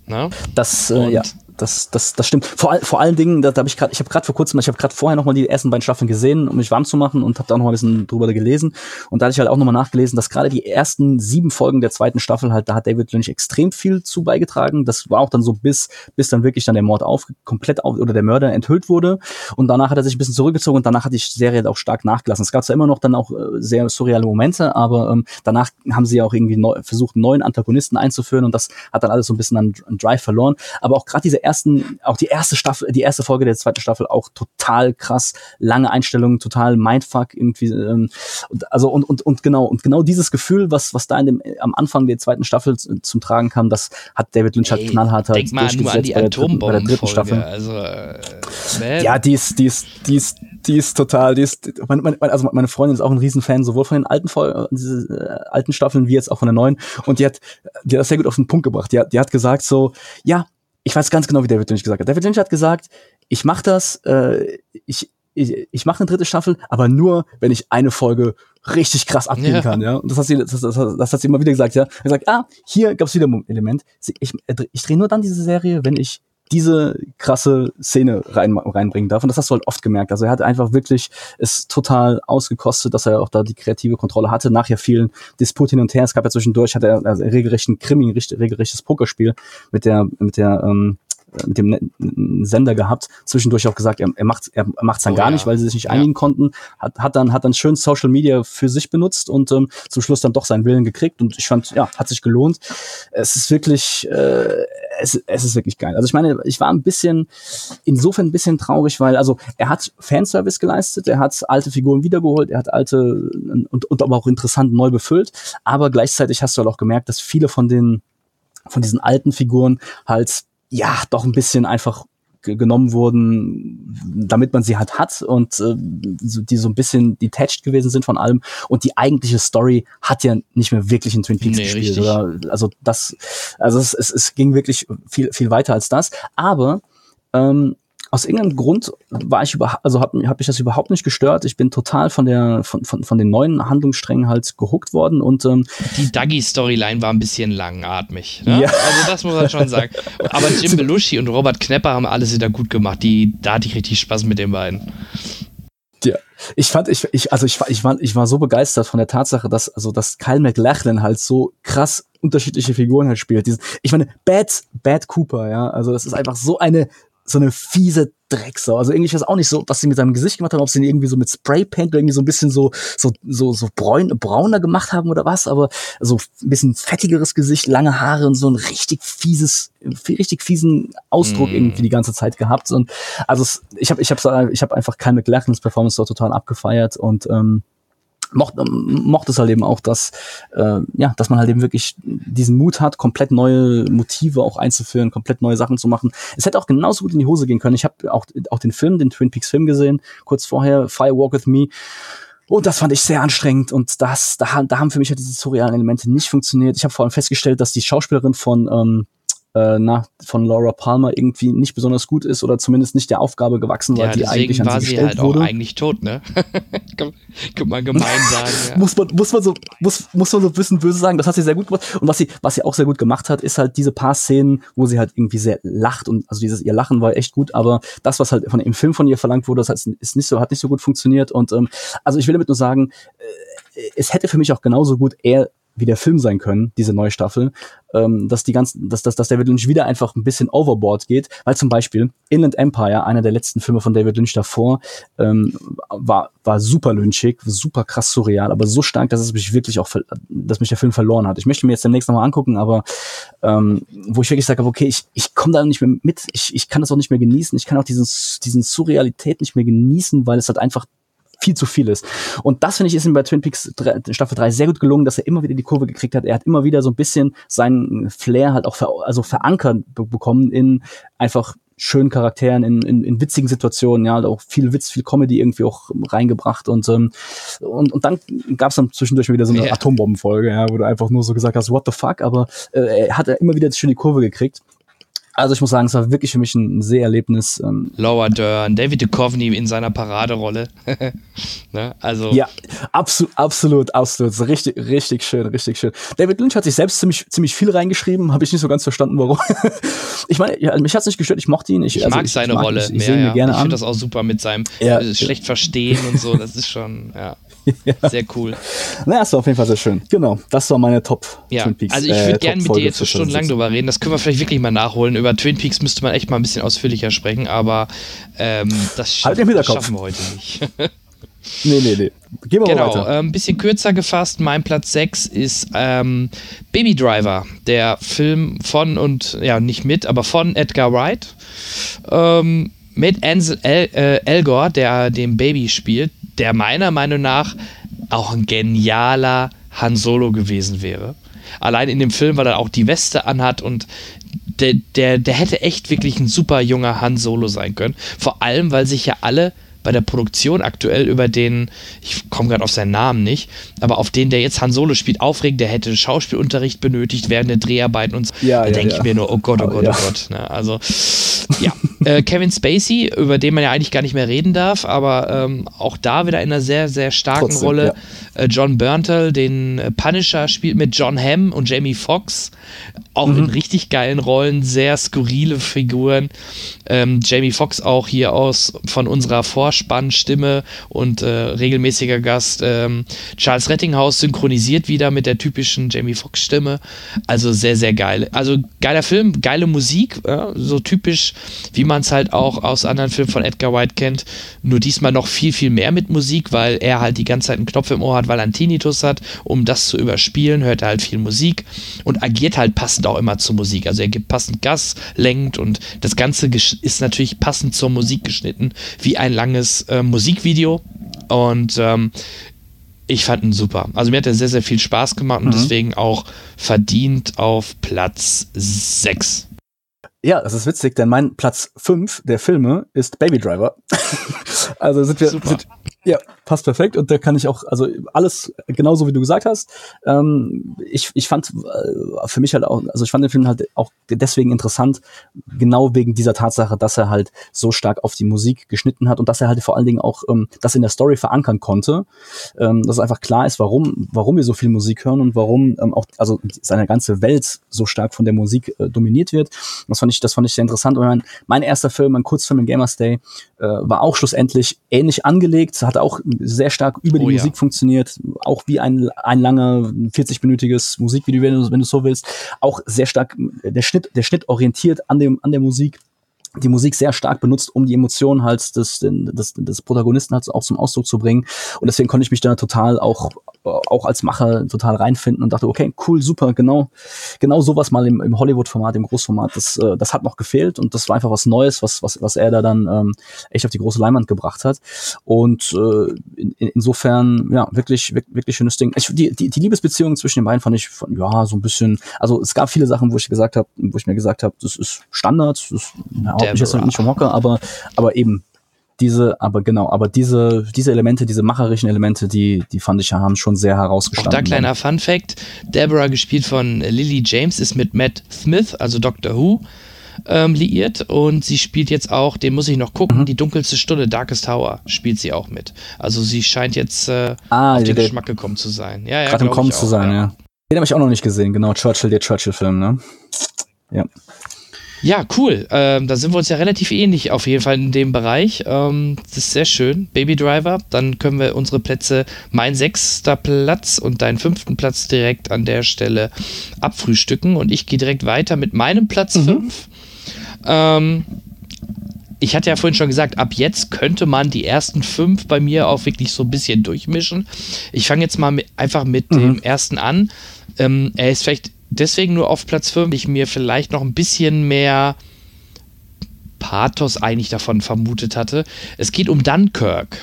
Speaker 3: Na? Das, äh, ja das, das, das stimmt. Vor, vor allen Dingen, da, da habe ich gerade, ich habe gerade vor kurzem, ich habe gerade vorher noch mal die ersten beiden Staffeln gesehen, um mich warm zu machen und habe da noch mal ein bisschen drüber gelesen. Und da hatte ich halt auch noch mal nachgelesen, dass gerade die ersten sieben Folgen der zweiten Staffel halt, da hat David Lynch extrem viel zu beigetragen. Das war auch dann so bis, bis dann wirklich dann der Mord auf, komplett auf, oder der Mörder enthüllt wurde. Und danach hat er sich ein bisschen zurückgezogen und danach hat die Serie halt auch stark nachgelassen. Es gab zwar immer noch dann auch äh, sehr surreale Momente, aber ähm, danach haben sie auch irgendwie neu, versucht, neuen Antagonisten einzuführen und das hat dann alles so ein bisschen an, an Drive verloren. Aber auch gerade diese ersten, auch die erste Staffel, die erste Folge der zweiten Staffel auch total krass, lange Einstellungen, total Mindfuck irgendwie. Ähm, also und, und, und genau, und genau dieses Gefühl, was, was da in dem, am Anfang der zweiten Staffel zum Tragen kam, das hat David Lynch halt knallhart halt
Speaker 2: durchgesetzt bei der, dritten, bei der dritten Staffel. Also,
Speaker 3: äh, ja, die ist, die ist, die ist, die ist total, die ist, meine, meine, also meine Freundin ist auch ein Riesenfan, sowohl von den alten Folgen, diese, äh, alten Staffeln wie jetzt auch von der neuen. Und die hat, die hat das sehr gut auf den Punkt gebracht. Die hat, die hat gesagt so, ja, ich weiß ganz genau, wie David Lynch gesagt hat. David Lynch hat gesagt, ich mache das, äh, ich, ich, ich mache eine dritte Staffel, aber nur, wenn ich eine Folge richtig krass abgehen ja. kann, ja. Und das hat sie, das, das, das hat sie immer wieder gesagt, ja. Er sagt, ah, hier gab's wieder ein Element. Ich, ich drehe nur dann diese Serie, wenn ich diese krasse Szene rein, reinbringen darf. Und das hast du halt oft gemerkt. Also er hat einfach wirklich es total ausgekostet, dass er auch da die kreative Kontrolle hatte. Nachher vielen Disput hin und her. Es gab ja zwischendurch, hat er also regelrechten Krimi, regelrechtes Pokerspiel mit der, mit der, ähm, mit dem Sender gehabt, zwischendurch auch gesagt, er, er macht er macht's dann oh, gar ja. nicht, weil sie sich nicht einigen ja. konnten, hat, hat dann hat dann schön Social Media für sich benutzt und ähm, zum Schluss dann doch seinen Willen gekriegt und ich fand, ja, hat sich gelohnt. Es ist wirklich äh, es, es ist wirklich geil. Also ich meine, ich war ein bisschen insofern ein bisschen traurig, weil also er hat Fanservice geleistet, er hat alte Figuren wiedergeholt, er hat alte und, und aber auch interessant neu befüllt, aber gleichzeitig hast du halt auch gemerkt, dass viele von den von diesen alten Figuren halt ja doch ein bisschen einfach genommen wurden, damit man sie halt hat und äh, die so ein bisschen detached gewesen sind von allem. Und die eigentliche Story hat ja nicht mehr wirklich in Twin Peaks nee, gespielt. Oder, also das, also es, es, es ging wirklich viel, viel weiter als das. Aber ähm, aus irgendeinem Grund war ich über, also hat, hat mich das überhaupt nicht gestört. Ich bin total von der von, von, von den neuen Handlungssträngen halt gehuckt worden und ähm,
Speaker 2: die Dougie-Storyline war ein bisschen langatmig. Ne? Ja. Also das muss man schon sagen. Aber Jim Belushi und Robert Knepper haben alles wieder gut gemacht. Die, da hatte ich richtig Spaß mit den beiden.
Speaker 3: Ja, ich fand, ich, ich, also ich, ich war, ich war so begeistert von der Tatsache, dass, also, dass Kyle McLachlan halt so krass unterschiedliche Figuren halt spielt. Diesen, ich meine, Bad, Bad Cooper, ja, also das ist einfach so eine so eine fiese Drecksau. Also irgendwie, ich weiß auch nicht so, was sie mit seinem Gesicht gemacht haben, ob sie ihn irgendwie so mit Spraypaint irgendwie so ein bisschen so, so, so, so bräun, brauner gemacht haben oder was, aber so ein bisschen fettigeres Gesicht, lange Haare und so ein richtig fieses, richtig fiesen Ausdruck mm. irgendwie die ganze Zeit gehabt. Und also es, ich habe ich hab, ich hab einfach Kyle McLachlans Performance dort total abgefeiert und ähm, mochte, mochte es halt eben auch, dass, äh, ja, dass man halt eben wirklich diesen Mut hat, komplett neue Motive auch einzuführen, komplett neue Sachen zu machen. Es hätte auch genauso gut in die Hose gehen können. Ich habe auch, auch den Film, den Twin Peaks Film gesehen, kurz vorher, Fire Walk With Me. Und das fand ich sehr anstrengend und das, da, da haben für mich halt diese surrealen Elemente nicht funktioniert. Ich habe vor allem festgestellt, dass die Schauspielerin von ähm, äh, na, von Laura Palmer irgendwie nicht besonders gut ist oder zumindest nicht der Aufgabe gewachsen war,
Speaker 2: ja,
Speaker 3: die eigentlich an
Speaker 2: war
Speaker 3: sie
Speaker 2: sie
Speaker 3: gestellt
Speaker 2: halt
Speaker 3: wurde.
Speaker 2: auch eigentlich tot, ne? Guck mal gemein sagen. Ja.
Speaker 3: muss man muss man so muss muss man so ein bisschen böse sagen, das hat sie sehr gut gemacht und was sie was sie auch sehr gut gemacht hat, ist halt diese paar Szenen, wo sie halt irgendwie sehr lacht und also dieses ihr Lachen war echt gut, aber das was halt von im Film von ihr verlangt wurde, das heißt, ist nicht so hat nicht so gut funktioniert und ähm, also ich will damit nur sagen, äh, es hätte für mich auch genauso gut eher wie der Film sein können, diese neue Staffel, ähm, dass die ganzen, dass, dass, dass David Lynch wieder einfach ein bisschen overboard geht, weil zum Beispiel Inland Empire, einer der letzten Filme von David Lynch davor, ähm, war, war super lynchig, super krass surreal, aber so stark, dass es mich wirklich auch, dass mich der Film verloren hat. Ich möchte mir jetzt demnächst nochmal angucken, aber ähm, wo ich wirklich sage, okay, ich, ich komme da nicht mehr mit, ich, ich kann das auch nicht mehr genießen, ich kann auch diesen, diesen Surrealität nicht mehr genießen, weil es halt einfach viel zu viel ist. Und das finde ich ist ihm bei Twin Peaks 3, Staffel 3 sehr gut gelungen, dass er immer wieder die Kurve gekriegt hat. Er hat immer wieder so ein bisschen seinen Flair halt auch ver, also verankert bekommen in einfach schönen Charakteren, in, in, in witzigen Situationen, ja, auch viel Witz, viel Comedy irgendwie auch reingebracht und ähm, und, und dann gab es dann zwischendurch wieder so eine
Speaker 2: Ja.
Speaker 3: Atombombenfolge, ja, wo du einfach nur so gesagt hast, what the fuck, aber äh, er hat ja immer wieder schön die Kurve gekriegt. Also ich muss sagen, es war wirklich für mich ein sehr Erlebnis. Ähm,
Speaker 2: Laura Dern, David Duchovny in seiner Paraderolle. ne? Also,
Speaker 3: Ja, absolut, absolut, absolut. So richtig, richtig schön, richtig schön. David Lynch hat sich selbst ziemlich, ziemlich viel reingeschrieben, habe ich nicht so ganz verstanden, warum. ich meine, ja, mich hat's nicht gestört, ich mochte ihn. Ich,
Speaker 2: ich
Speaker 3: also
Speaker 2: mag seine
Speaker 3: mag-
Speaker 2: Rolle
Speaker 3: Ich, ich ihn mir
Speaker 2: ja.
Speaker 3: gerne
Speaker 2: ich finde das auch super mit seinem
Speaker 3: Ja.
Speaker 2: schlecht verstehen und so. Das ist schon, ja, sehr cool.
Speaker 3: Na, das war auf jeden Fall sehr schön. Genau, das war meine Top
Speaker 2: Ja,
Speaker 3: Twin Peaks.
Speaker 2: also ich
Speaker 3: äh,
Speaker 2: würde gerne mit dir jetzt so stundenlang
Speaker 3: 2017.
Speaker 2: drüber reden. Das können wir vielleicht wirklich mal nachholen. Über Twin Peaks müsste man echt mal ein bisschen ausführlicher sprechen, aber ähm, das, schaff,
Speaker 3: Halt
Speaker 2: das schaffen wir heute nicht.
Speaker 3: Nee, nee, nee. Gehen wir mal
Speaker 2: Genau,
Speaker 3: weiter.
Speaker 2: äh, ein bisschen kürzer gefasst. Mein Platz 6 ist ähm, Baby Driver, der Film von und, ja, nicht mit, aber von Edgar Wright. Ähm, mit Ansel El äh, Elgor, der den Baby spielt, der meiner Meinung nach auch ein genialer Han Solo gewesen wäre. Allein in dem Film, weil er auch die Weste anhat und der, der, der hätte echt wirklich ein super junger Han Solo sein können. Vor allem, weil sich ja alle bei der Produktion aktuell über den, ich komme gerade auf seinen Namen nicht, aber auf den, der jetzt Han Solo spielt, aufregt, der hätte Schauspielunterricht benötigt während der Dreharbeiten und so.
Speaker 3: Ja,
Speaker 2: da
Speaker 3: ja,
Speaker 2: denke
Speaker 3: ja.
Speaker 2: ich mir nur, oh Gott, oh
Speaker 3: Aber
Speaker 2: Gott, oh Gott. Ne? Also, ja. äh, Kevin Spacey, über den man ja eigentlich gar nicht mehr reden darf, aber ähm, auch da wieder in einer sehr, sehr starken
Speaker 3: Trotzdem,
Speaker 2: Rolle. Äh, John Berntal, den Punisher, spielt mit John Hamm und Jamie Foxx. Auch
Speaker 3: Mhm.
Speaker 2: in richtig geilen Rollen, sehr skurrile Figuren. Ähm, Jamie Foxx auch hier aus von unserer Vorspannstimme und äh, regelmäßiger Gast. Ähm, Charles Rettinghaus synchronisiert wieder mit der typischen Jamie Foxx-Stimme. Also sehr, sehr geil. Also geiler Film, geile Musik, ja, so typisch, wie man es halt auch aus anderen Filmen von Edgar White kennt. Nur diesmal noch viel, viel mehr mit Musik, weil er halt die ganze Zeit einen Knopf im Ohr hat, weil er einen Tinnitus hat. Um das zu überspielen, hört er halt viel Musik und agiert halt passend auch immer zur Musik. Also er gibt passend Gas, lenkt und das Ganze ist natürlich passend zur Musik geschnitten, wie ein langes äh, Musikvideo. Und ähm, ich fand ihn super. Also mir hat er sehr, sehr viel Spaß gemacht und deswegen auch verdient auf Platz 6.
Speaker 3: Ja, das ist witzig, denn mein Platz 5 der Filme ist Baby Driver. also sind wir,
Speaker 2: Super.
Speaker 3: sind, ja, passt perfekt und da kann ich auch, also alles genauso wie du gesagt hast. Ähm, ich, ich fand äh, für mich halt auch, also ich fand den Film halt auch deswegen interessant, genau wegen dieser Tatsache, dass er halt so stark auf die Musik geschnitten hat und dass er halt vor allen Dingen auch ähm, das in der Story verankern konnte, ähm, dass einfach klar ist, warum, warum wir so viel Musik hören und warum ähm, auch, also seine ganze Welt so stark von der Musik äh, dominiert wird. Das fand ich, das fand ich sehr interessant. Und mein, mein erster Film, mein Kurzfilm in Gamers Day, äh, war auch schlussendlich ähnlich angelegt, hat auch sehr stark über die
Speaker 2: Oh ja.
Speaker 3: Musik funktioniert, auch wie ein, ein langer 40-minütiges Musikvideo, wenn du, wenn du so willst, auch sehr stark der Schnitt, der Schnitt orientiert an dem, an der Musik die Musik sehr stark benutzt, um die Emotionen halt des, des, des Protagonisten halt auch zum Ausdruck zu bringen. Und deswegen konnte ich mich da total auch, auch als Macher total reinfinden und dachte, okay, cool, super, genau, genau sowas mal im, im Hollywood-Format, im Großformat, das, äh, das hat noch gefehlt und das war einfach was Neues, was, was, was er da dann ähm, echt auf die große Leinwand gebracht hat. Und äh, in, in, insofern, ja, wirklich, wirklich, wirklich schönes Ding. Ich, die, die, die Liebesbeziehung zwischen den beiden fand ich, von, ja, so ein bisschen, also es gab viele Sachen, wo ich gesagt habe, wo ich mir gesagt habe, das ist Standard, das ist, ja, nicht vom Hocker, aber, aber eben, diese, aber genau, aber diese, diese Elemente, diese macherischen Elemente, die, die fand ich haben schon sehr herausgestanden.
Speaker 2: Auch da kleiner Fun Fact: Deborah, gespielt von Lily James, ist mit Matt Smith, also Doctor Who, ähm, liiert und sie spielt jetzt auch, den muss ich noch gucken, mhm. die dunkelste Stunde, Darkest Tower, spielt sie auch mit. Also sie scheint jetzt äh, ah, auf den der, Geschmack gekommen zu sein. Ja, ja,
Speaker 3: Gerade im Kommen zu sein, ja. ja. Den habe ich auch noch nicht gesehen, genau, Churchill, der Churchill-Film, ne? Ja.
Speaker 2: Ja, cool. Ähm, da sind wir uns ja relativ ähnlich auf jeden Fall in dem Bereich. Ähm, das ist sehr schön. Baby Driver. Dann können wir unsere Plätze, mein sechster Platz und deinen fünften Platz direkt an der Stelle abfrühstücken. Und ich gehe direkt weiter mit meinem Platz mhm. fünf. Ähm, ich hatte ja vorhin schon gesagt, ab jetzt könnte man die ersten fünf bei mir auch wirklich so ein bisschen durchmischen. Ich fange jetzt mal mit, einfach mit mhm. dem ersten an. Ähm, er ist vielleicht deswegen nur auf Platz 5, ich mir vielleicht noch ein bisschen mehr Pathos eigentlich davon vermutet hatte. Es geht um Dunkirk.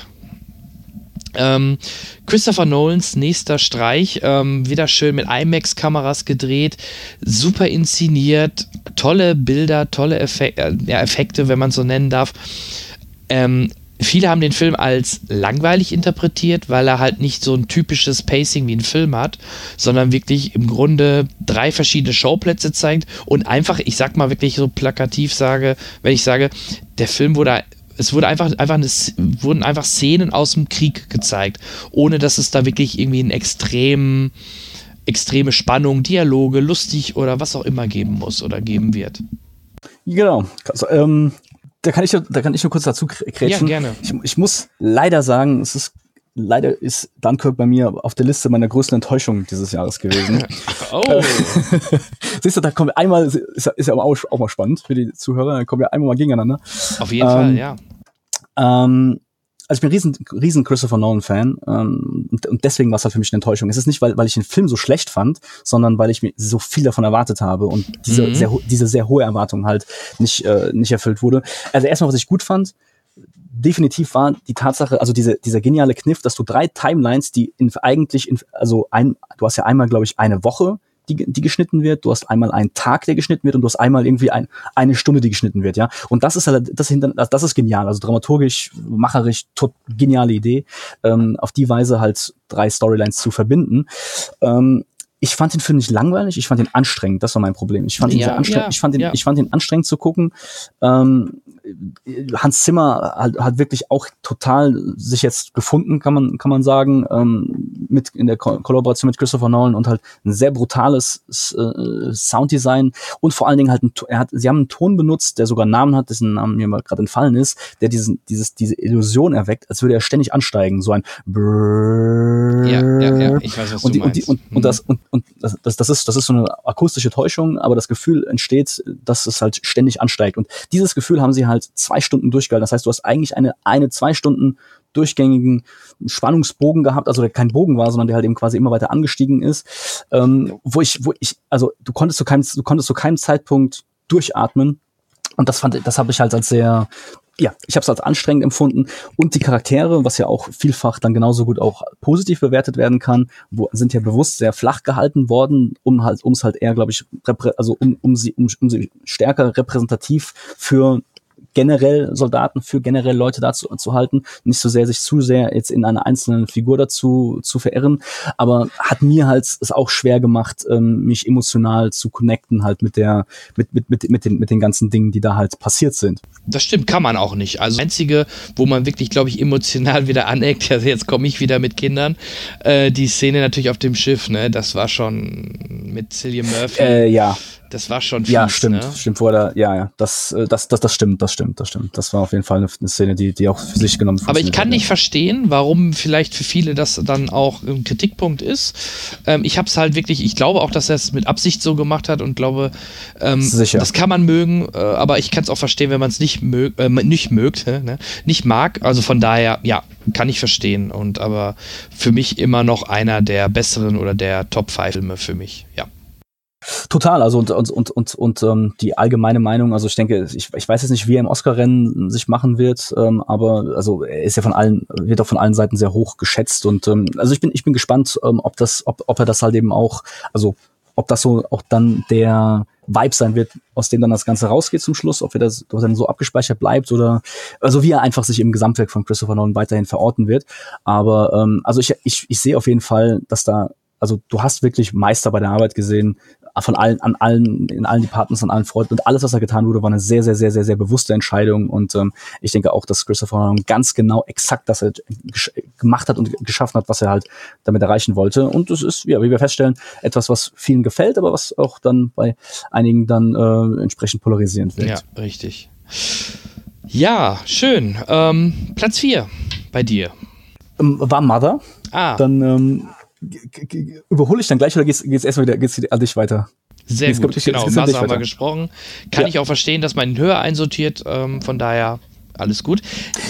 Speaker 2: Ähm, Christopher Nolans nächster Streich, ähm, wieder schön mit IMAX-Kameras gedreht, super inszeniert, tolle Bilder, tolle Effek äh, Effekte, wenn man so nennen darf. Ähm, viele haben den Film als langweilig interpretiert, weil er halt nicht so ein typisches Pacing wie ein Film hat, sondern wirklich im Grunde drei verschiedene Showplätze zeigt und einfach, ich sag mal wirklich so plakativ sage, wenn ich sage, der Film wurde es wurde einfach, einfach eine, wurden einfach Szenen aus dem Krieg gezeigt, ohne dass es da wirklich irgendwie einen extremen, extreme Spannung, Dialoge, lustig oder was auch immer geben muss oder geben wird.
Speaker 3: Genau. Also, ähm, da kann ich, da kann ich nur kurz dazu kretschen. Ja,
Speaker 2: gerne.
Speaker 3: Ich, ich muss leider sagen, es ist leider ist Dunkirk bei mir auf der Liste meiner größten Enttäuschungen dieses Jahres gewesen.
Speaker 2: oh.
Speaker 3: Siehst du, da kommen wir einmal, ist, ist ja auch, auch mal spannend für die Zuhörer, da kommen wir einmal mal gegeneinander.
Speaker 2: Auf jeden ähm, Fall, ja.
Speaker 3: Ähm, also ich bin riesen, riesen Christopher Nolan-Fan ähm, und, und deswegen war es halt für mich eine Enttäuschung. Es ist nicht, weil, weil ich den Film so schlecht fand, sondern weil ich mir so viel davon erwartet habe und diese, mhm. sehr, diese sehr hohe Erwartung halt nicht, äh, nicht erfüllt wurde. Also erstmal, was ich gut fand, definitiv war die Tatsache, also diese, dieser geniale Kniff, dass du drei Timelines, die in, eigentlich, in, also ein, du hast ja einmal, glaube ich, eine Woche, die, die geschnitten wird, du hast einmal einen Tag, der geschnitten wird und du hast einmal irgendwie ein, eine Stunde, die geschnitten wird, ja. Und das ist halt, das, hinter, das ist genial, also dramaturgisch, macherisch, tot, geniale Idee, ähm, auf die Weise halt drei Storylines zu verbinden. Ähm, ich fand den Film nicht langweilig, ich fand ihn anstrengend, das war mein Problem. Ich fand ihn ja, sehr anstrengend, ja, ich fand ihn, ja. ich fand ihn anstrengend zu gucken. Ähm, Hans Zimmer hat, hat wirklich auch total sich jetzt gefunden, kann man, kann man sagen, ähm, mit in der Ko Kollaboration mit Christopher Nolan und halt ein sehr brutales äh, Sounddesign und vor allen Dingen halt, ein, er hat, sie haben einen Ton benutzt, der sogar einen Namen hat, dessen Namen mir mal gerade entfallen ist, der diesen, dieses, diese Illusion erweckt, als würde er ständig ansteigen, so ein Brrrr. Ja, ja, ja, ich weiß, was und, du meinst. Und, die, und, und, das, und und das, das, ist, das ist so eine akustische Täuschung, aber das Gefühl entsteht, dass es halt ständig ansteigt. Und dieses Gefühl haben sie halt zwei Stunden durchgehalten. Das heißt, du hast eigentlich eine, eine, zwei Stunden durchgängigen Spannungsbogen gehabt, also der kein Bogen war, sondern der halt eben quasi immer weiter angestiegen ist, ähm, wo ich, wo ich, also du konntest zu keinem, du konntest zu keinem Zeitpunkt durchatmen. Und das fand, das habe ich halt als sehr, ja, ich habe es als anstrengend empfunden und die Charaktere, was ja auch vielfach dann genauso gut auch positiv bewertet werden kann, wo, sind ja bewusst sehr flach gehalten worden, um halt, um es halt eher, glaube ich, also um, um sie, um, um sie stärker repräsentativ für generell Soldaten, für generell Leute dazu zu halten, nicht so sehr sich zu sehr jetzt in einer einzelnen Figur dazu zu verirren, aber hat mir halt es auch schwer gemacht, ähm, mich emotional zu connecten halt mit der mit mit mit mit den mit den ganzen Dingen, die da halt passiert sind.
Speaker 2: Das stimmt, kann man auch nicht. Also einzige, wo man wirklich, glaube ich, emotional wieder aneckt, also jetzt komme ich wieder mit Kindern, äh, die Szene natürlich auf dem Schiff, ne, das war schon mit Cillian Murphy.
Speaker 3: Äh, ja.
Speaker 2: Das war schon fies,
Speaker 3: Ja, stimmt, ne? stimmt vorher, ja, ja, das, äh, das, das, das stimmt, das stimmt, das stimmt. Das war auf jeden Fall eine, Szene, die, die auch für sich genommen
Speaker 2: Aber ich kann nicht verstehen, warum vielleicht für viele das dann auch ein Kritikpunkt ist. Ähm, ich habe es halt wirklich, ich glaube auch, dass er es mit Absicht so gemacht hat und glaube, ähm, Sicher. das kann man mögen, äh, aber ich kann es auch verstehen, wenn man es nicht mög, äh, nicht mögt, ne? nicht mag. Also von daher, ja, kann ich verstehen. Und aber für mich immer noch einer der besseren oder der Top 5 Filme für mich, ja.
Speaker 3: Total, also und, und, und, und, und ähm, die allgemeine Meinung, also ich denke, ich, ich weiß jetzt nicht, wie er im Oscar-Rennen sich machen wird, ähm, aber also er ist ja von allen, wird auch von allen Seiten sehr hoch geschätzt und ähm, also ich bin, ich bin gespannt, ähm, ob das, ob, ob er das halt eben auch, also ob das so auch dann der Vibe sein wird, aus dem dann das Ganze rausgeht zum Schluss, ob er das ob dann so abgespeichert bleibt oder also wie er einfach sich im Gesamtwerk von Christopher Nolan weiterhin verorten wird. Aber ähm, also ich, ich, ich sehe auf jeden Fall, dass da also du hast wirklich Meister bei der Arbeit gesehen, von allen, an allen, in allen Departments, an allen Freunden und alles, was da getan wurde, war eine sehr, sehr, sehr, sehr, sehr bewusste Entscheidung und ähm, ich denke auch, dass Christopher Nolan ganz genau exakt das halt gemacht hat und geschaffen hat, was er halt damit erreichen wollte und es ist, ja, wie wir feststellen, etwas, was vielen gefällt, aber was auch dann bei einigen dann äh, entsprechend polarisierend wird.
Speaker 2: Ja, richtig. Ja, schön. Ähm, Platz 4 bei dir.
Speaker 3: Ähm, war Mother.
Speaker 2: Ah.
Speaker 3: Dann ähm, überhole ich dann gleich oder geht's, geht's erstmal wieder geht's an dich weiter?
Speaker 2: Sehr
Speaker 3: Geht's-
Speaker 2: gut,
Speaker 3: geht's-
Speaker 2: genau.
Speaker 3: geht's
Speaker 2: Masse haben wir gesprochen. Kann
Speaker 3: Ja.
Speaker 2: ich auch verstehen, dass man ihn höher einsortiert. Ähm, von daher alles gut.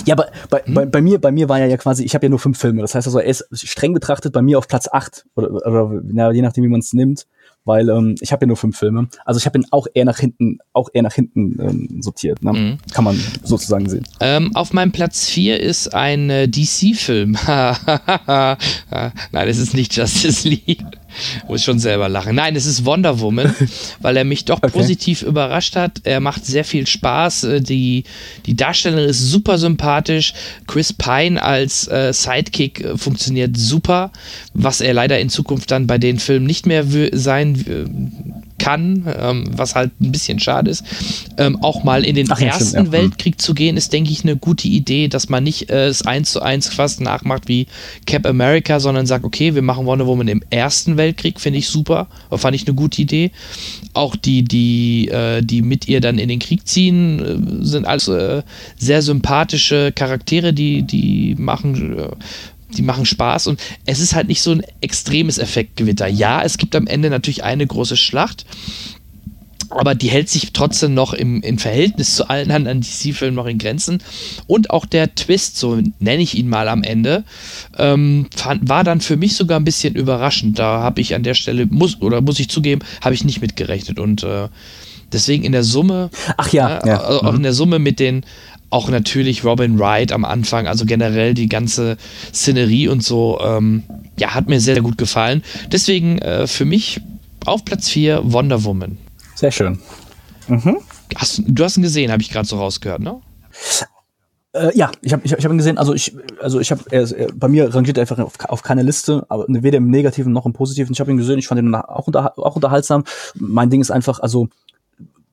Speaker 3: Ja, aber bei,
Speaker 2: Hm?
Speaker 3: bei, bei mir, bei mir war ja, ja quasi, ich habe ja nur fünf Filme. Das heißt also, er ist streng betrachtet bei mir auf Platz acht oder, oder ja, je nachdem, wie man es nimmt, weil ähm, ich habe ja nur fünf Filme. Also ich habe ihn auch eher nach hinten, auch eher nach hinten ähm, sortiert. Ne?
Speaker 2: Mhm.
Speaker 3: Kann man sozusagen sehen.
Speaker 2: Ähm, auf meinem Platz 4 ist ein äh, DC-Film. Nein, es ist nicht Justice League. Muss schon selber lachen. Nein, es ist Wonder Woman, weil er mich doch
Speaker 3: Okay.
Speaker 2: positiv überrascht hat. Er macht sehr viel Spaß. Äh, Die, die Darstellerin ist super sympathisch. Chris Pine als äh, Sidekick äh, funktioniert super, was er leider in Zukunft dann bei den Filmen nicht mehr sein äh, kann, ähm, was halt ein bisschen schade ist. Ähm, auch mal in den
Speaker 3: Ach
Speaker 2: ersten
Speaker 3: stimmt, ja.
Speaker 2: Weltkrieg zu gehen, ist, denke ich, eine gute Idee, dass man nicht äh, es eins zu eins fast nachmacht wie Cap America, sondern sagt, okay, wir machen Wonder Woman im ersten Weltkrieg, finde ich super, fand ich eine gute Idee. Auch die, die, äh, die mit ihr dann in den Krieg ziehen, äh, sind alles äh, sehr sympathische Charaktere, die, die machen. Die machen Spaß und es ist halt nicht so ein extremes Effektgewitter. Ja, es gibt am Ende natürlich eine große Schlacht, aber die hält sich trotzdem noch im, im Verhältnis zu allen anderen DC-Filmen noch in Grenzen. Und auch der Twist, so nenne ich ihn mal am Ende, ähm, fand, war dann für mich sogar ein bisschen überraschend. Da habe ich an der Stelle, muss, oder muss ich zugeben, habe ich nicht mitgerechnet. Und äh, deswegen in der Summe,
Speaker 3: Ach ja,
Speaker 2: äh,
Speaker 3: ja.
Speaker 2: auch
Speaker 3: mhm.
Speaker 2: in der Summe mit den, auch natürlich Robin Wright am Anfang, also generell die ganze Szenerie und so, ähm, ja, hat mir sehr, sehr gut gefallen. Deswegen äh, für mich auf Platz 4 Wonder Woman.
Speaker 3: Sehr schön.
Speaker 2: Hast, du hast ihn gesehen, habe ich gerade so rausgehört, ne?
Speaker 3: Äh, ja, ich habe ich, hab- ich hab ihn gesehen. Also ich, also ich habe, bei mir rangiert er einfach auf, auf keine Liste, aber weder im Negativen noch im Positiven. Ich habe ihn gesehen. Ich fand ihn auch, unter, auch unterhaltsam. Mein Ding ist einfach, also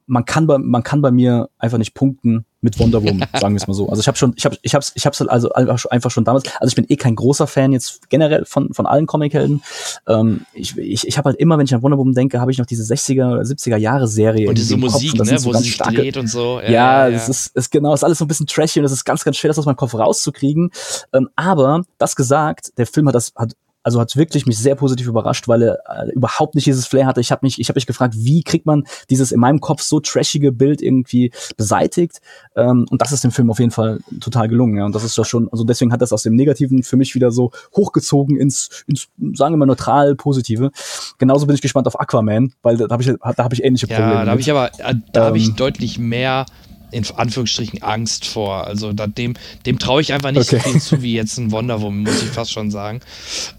Speaker 3: man kann bei man kann bei mir einfach nicht punkten mit Wonder Woman, sagen wir es mal so. Also ich habe schon, ich habe, ich habe, ich habe also einfach schon- damals. Also ich bin eh kein großer Fan jetzt generell von von allen Comichelden. Ähm, ich ich, ich habe halt immer, wenn ich an Wonder Woman denke, habe ich noch diese 60er oder 70er Jahre Serie.
Speaker 2: Und diese
Speaker 3: Kopf.
Speaker 2: Musik,
Speaker 3: das
Speaker 2: ne,
Speaker 3: so
Speaker 2: wo sie
Speaker 3: starke-
Speaker 2: dreht und so.
Speaker 3: ja, das ist, ist genau, ist alles so ein bisschen trashy und es ist ganz, ganz schwer, das aus meinem Kopf rauszukriegen. Ähm, aber das gesagt, der Film hat das, hat, also hat wirklich mich sehr positiv überrascht, weil er äh, überhaupt nicht dieses Flair hatte. Ich habe mich, ich habe mich gefragt, wie kriegt man dieses in meinem Kopf so trashige Bild irgendwie beseitigt? Ähm, und das ist dem Film auf jeden Fall total gelungen. Ja, und das ist doch schon, also deswegen hat das aus dem Negativen für mich wieder so hochgezogen ins, ins sagen wir mal neutral Positive. Genauso bin ich gespannt auf Aquaman, weil da habe ich, da habe ich ähnliche Probleme.
Speaker 2: Ja, da habe ich aber, äh, da habe ich
Speaker 3: Ähm.
Speaker 2: deutlich mehr in Anführungsstrichen Angst vor. Also da, dem, dem traue ich einfach nicht
Speaker 3: Okay.
Speaker 2: so viel zu wie jetzt ein Wonder Woman, muss ich fast schon sagen.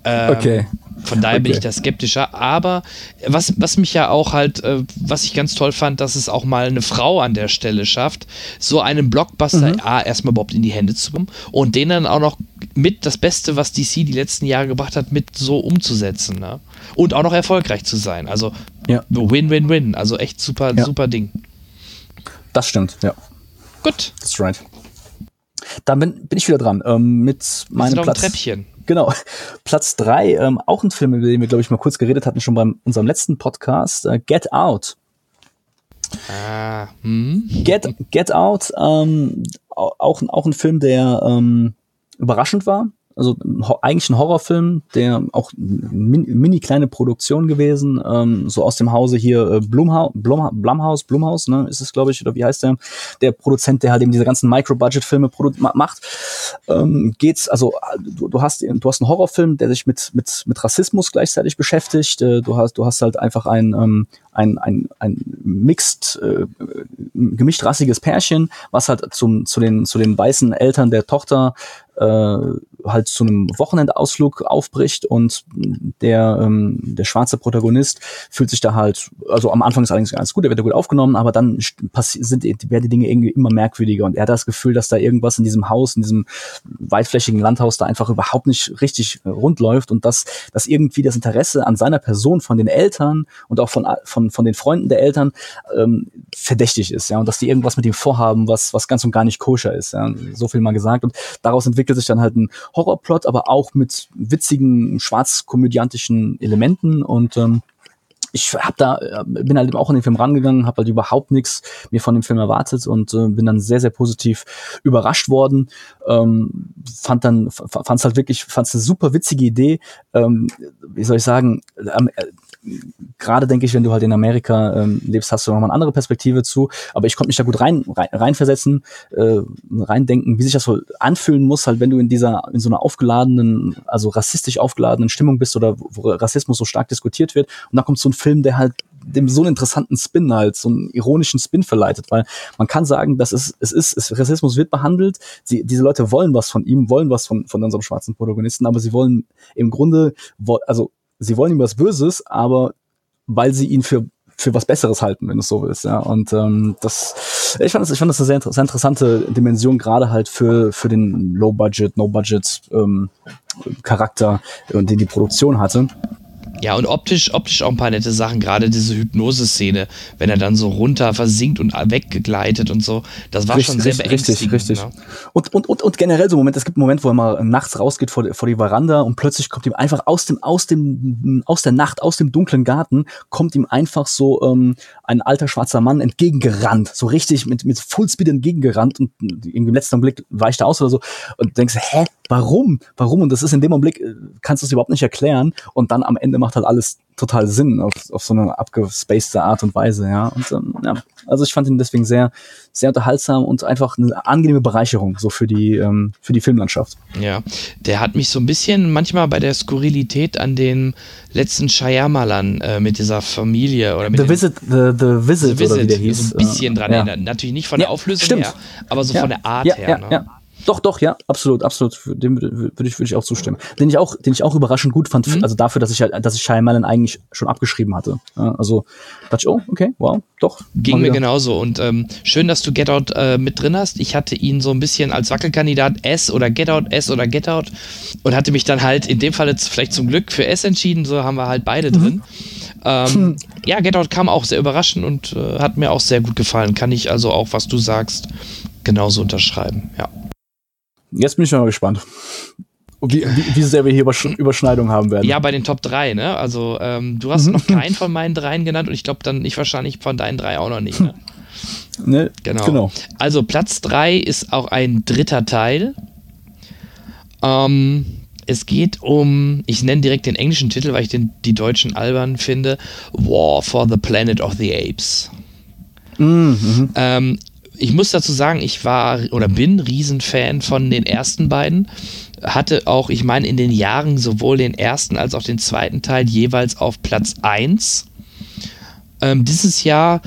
Speaker 2: Ähm,
Speaker 3: Okay.
Speaker 2: Von daher bin
Speaker 3: Okay.
Speaker 2: ich da skeptischer. Aber was, was mich ja auch halt, äh, was ich ganz toll fand, dass es auch mal eine Frau an der Stelle schafft, so einen Blockbuster
Speaker 3: Mhm.
Speaker 2: A, erstmal überhaupt in die Hände zu bekommen und den dann auch noch mit das Beste, was DC die letzten Jahre gebracht hat, mit so umzusetzen. Ne? Und auch noch erfolgreich zu sein. Also
Speaker 3: Ja.
Speaker 2: Win-Win-Win. Also echt super,
Speaker 3: Ja.
Speaker 2: super Ding.
Speaker 3: Das stimmt, ja.
Speaker 2: Gut.
Speaker 3: That's right. Dann bin, bin ich wieder dran ähm, mit meinem Platz.
Speaker 2: Treppchen.
Speaker 3: Genau. Platz drei, ähm, auch ein Film, über den wir, glaube ich, mal kurz geredet hatten, schon beim unserem letzten Podcast, äh, Get Out.
Speaker 2: Ah, hm.
Speaker 3: Get, Get Out, ähm, au- auch, auch ein Film, der ähm, überraschend war. Also eigentlich ein Horrorfilm, der auch min, mini kleine Produktion gewesen, ähm, so aus dem Hause hier äh, Blumhaus, Blum, Blumhaus, Blumhaus, ne, ist es glaube ich, oder wie heißt der? Der Produzent, der halt eben diese ganzen Micro-Budget-Filme macht. Ähm, geht's, also du, du hast du hast einen Horrorfilm, der sich mit mit mit Rassismus gleichzeitig beschäftigt. Äh, du hast du hast halt einfach ein ähm, ein ein ein mixed äh, gemischt rassiges Pärchen, was halt zum zu den zu den weißen Eltern der Tochter äh, halt zu einem Wochenendausflug aufbricht und der, ähm, der schwarze Protagonist fühlt sich da halt, also am Anfang ist allerdings alles gut, er wird da gut aufgenommen, aber dann sind, werden die Dinge irgendwie immer merkwürdiger und er hat das Gefühl, dass da irgendwas in diesem Haus, in diesem weitflächigen Landhaus da einfach überhaupt nicht richtig äh, rund läuft und dass, dass irgendwie das Interesse an seiner Person von den Eltern und auch von, von, von den Freunden der Eltern ähm, verdächtig ist, ja, und dass die irgendwas mit ihm vorhaben, was, was ganz und gar nicht koscher ist, ja, so viel mal gesagt und daraus entwickelt sich dann halt ein Horrorplot, aber auch mit witzigen, schwarzkomödiantischen Elementen und ähm, ich hab da äh, bin halt auch in den Film rangegangen, habe halt überhaupt nichts mir von dem Film erwartet und äh, bin dann sehr sehr positiv überrascht worden. Ähm, fand dann fand's halt wirklich fand's eine super witzige Idee. Ähm, wie soll ich sagen? Ähm, gerade denke ich, wenn du halt in Amerika ähm, lebst, hast du nochmal eine andere Perspektive zu. Aber ich konnte mich da gut rein, rein reinversetzen, äh, reindenken, wie sich das wohl anfühlen muss, halt wenn du in dieser, in so einer aufgeladenen, also rassistisch aufgeladenen Stimmung bist oder wo Rassismus so stark diskutiert wird. Und dann kommt so ein Film, der halt dem so einen interessanten Spin halt, so einen ironischen Spin verleitet, weil man kann sagen, dass es, es ist, es, Rassismus wird behandelt, sie, diese Leute wollen was von ihm, wollen was von, von unserem schwarzen Protagonisten, aber sie wollen im Grunde, also sie wollen ihm was Böses, aber weil sie ihn für für was Besseres halten, wenn es so willst, ja. Und ähm, das, ich fand das, ich fand das eine sehr, sehr interessante Dimension, gerade halt für für den Low Budget, No Budget ähm, Charakter, den die Produktion hatte.
Speaker 2: Ja, und optisch, optisch auch ein paar nette Sachen, gerade diese Hypnose-Szene, wenn er dann so runter versinkt und weggegleitet und so. Das war richtig, schon sehr beängstigend.
Speaker 3: Richtig, richtig. Ne? Und, und, und, und generell so Moment, es gibt einen Moment, wo er mal nachts rausgeht vor, vor die Veranda und plötzlich kommt ihm einfach aus dem, aus dem, aus der Nacht, aus dem dunklen Garten, kommt ihm einfach so ähm, ein alter schwarzer Mann entgegengerannt. So richtig mit, mit Fullspeed entgegengerannt und im letzten Blick weicht er aus oder so und denkst, hä, warum? Warum? Und das ist in dem Augenblick, äh, kannst du es überhaupt nicht erklären. Und dann am Ende macht halt alles total Sinn auf, auf so eine abgespacede Art und Weise, ja. Und ähm, ja, also ich fand ihn deswegen sehr, sehr unterhaltsam und einfach eine angenehme Bereicherung so für die, ähm, für die Filmlandschaft.
Speaker 2: Ja, der hat mich so ein bisschen manchmal bei der Skurrilität an den letzten Shyamalan äh, mit dieser Familie oder mit
Speaker 3: The Visit, the, the Visit, the Visit oder wie der hieß.
Speaker 2: So ein bisschen dran ja. erinnert. Natürlich nicht von der Auflösung
Speaker 3: stimmt.
Speaker 2: her, aber so
Speaker 3: ja.
Speaker 2: von der Art
Speaker 3: ja,
Speaker 2: her.
Speaker 3: Ja,
Speaker 2: ne?
Speaker 3: Doch, doch, ja, absolut, absolut. Dem würde ich, würde ich auch zustimmen. Den ich auch, den ich auch überraschend gut fand, mhm. also dafür, dass ich halt, dass ich Shyamalan eigentlich schon abgeschrieben hatte. Also dachte ich, oh, okay, wow, doch.
Speaker 2: Ging mir genauso. Und ähm, schön, dass du Get Out äh, mit drin hast. Ich hatte ihn so ein bisschen als Wackelkandidat S oder Get Out, S oder Get Out und hatte mich dann halt in dem Fall jetzt vielleicht zum Glück für S entschieden. So haben wir halt beide mhm. drin. Ähm, hm. Ja, Get Out kam auch sehr überraschend und äh, hat mir auch sehr gut gefallen. Kann ich also auch, was du sagst, genauso unterschreiben. Ja.
Speaker 3: Jetzt bin ich mal gespannt. Wie, wie, wie sehr wir hier Überschneidungen haben werden.
Speaker 2: Ja, bei den Top 3, ne? Also, ähm, du hast mhm. noch keinen von meinen dreien genannt und ich glaube dann ich wahrscheinlich von deinen drei auch noch nicht, ne?
Speaker 3: ne genau. genau.
Speaker 2: Also, Platz 3 ist auch ein dritter Teil. Ähm, es geht um, ich nenne direkt den englischen Titel, weil ich den, die deutschen albern finde: War for the Planet of the Apes. Mhm. Ähm, ich muss dazu sagen, ich war oder bin Riesenfan von den ersten beiden. Hatte auch, ich meine, in den Jahren sowohl den ersten als auch den zweiten Teil jeweils auf Platz 1. Ähm, dieses Jahr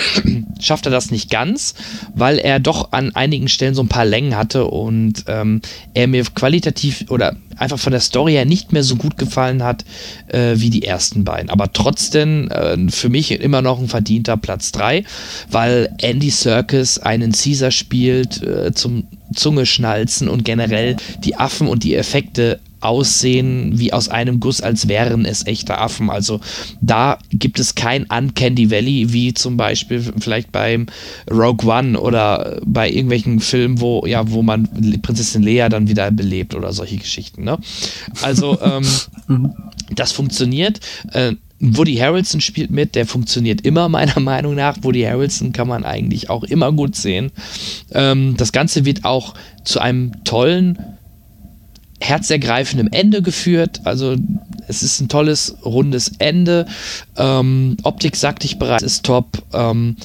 Speaker 2: schafft er das nicht ganz, weil er doch an einigen Stellen so ein paar Längen hatte und ähm, er mir qualitativ oder einfach von der Story her nicht mehr so gut gefallen hat äh, wie die ersten beiden. Aber trotzdem äh, für mich immer noch ein verdienter Platz 3, weil Andy Serkis einen Caesar spielt äh, zum Zungeschnalzen und generell die Affen und die Effekte aussehen wie aus einem Guss, als wären es echte Affen. Also da gibt es kein Uncandy Valley, wie zum Beispiel vielleicht beim Rogue One oder bei irgendwelchen Filmen, wo, ja, wo man Prinzessin Leia dann wieder belebt oder solche Geschichten. Ne? Also ähm, das funktioniert. Äh, Woody Harrelson spielt mit, der funktioniert immer meiner Meinung nach. Woody Harrelson kann man eigentlich auch immer gut sehen. Ähm, das Ganze wird auch zu einem tollen herzergreifendem Ende geführt. Also es ist ein tolles, rundes Ende. Ähm, Optik, sagte ich bereits, ist top. Ähm,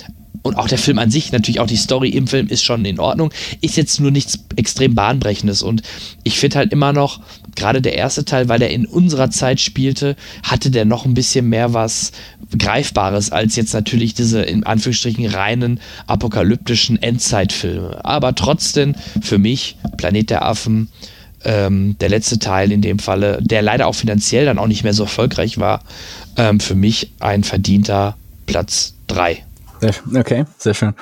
Speaker 2: und auch der Film an sich, natürlich auch die Story im Film ist schon in Ordnung. Ist jetzt nur nichts extrem bahnbrechendes. Und ich finde halt immer noch, gerade der erste Teil, weil er in unserer Zeit spielte, hatte der noch ein bisschen mehr was Greifbares als jetzt natürlich diese in Anführungsstrichen reinen apokalyptischen Endzeitfilme. Aber trotzdem für mich Planet der Affen, ähm, der letzte Teil in dem Falle, der leider auch finanziell dann auch nicht mehr so erfolgreich war, ähm, für mich ein verdienter Platz 3.
Speaker 3: Okay, sehr schön.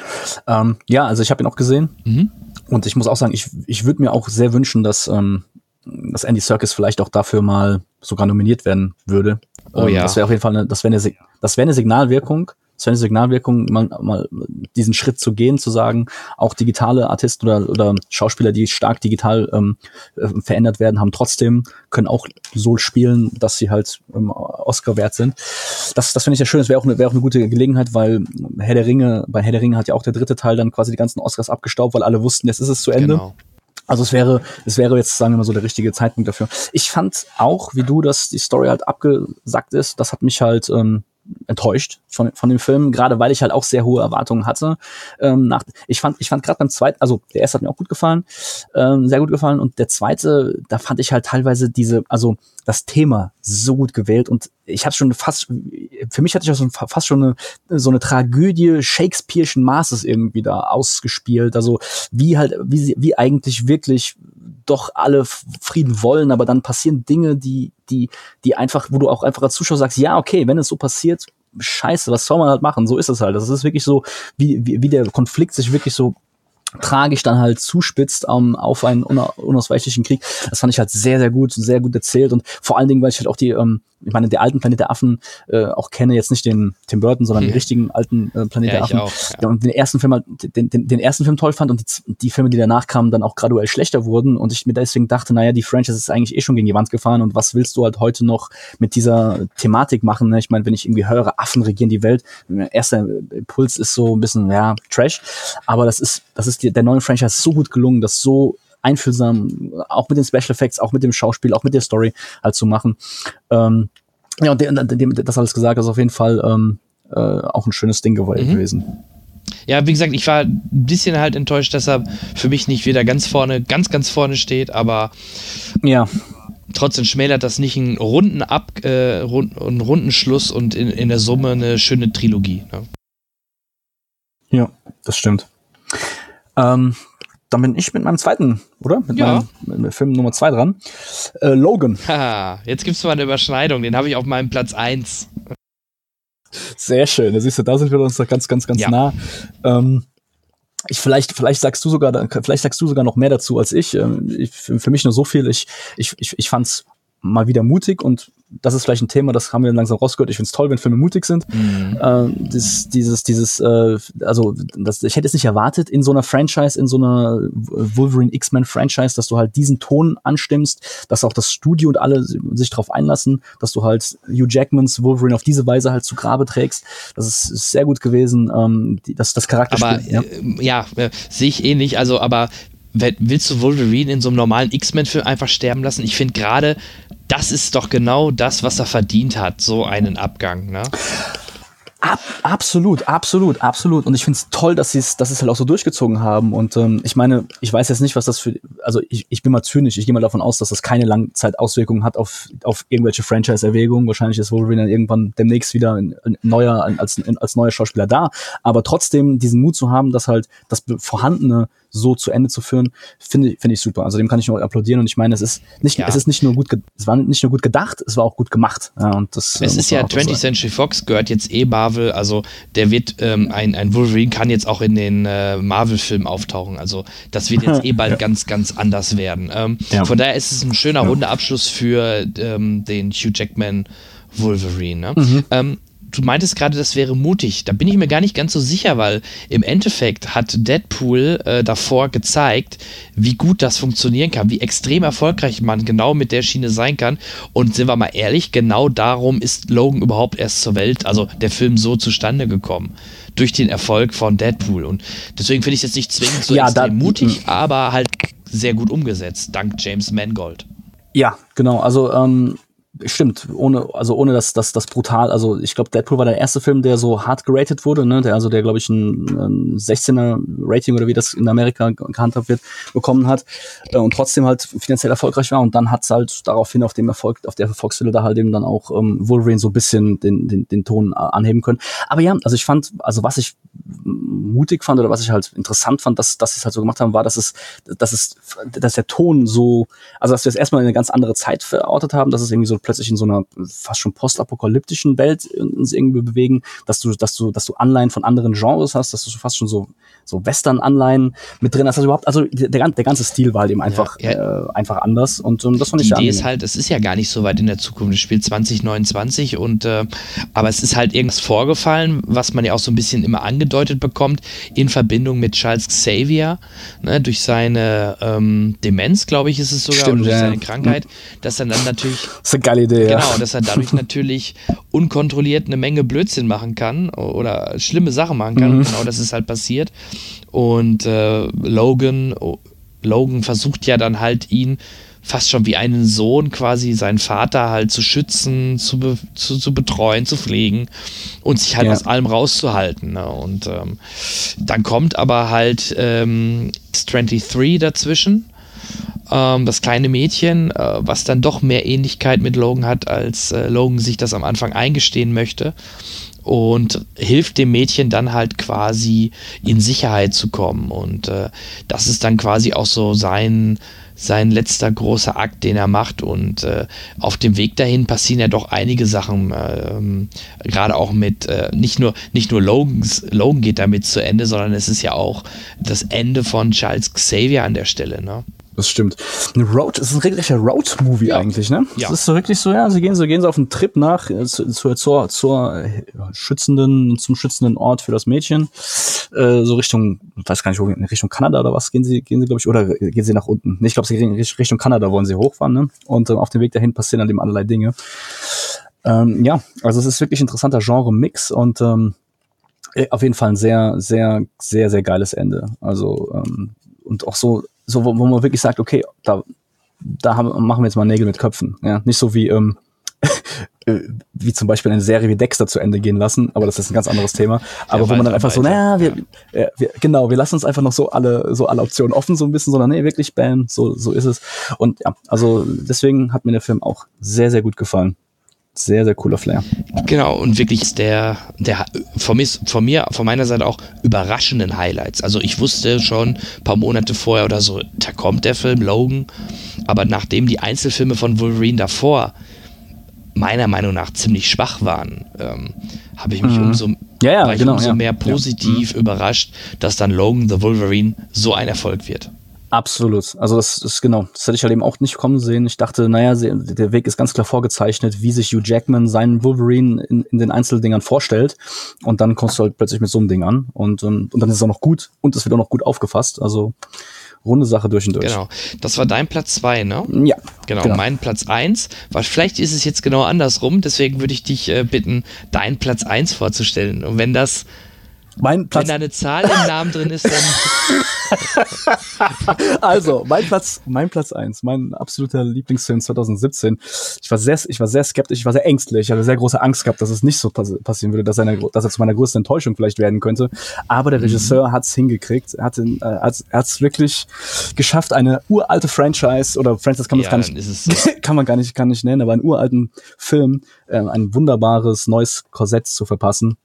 Speaker 3: Ähm, ja, also ich habe ihn auch gesehen. Mhm. Und ich muss auch sagen, ich, ich würde mir auch sehr wünschen, dass, ähm, dass Andy Serkis vielleicht auch dafür mal sogar nominiert werden würde.
Speaker 2: Oh ähm, ja.
Speaker 3: Das wäre auf jeden Fall eine, das wäre eine, das wäre eine Signalwirkung wäre eine Signalwirkung, mal, mal diesen Schritt zu gehen, zu sagen, auch digitale Artisten oder, oder Schauspieler, die stark digital ähm, äh, verändert werden, haben trotzdem, können auch so spielen, dass sie halt ähm, Oscar wert sind. Das, das finde ich ja schön, das wäre auch, eine, wär auch eine gute Gelegenheit, weil Herr der Ringe, bei Herr der Ringe hat ja auch der dritte Teil dann quasi die ganzen Oscars abgestaubt, weil alle wussten, jetzt ist es zu Ende. Genau. Also es wäre, es wäre jetzt, sagen wir mal so, der richtige Zeitpunkt dafür. Ich fand auch, wie du, dass die Story halt abgesackt ist. Das hat mich halt ähm, enttäuscht von, von dem Film, gerade weil ich halt auch sehr hohe Erwartungen hatte. Ähm, nach, ich fand, ich fand gerade beim zweiten, also der erste hat mir auch gut gefallen, ähm, sehr gut gefallen und der zweite, da fand ich halt teilweise diese, also das Thema so gut gewählt und ich hatte schon fast, für mich hatte ich auch so fast schon eine, so eine Tragödie Shakespeare'schen Maßes irgendwie da ausgespielt, also wie halt, wie sie, wie eigentlich wirklich doch alle Frieden wollen, aber dann passieren Dinge, die, die, die einfach, wo du auch einfach als Zuschauer sagst, ja, okay, wenn es so passiert, scheiße, was soll man halt machen? So ist es halt. Das ist wirklich so, wie, wie, wie der Konflikt sich wirklich so tragisch dann halt zuspitzt um, auf einen unausweichlichen Krieg. Das fand ich halt sehr, sehr gut, sehr gut erzählt und vor allen Dingen, weil ich halt auch die, ähm, ich meine, der alten Planet der Affen äh, auch kenne, jetzt nicht den Tim Burton, sondern hm. den richtigen alten äh, Planet ja, der Affen. Auch, ja. Und den ersten Film halt, den, den, den ersten Film toll fand und die, die Filme, die danach kamen, dann auch graduell schlechter wurden und ich mir deswegen dachte, naja, die Franchise ist eigentlich eh schon gegen die Wand gefahren und was willst du halt heute noch mit dieser Thematik machen? Ne? Ich meine, wenn ich irgendwie höre, Affen regieren die Welt, erster Impuls ist so ein bisschen, ja, Trash, aber das ist, das ist die, der neue Franchise so gut gelungen, das so einfühlsam, auch mit den Special Effects, auch mit dem Schauspiel, auch mit der Story halt zu machen. Ähm, ja, und dem, das alles gesagt, ist auf jeden Fall ähm, äh, auch ein schönes Ding mhm. gewesen.
Speaker 2: Ja, wie gesagt, ich war ein bisschen halt enttäuscht, dass er für mich nicht wieder ganz vorne, ganz, ganz vorne steht, aber
Speaker 3: ja.
Speaker 2: trotzdem schmälert das nicht einen runden Ab, äh, rund, einen runden Schluss und in, in der Summe eine schöne Trilogie. Ne?
Speaker 3: Ja, das stimmt. Ähm, dann bin ich mit meinem zweiten, oder? Mit ja. meinem mit Film Nummer zwei dran. Äh, Logan.
Speaker 2: Haha, jetzt gibt es mal eine Überschneidung. Den habe ich auf meinem Platz 1.
Speaker 3: Sehr schön. Da siehst du, da sind wir uns doch ganz, ganz, ganz ja. nah. Ähm, ich vielleicht, vielleicht sagst du sogar, vielleicht sagst du sogar noch mehr dazu als ich. Ähm, ich für, für mich nur so viel. Ich, ich, ich, ich fand's mal wieder mutig und das ist vielleicht ein Thema, das haben wir langsam rausgehört. Ich finde es toll, wenn Filme mutig sind. Mhm. Äh, das, dieses, dieses, äh, also das, ich hätte es nicht erwartet in so einer Franchise, in so einer Wolverine X-Men Franchise, dass du halt diesen Ton anstimmst, dass auch das Studio und alle sich darauf einlassen, dass du halt Hugh Jackmans Wolverine auf diese Weise halt zu Grabe trägst. Das ist, ist sehr gut gewesen. Ähm, das, das Charakter.
Speaker 2: Aber ja, äh, ja äh, sehe ich eh nicht. Also, aber willst du Wolverine in so einem normalen X-Men-Film einfach sterben lassen? Ich finde gerade, das ist doch genau das, was er verdient hat, so einen Abgang. Ne?
Speaker 3: Ab, absolut, absolut, absolut. Und ich finde es toll, dass sie es, dass es halt auch so durchgezogen haben. Und ähm, ich meine, ich weiß jetzt nicht, was das für, also ich, ich bin mal zynisch, ich gehe mal davon aus, dass das keine Langzeitauswirkungen hat auf, auf irgendwelche Franchise-Erwägungen. Wahrscheinlich ist Wolverine dann irgendwann demnächst wieder ein, ein neuer, als, als neuer Schauspieler da. Aber trotzdem diesen Mut zu haben, dass halt das Vorhandene so zu Ende zu führen, finde finde ich super. Also dem kann ich nur applaudieren und ich meine, es ist nicht, ja. es ist nicht nur gut, es war nicht nur gut gedacht, es war auch gut gemacht. Ja, und das,
Speaker 2: es ist ja 20th Century Fox gehört jetzt eh Marvel, also der wird ähm, ein, ein Wolverine kann jetzt auch in den äh, Marvel-Filmen auftauchen. Also das wird jetzt eh bald ja. ganz, ganz anders werden. Ähm, von daher ist es ein schöner runder Abschluss für ähm, den Hugh Jackman Wolverine. Ne? Mhm. Ähm, du meintest gerade, das wäre mutig. Da bin ich mir gar nicht ganz so sicher, weil im Endeffekt hat Deadpool äh, davor gezeigt, wie gut das funktionieren kann, wie extrem erfolgreich man genau mit der Schiene sein kann. Und sind wir mal ehrlich, genau darum ist Logan überhaupt erst zur Welt, also der Film so zustande gekommen. Durch den Erfolg von Deadpool. Und deswegen finde ich es jetzt nicht zwingend so ja, extrem mutig, aber halt sehr gut umgesetzt, dank James Mangold.
Speaker 3: Ja, genau. Also ähm, Stimmt, ohne, also ohne dass das, das brutal, also ich glaube, Deadpool war der erste Film, der so hart geratet wurde, ne, der also der, glaube ich, ein, ein 16er Rating oder wie das in Amerika gehandhabt wird, bekommen hat äh, und trotzdem halt finanziell erfolgreich war und dann hat's halt daraufhin auf dem Erfolg, auf der Erfolgswelle da halt eben dann auch ähm, Wolverine so ein bisschen den, den, den Ton äh, anheben können. Aber ja, also ich fand, also was ich mutig fand oder was ich halt interessant fand, dass, dass sie es halt so gemacht haben, war, dass es, dass es, dass der Ton so, also dass wir es erstmal in eine ganz andere Zeit verortet haben, dass es irgendwie so plötzlich in so einer fast schon postapokalyptischen Welt uns irgendwie bewegen, dass du, dass du, dass du Anleihen von anderen Genres hast, dass du fast schon so, so Western-Anleihen mit drin hast. Also überhaupt, also der, der ganze Stil war halt eben einfach, ja, ja. Äh, einfach anders und, und das fand
Speaker 2: Die
Speaker 3: ich
Speaker 2: Idee ist halt, es ist ja gar nicht so weit in der Zukunft. Es spielt 2029 und, äh, aber es ist halt irgendwas vorgefallen, was man ja auch so ein bisschen immer angedeutet bekommt in Verbindung mit Charles Xavier, ne, durch seine ähm, Demenz, glaube ich, ist es sogar,
Speaker 3: Stimmt,
Speaker 2: oder durch
Speaker 3: ja.
Speaker 2: seine Krankheit, dass er dann natürlich
Speaker 3: Das ist eine geile Idee, ja.
Speaker 2: Genau, dass er dadurch natürlich unkontrolliert eine Menge Blödsinn machen kann oder schlimme Sachen machen kann.
Speaker 3: Mhm.
Speaker 2: Genau das ist halt passiert. Und äh, Logan, oh, Logan versucht ja dann halt ihn fast schon wie einen Sohn quasi seinen Vater halt zu schützen, zu, be zu, zu betreuen, zu pflegen und sich halt
Speaker 3: Ja.
Speaker 2: aus allem rauszuhalten. Ne? Und ähm, dann kommt aber halt ähm, 23 dazwischen ähm, das kleine Mädchen, äh, was dann doch mehr Ähnlichkeit mit Logan hat, als äh, Logan sich das am Anfang eingestehen möchte. Und hilft dem Mädchen dann halt quasi in Sicherheit zu kommen. Und äh, das ist dann quasi auch so sein, sein letzter großer Akt, den er macht. Und äh, auf dem Weg dahin passieren ja doch einige Sachen, ähm, gerade auch mit, äh, nicht nur, nicht nur Logans, Logan geht damit zu Ende, sondern es ist ja auch das Ende von Charles Xavier an der Stelle. Ne?
Speaker 3: Das stimmt. Eine Road, es ist ein regelrechter Road-Movie eigentlich, ne?
Speaker 2: Ja.
Speaker 3: Das ist so wirklich so, ja, sie gehen so, gehen so auf einen Trip nach, äh, zu, zu, zur, zur äh, schützenden, zum schützenden Ort für das Mädchen. Äh, so Richtung, weiß gar nicht, wo, Richtung Kanada oder was gehen sie, gehen sie, glaube ich, oder gehen sie nach unten? Nee, ich glaube, sie gehen Richt- Richtung Kanada wollen sie hochfahren, ne? Und ähm, auf dem Weg dahin passieren dann eben allerlei Dinge. Ähm, ja, also es ist wirklich ein interessanter Genre-Mix und ähm, äh, auf jeden Fall ein sehr, sehr, sehr, sehr geiles Ende. Also, ähm, und auch so, so wo, wo man wirklich sagt, okay, da, da haben, machen wir jetzt mal Nägel mit Köpfen. Ja? Nicht so wie, ähm, äh, wie zum Beispiel eine Serie wie Dexter zu Ende gehen lassen, aber das ist ein ganz anderes Thema. Aber wo man dann
Speaker 2: weiter,
Speaker 3: einfach so,
Speaker 2: weiter.
Speaker 3: naja, wir, äh, wir, genau, wir lassen uns einfach noch so alle, so alle Optionen offen, so ein bisschen, sondern nee, wirklich, bam, so, so ist es. Und ja, also deswegen hat mir der Film auch sehr, sehr gut gefallen. Sehr, sehr cooler Flair.
Speaker 2: Genau, und wirklich ist der, der von mir, von mir, von meiner Seite auch überraschenden Highlights. Also ich wusste schon ein paar Monate vorher oder so, da kommt der Film Logan, aber nachdem die Einzelfilme von Wolverine davor meiner Meinung nach ziemlich schwach waren, ähm, habe ich mich umso,
Speaker 3: Ja, ja, genau,
Speaker 2: umso
Speaker 3: ja.
Speaker 2: mehr positiv überrascht, dass dann Logan the Wolverine so ein Erfolg wird.
Speaker 3: Absolut. Also das ist genau, das hätte ich halt eben auch nicht kommen sehen. Ich dachte, naja, der Weg ist ganz klar vorgezeichnet, wie sich Hugh Jackman seinen Wolverine in, in den Einzeldingern vorstellt. Und dann kommst du halt plötzlich mit so einem Ding an. Und, ähm, und dann ist es auch noch gut und es wird auch noch gut aufgefasst. Also runde Sache durch und durch.
Speaker 2: Genau. Das war dein Platz 2, ne?
Speaker 3: Ja.
Speaker 2: Genau, mein Platz 1, weil vielleicht ist es jetzt genau andersrum, deswegen würde ich dich äh, bitten, deinen Platz 1 vorzustellen. Und wenn das,
Speaker 3: Mein
Speaker 2: wenn
Speaker 3: Platz,
Speaker 2: da eine Zahl im Namen drin ist, dann
Speaker 3: also, mein Platz, mein Platz eins, mein absoluter Lieblingsfilm 2017. Ich war sehr, ich war sehr skeptisch, ich war sehr ängstlich, ich hatte sehr große Angst gehabt, dass es nicht so pass passieren würde, dass, eine, dass er zu meiner größten Enttäuschung vielleicht werden könnte. Aber der Regisseur hat's hingekriegt. Er hat es äh, hat's, hat's wirklich geschafft, eine uralte Franchise oder Franchise kann man
Speaker 2: Ja,
Speaker 3: gar nicht,
Speaker 2: so.
Speaker 3: kann man gar nicht, kann nicht nennen, aber einen uralten Film, äh, ein wunderbares neues Korsett zu verpassen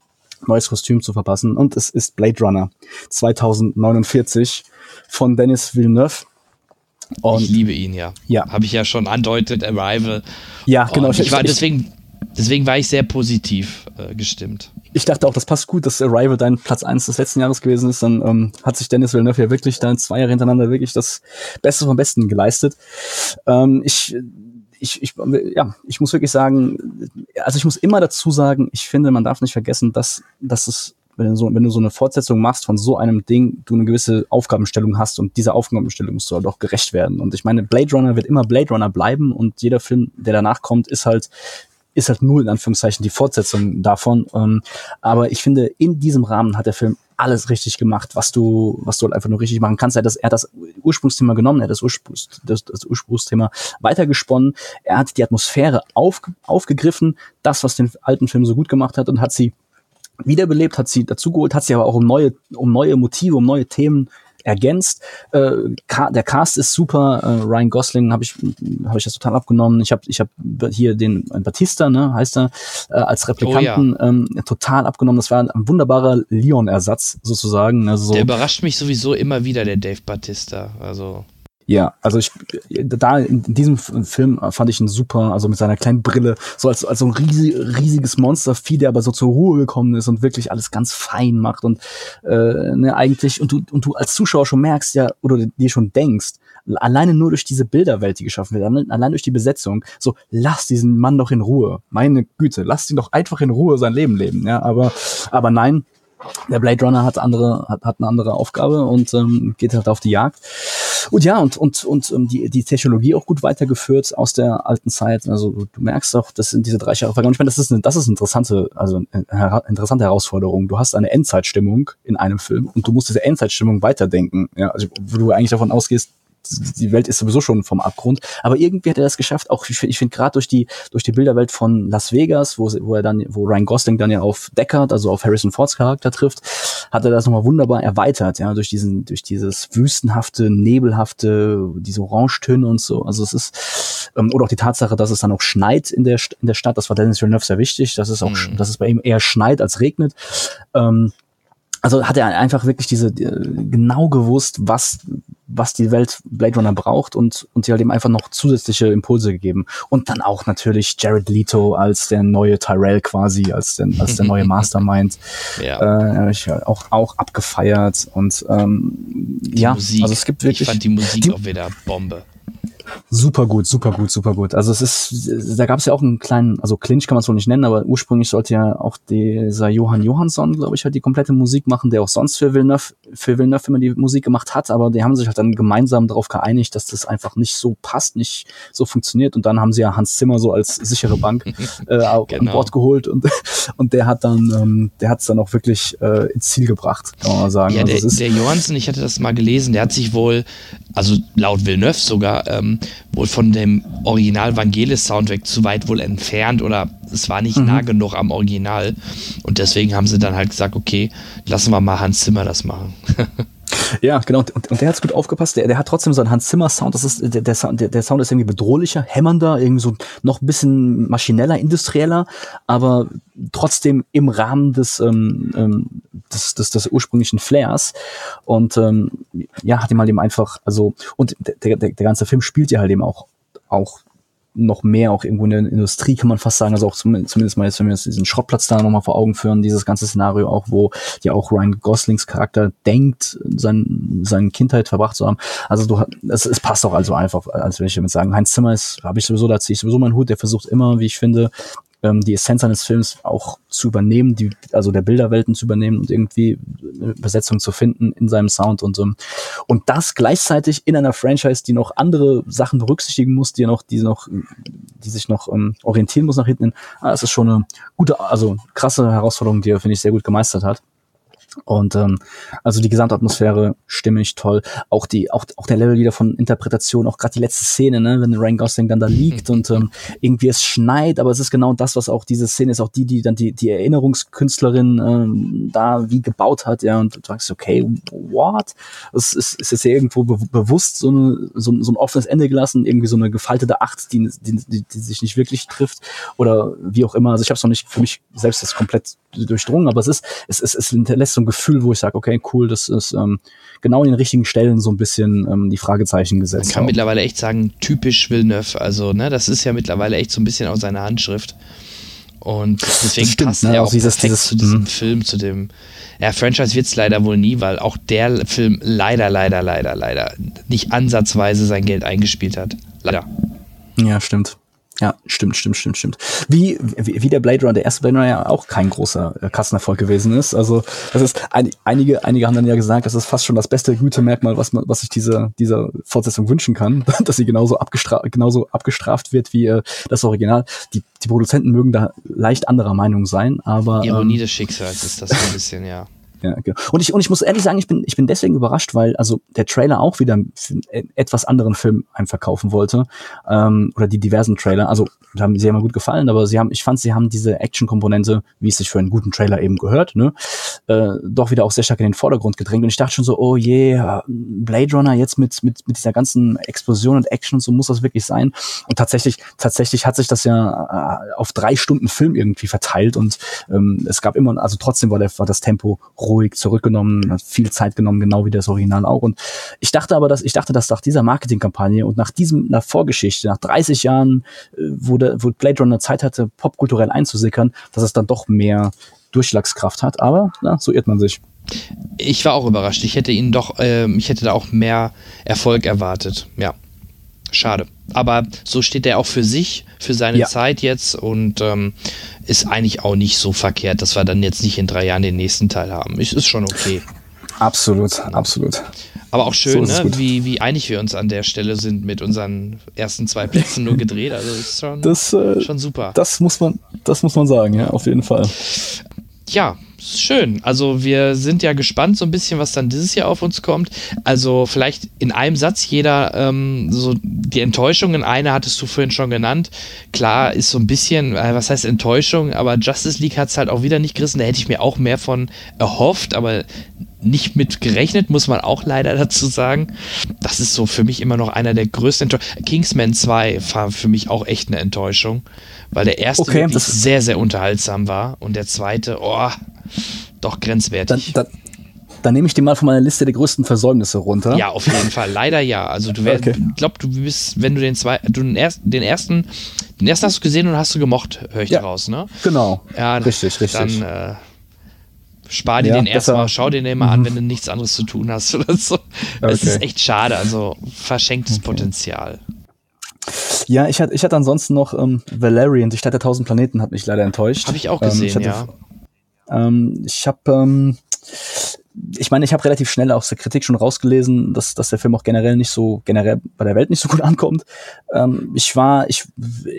Speaker 3: neues Kostüm zu verpassen. Und es ist Blade Runner 2049 von Dennis Villeneuve. Und
Speaker 2: ich liebe ihn ja.
Speaker 3: Ja.
Speaker 2: Habe ich ja schon andeutet, Arrival.
Speaker 3: ja, genau.
Speaker 2: Und ich war deswegen, deswegen war ich sehr positiv äh, gestimmt.
Speaker 3: ich dachte auch, das passt gut, dass Arrival dein Platz eins des letzten Jahres gewesen ist. Dann ähm, hat sich Dennis Villeneuve ja wirklich dann zwei Jahre hintereinander wirklich das Beste vom Besten geleistet. Ähm, ich ich, ich, ja, ich muss wirklich sagen, also ich muss immer dazu sagen, ich finde, man darf nicht vergessen, dass, dass es, wenn du, so, wenn du so eine Fortsetzung machst von so einem Ding, du eine gewisse Aufgabenstellung hast und dieser Aufgabenstellung musst du halt auch gerecht werden. Und ich meine, Blade Runner wird immer Blade Runner bleiben und jeder Film, der danach kommt, ist halt ist halt nur in Anführungszeichen die Fortsetzung davon. Ähm, aber ich finde, in diesem Rahmen hat der Film alles richtig gemacht, was du, was du halt einfach nur richtig machen kannst. Er hat das, er hat das Ursprungsthema genommen, er hat das, Ursprungs, das, das Ursprungsthema weitergesponnen, er hat die Atmosphäre auf, aufgegriffen, das, was den alten Film so gut gemacht hat und hat sie wiederbelebt, hat sie dazugeholt, hat sie aber auch um neue, um neue Motive, um neue Themen ergänzt. Äh, der Cast ist super. Äh, Ryan Gosling habe ich habe ich das total abgenommen. Ich habe ich habe hier den Batista, ne, heißt er, äh, als Replikanten oh, ja. ähm, total abgenommen. Das war ein, wunderbarer Leon-Ersatz sozusagen. Also so.
Speaker 2: Der überrascht mich sowieso immer wieder, der Dave Batista. Also
Speaker 3: ja, also ich da in diesem Film fand ich ihn super, also mit seiner kleinen Brille, so als, als so ein riesig, riesiges Monstervieh, der aber so zur Ruhe gekommen ist und wirklich alles ganz fein macht und äh, ne, eigentlich und du und du als Zuschauer schon merkst ja oder dir schon denkst, alleine nur durch diese Bilderwelt, die geschaffen wird, allein durch die Besetzung, so lass diesen Mann doch in Ruhe, meine Güte, lass ihn doch einfach in Ruhe sein Leben leben, ja, aber aber nein, der Blade Runner hat andere hat, hat eine andere Aufgabe und ähm, geht halt auf die Jagd und ja, und, und, und um, die, die Technologie auch gut weitergeführt aus der alten Zeit. Also du merkst auch, das sind diese drei Jahre vergangen. Ich meine, das ist eine, das ist interessante, also eine interessante Herausforderung. Du hast eine Endzeitstimmung in einem Film und du musst diese Endzeitstimmung weiterdenken. Ja, also wo du eigentlich davon ausgehst, die Welt ist sowieso schon vom Abgrund. Aber irgendwie hat er das geschafft. Auch ich, ich finde gerade durch die durch die Bilderwelt von Las Vegas, wo, wo er dann, wo Ryan Gosling dann ja auf Deckard, also auf Harrison Fords Charakter trifft, hat er das nochmal wunderbar erweitert. Ja, durch diesen durch dieses wüstenhafte, nebelhafte, diese Orangetöne und so. Also es ist ähm, oder auch die Tatsache, dass es dann auch schneit in der in der Stadt. Das war Dennis Villeneuve sehr wichtig. Dass es auch, mhm. dass es bei ihm eher schneit als regnet. Ähm, also hat er einfach wirklich diese genau gewusst, was was die Welt Blade Runner braucht und und sie halt eben einfach noch zusätzliche Impulse gegeben und dann auch natürlich Jared Leto als der neue Tyrell quasi als der als der neue Mastermind ja. äh, ich auch auch abgefeiert und ähm, ja
Speaker 2: Musik. also es gibt wirklich ich fand die Musik die, auch wieder Bombe
Speaker 3: Super gut, super gut, super gut. Also es ist, da gab es ja auch einen kleinen, also Clinch kann man es wohl nicht nennen, aber ursprünglich sollte ja auch dieser Johann Johansson, glaube ich, halt die komplette Musik machen, der auch sonst für Villeneuve, für Villeneuve immer die Musik gemacht hat, aber die haben sich halt dann gemeinsam darauf geeinigt, dass das einfach nicht so passt, nicht so funktioniert und dann haben sie ja Hans Zimmer so als sichere Bank äh, genau. an Bord geholt und, und der hat dann, ähm, der hat es dann auch wirklich äh, ins Ziel gebracht, kann man mal sagen.
Speaker 2: Ja, also der, der Johansson, ich hatte das mal gelesen, der hat sich wohl, also laut Villeneuve sogar, ähm, wohl von dem Original Vangelis-Soundtrack zu weit wohl entfernt oder es war nicht mhm. nah genug am Original. Und deswegen haben sie dann halt gesagt, okay, lassen wir mal Hans Zimmer das machen.
Speaker 3: Ja, genau. Und, und der hat's gut aufgepasst. Der, der hat trotzdem so einen Hans Zimmer Sound. Das ist, der, der, Sound, der, der Sound ist irgendwie bedrohlicher, hämmernder, irgendwie so noch ein bisschen maschineller, industrieller, aber trotzdem im Rahmen des, ähm, ähm, des, des, des ursprünglichen Flairs. Und ähm, ja, hat ihm halt eben einfach, also, und der, der, der ganze Film spielt ja halt eben auch, auch noch mehr auch irgendwo in der Industrie, kann man fast sagen. Also auch zum, zumindest mal jetzt, wenn wir jetzt diesen Schrottplatz da nochmal vor Augen führen, dieses ganze Szenario auch, wo ja auch Ryan Goslings Charakter denkt, sein, seine Kindheit verbracht zu haben. Also du, es, es passt auch also einfach, als will ich damit sagen. Heinz Zimmer ist, habe ich sowieso, da ziehe ich sowieso meinen Hut, der versucht immer, wie ich finde, ähm, die Essenz eines Films auch zu übernehmen, die, also der Bilderwelten zu übernehmen und irgendwie eine Übersetzung zu finden in seinem Sound und so. Und das gleichzeitig in einer Franchise, die noch andere Sachen berücksichtigen muss, die noch, die noch, die sich noch ähm, orientieren muss nach hinten. Ah, das ist schon eine gute, also krasse Herausforderung, die er, finde ich, sehr gut gemeistert hat. Und ähm, also die Gesamtatmosphäre stimmig, toll. Auch die, auch, auch der Level wieder von Interpretation, auch gerade die letzte Szene, ne, wenn Ryan Gosling dann da liegt und ähm, irgendwie es schneit, aber es ist genau das, was auch diese Szene ist, auch die, die dann die, die Erinnerungskünstlerin ähm, da wie gebaut hat, ja, und du sagst, okay, what? Es ist, ist jetzt ja irgendwo be bewusst so, eine, so, so ein offenes Ende gelassen, irgendwie so eine gefaltete Acht, die, die, die, die sich nicht wirklich trifft oder wie auch immer. Also ich habe es noch nicht für mich selbst das komplett durchdrungen, aber es ist, es, es, es hinterlässt so ein Gefühl, wo ich sage, okay, cool, das ist ähm, genau in den richtigen Stellen so ein bisschen ähm, die Fragezeichen gesetzt.
Speaker 2: Man kann auch. mittlerweile echt sagen, typisch Villeneuve. Also, ne, das ist ja mittlerweile echt so ein bisschen aus seiner Handschrift. Und deswegen stimmt, passt ne? er auch dieses, perfekt dieses, zu diesem mhm. Film, zu dem. Ja, Franchise wird es leider wohl nie, weil auch der Film leider, leider, leider, leider nicht ansatzweise sein Geld eingespielt hat. Leider.
Speaker 3: Ja, stimmt. Ja, stimmt, stimmt, stimmt, stimmt. Wie, wie, wie der Blade Runner, der erste Blade Runner ja auch kein großer äh, Kassenerfolg gewesen ist. Also das ist ein, einige, einige haben dann ja gesagt, das ist fast schon das beste Gütemerkmal, was man, was sich diese, dieser Fortsetzung wünschen kann, dass sie genauso abgestraft, genauso abgestraft wird wie äh, das Original. Die, die Produzenten mögen da leicht anderer Meinung sein, aber
Speaker 2: Ironie
Speaker 3: ähm,
Speaker 2: des Schicksals ist das ein bisschen, ja.
Speaker 3: Ja, genau. Und ich, und ich muss ehrlich sagen, ich bin, ich bin deswegen überrascht, weil also der Trailer auch wieder einen etwas anderen Film einem verkaufen wollte. Ähm, oder die diversen Trailer. Also haben sie immer gut gefallen, aber sie haben, ich fand, sie haben diese Action-Komponente, wie es sich für einen guten Trailer eben gehört, ne, äh, doch wieder auch sehr stark in den Vordergrund gedrängt. Und ich dachte schon so, oh je, yeah, Blade Runner jetzt mit, mit, mit dieser ganzen Explosion und Action und so muss das wirklich sein. Und tatsächlich, tatsächlich hat sich das ja äh, auf drei Stunden Film irgendwie verteilt und ähm, es gab immer, also trotzdem war, der, war das Tempo ruhig zurückgenommen, hat viel Zeit genommen, genau wie das Original auch. Und ich dachte aber, dass ich dachte, dass nach dieser Marketingkampagne und nach diesem, nach Vorgeschichte, nach 30 Jahren, äh, wo, der, wo Blade Runner Zeit hatte, popkulturell einzusickern, dass es dann doch mehr Durchschlagskraft hat. Aber na, so irrt man sich.
Speaker 2: Ich war auch überrascht. Ich hätte ihn doch, äh, ich hätte da auch mehr Erfolg erwartet. Ja. Schade. Aber so steht er auch für sich, für seine ja. Zeit jetzt und ähm, ist eigentlich auch nicht so verkehrt, dass wir dann jetzt nicht in drei Jahren den nächsten Teil haben. Ist, ist schon okay.
Speaker 3: Absolut, absolut.
Speaker 2: Aber auch schön, so ne? wie, wie einig wir uns an der Stelle sind mit unseren ersten zwei Plätzen nur gedreht. Also ist schon,
Speaker 3: das, äh,
Speaker 2: schon super.
Speaker 3: Das muss man, das muss man sagen, ja, auf jeden Fall.
Speaker 2: Ja, schön. Also wir sind ja gespannt so ein bisschen, was dann dieses Jahr auf uns kommt. Also vielleicht in einem Satz jeder ähm, so die Enttäuschungen. Eine hattest du vorhin schon genannt. Klar ist so ein bisschen, äh, was heißt Enttäuschung, aber Justice League hat es halt auch wieder nicht gerissen. Da hätte ich mir auch mehr von erhofft, aber nicht mit gerechnet, muss man auch leider dazu sagen. Das ist so für mich immer noch einer der größten Enttäuschungen. Kingsman 2 war für mich auch echt eine Enttäuschung, weil der erste
Speaker 3: okay,
Speaker 2: wirklich sehr, sehr unterhaltsam war und der zweite, oh, doch grenzwertig.
Speaker 3: Dann, dann, dann nehme ich dir mal von meiner Liste der größten Versäumnisse runter.
Speaker 2: Ja, auf jeden Fall. Leider ja. Also du wärst, okay. glaub, du bist, wenn du den zwei, du den ersten, den ersten, den ersten hast du gesehen und hast du gemocht, höre ich ja, raus, ne?
Speaker 3: Genau.
Speaker 2: Ja,
Speaker 3: richtig, richtig.
Speaker 2: Dann äh, spar dir ja, den erstmal, schau dir den mal an, mhm. wenn du nichts anderes zu tun hast oder so. Okay. Es ist echt schade. Also verschenktes okay. Potenzial.
Speaker 3: Ja, ich hatte, ich hatte ansonsten noch ähm, Valerian, die Stadt der tausend Planeten, hat mich leider enttäuscht.
Speaker 2: Habe ich auch gesehen, ähm, ich hatte,
Speaker 3: ja. Ähm, ich habe ähm, ich meine, ich habe relativ schnell aus der Kritik schon rausgelesen, dass, dass der Film auch generell nicht so, generell bei der Welt nicht so gut ankommt. Ähm, ich war, ich,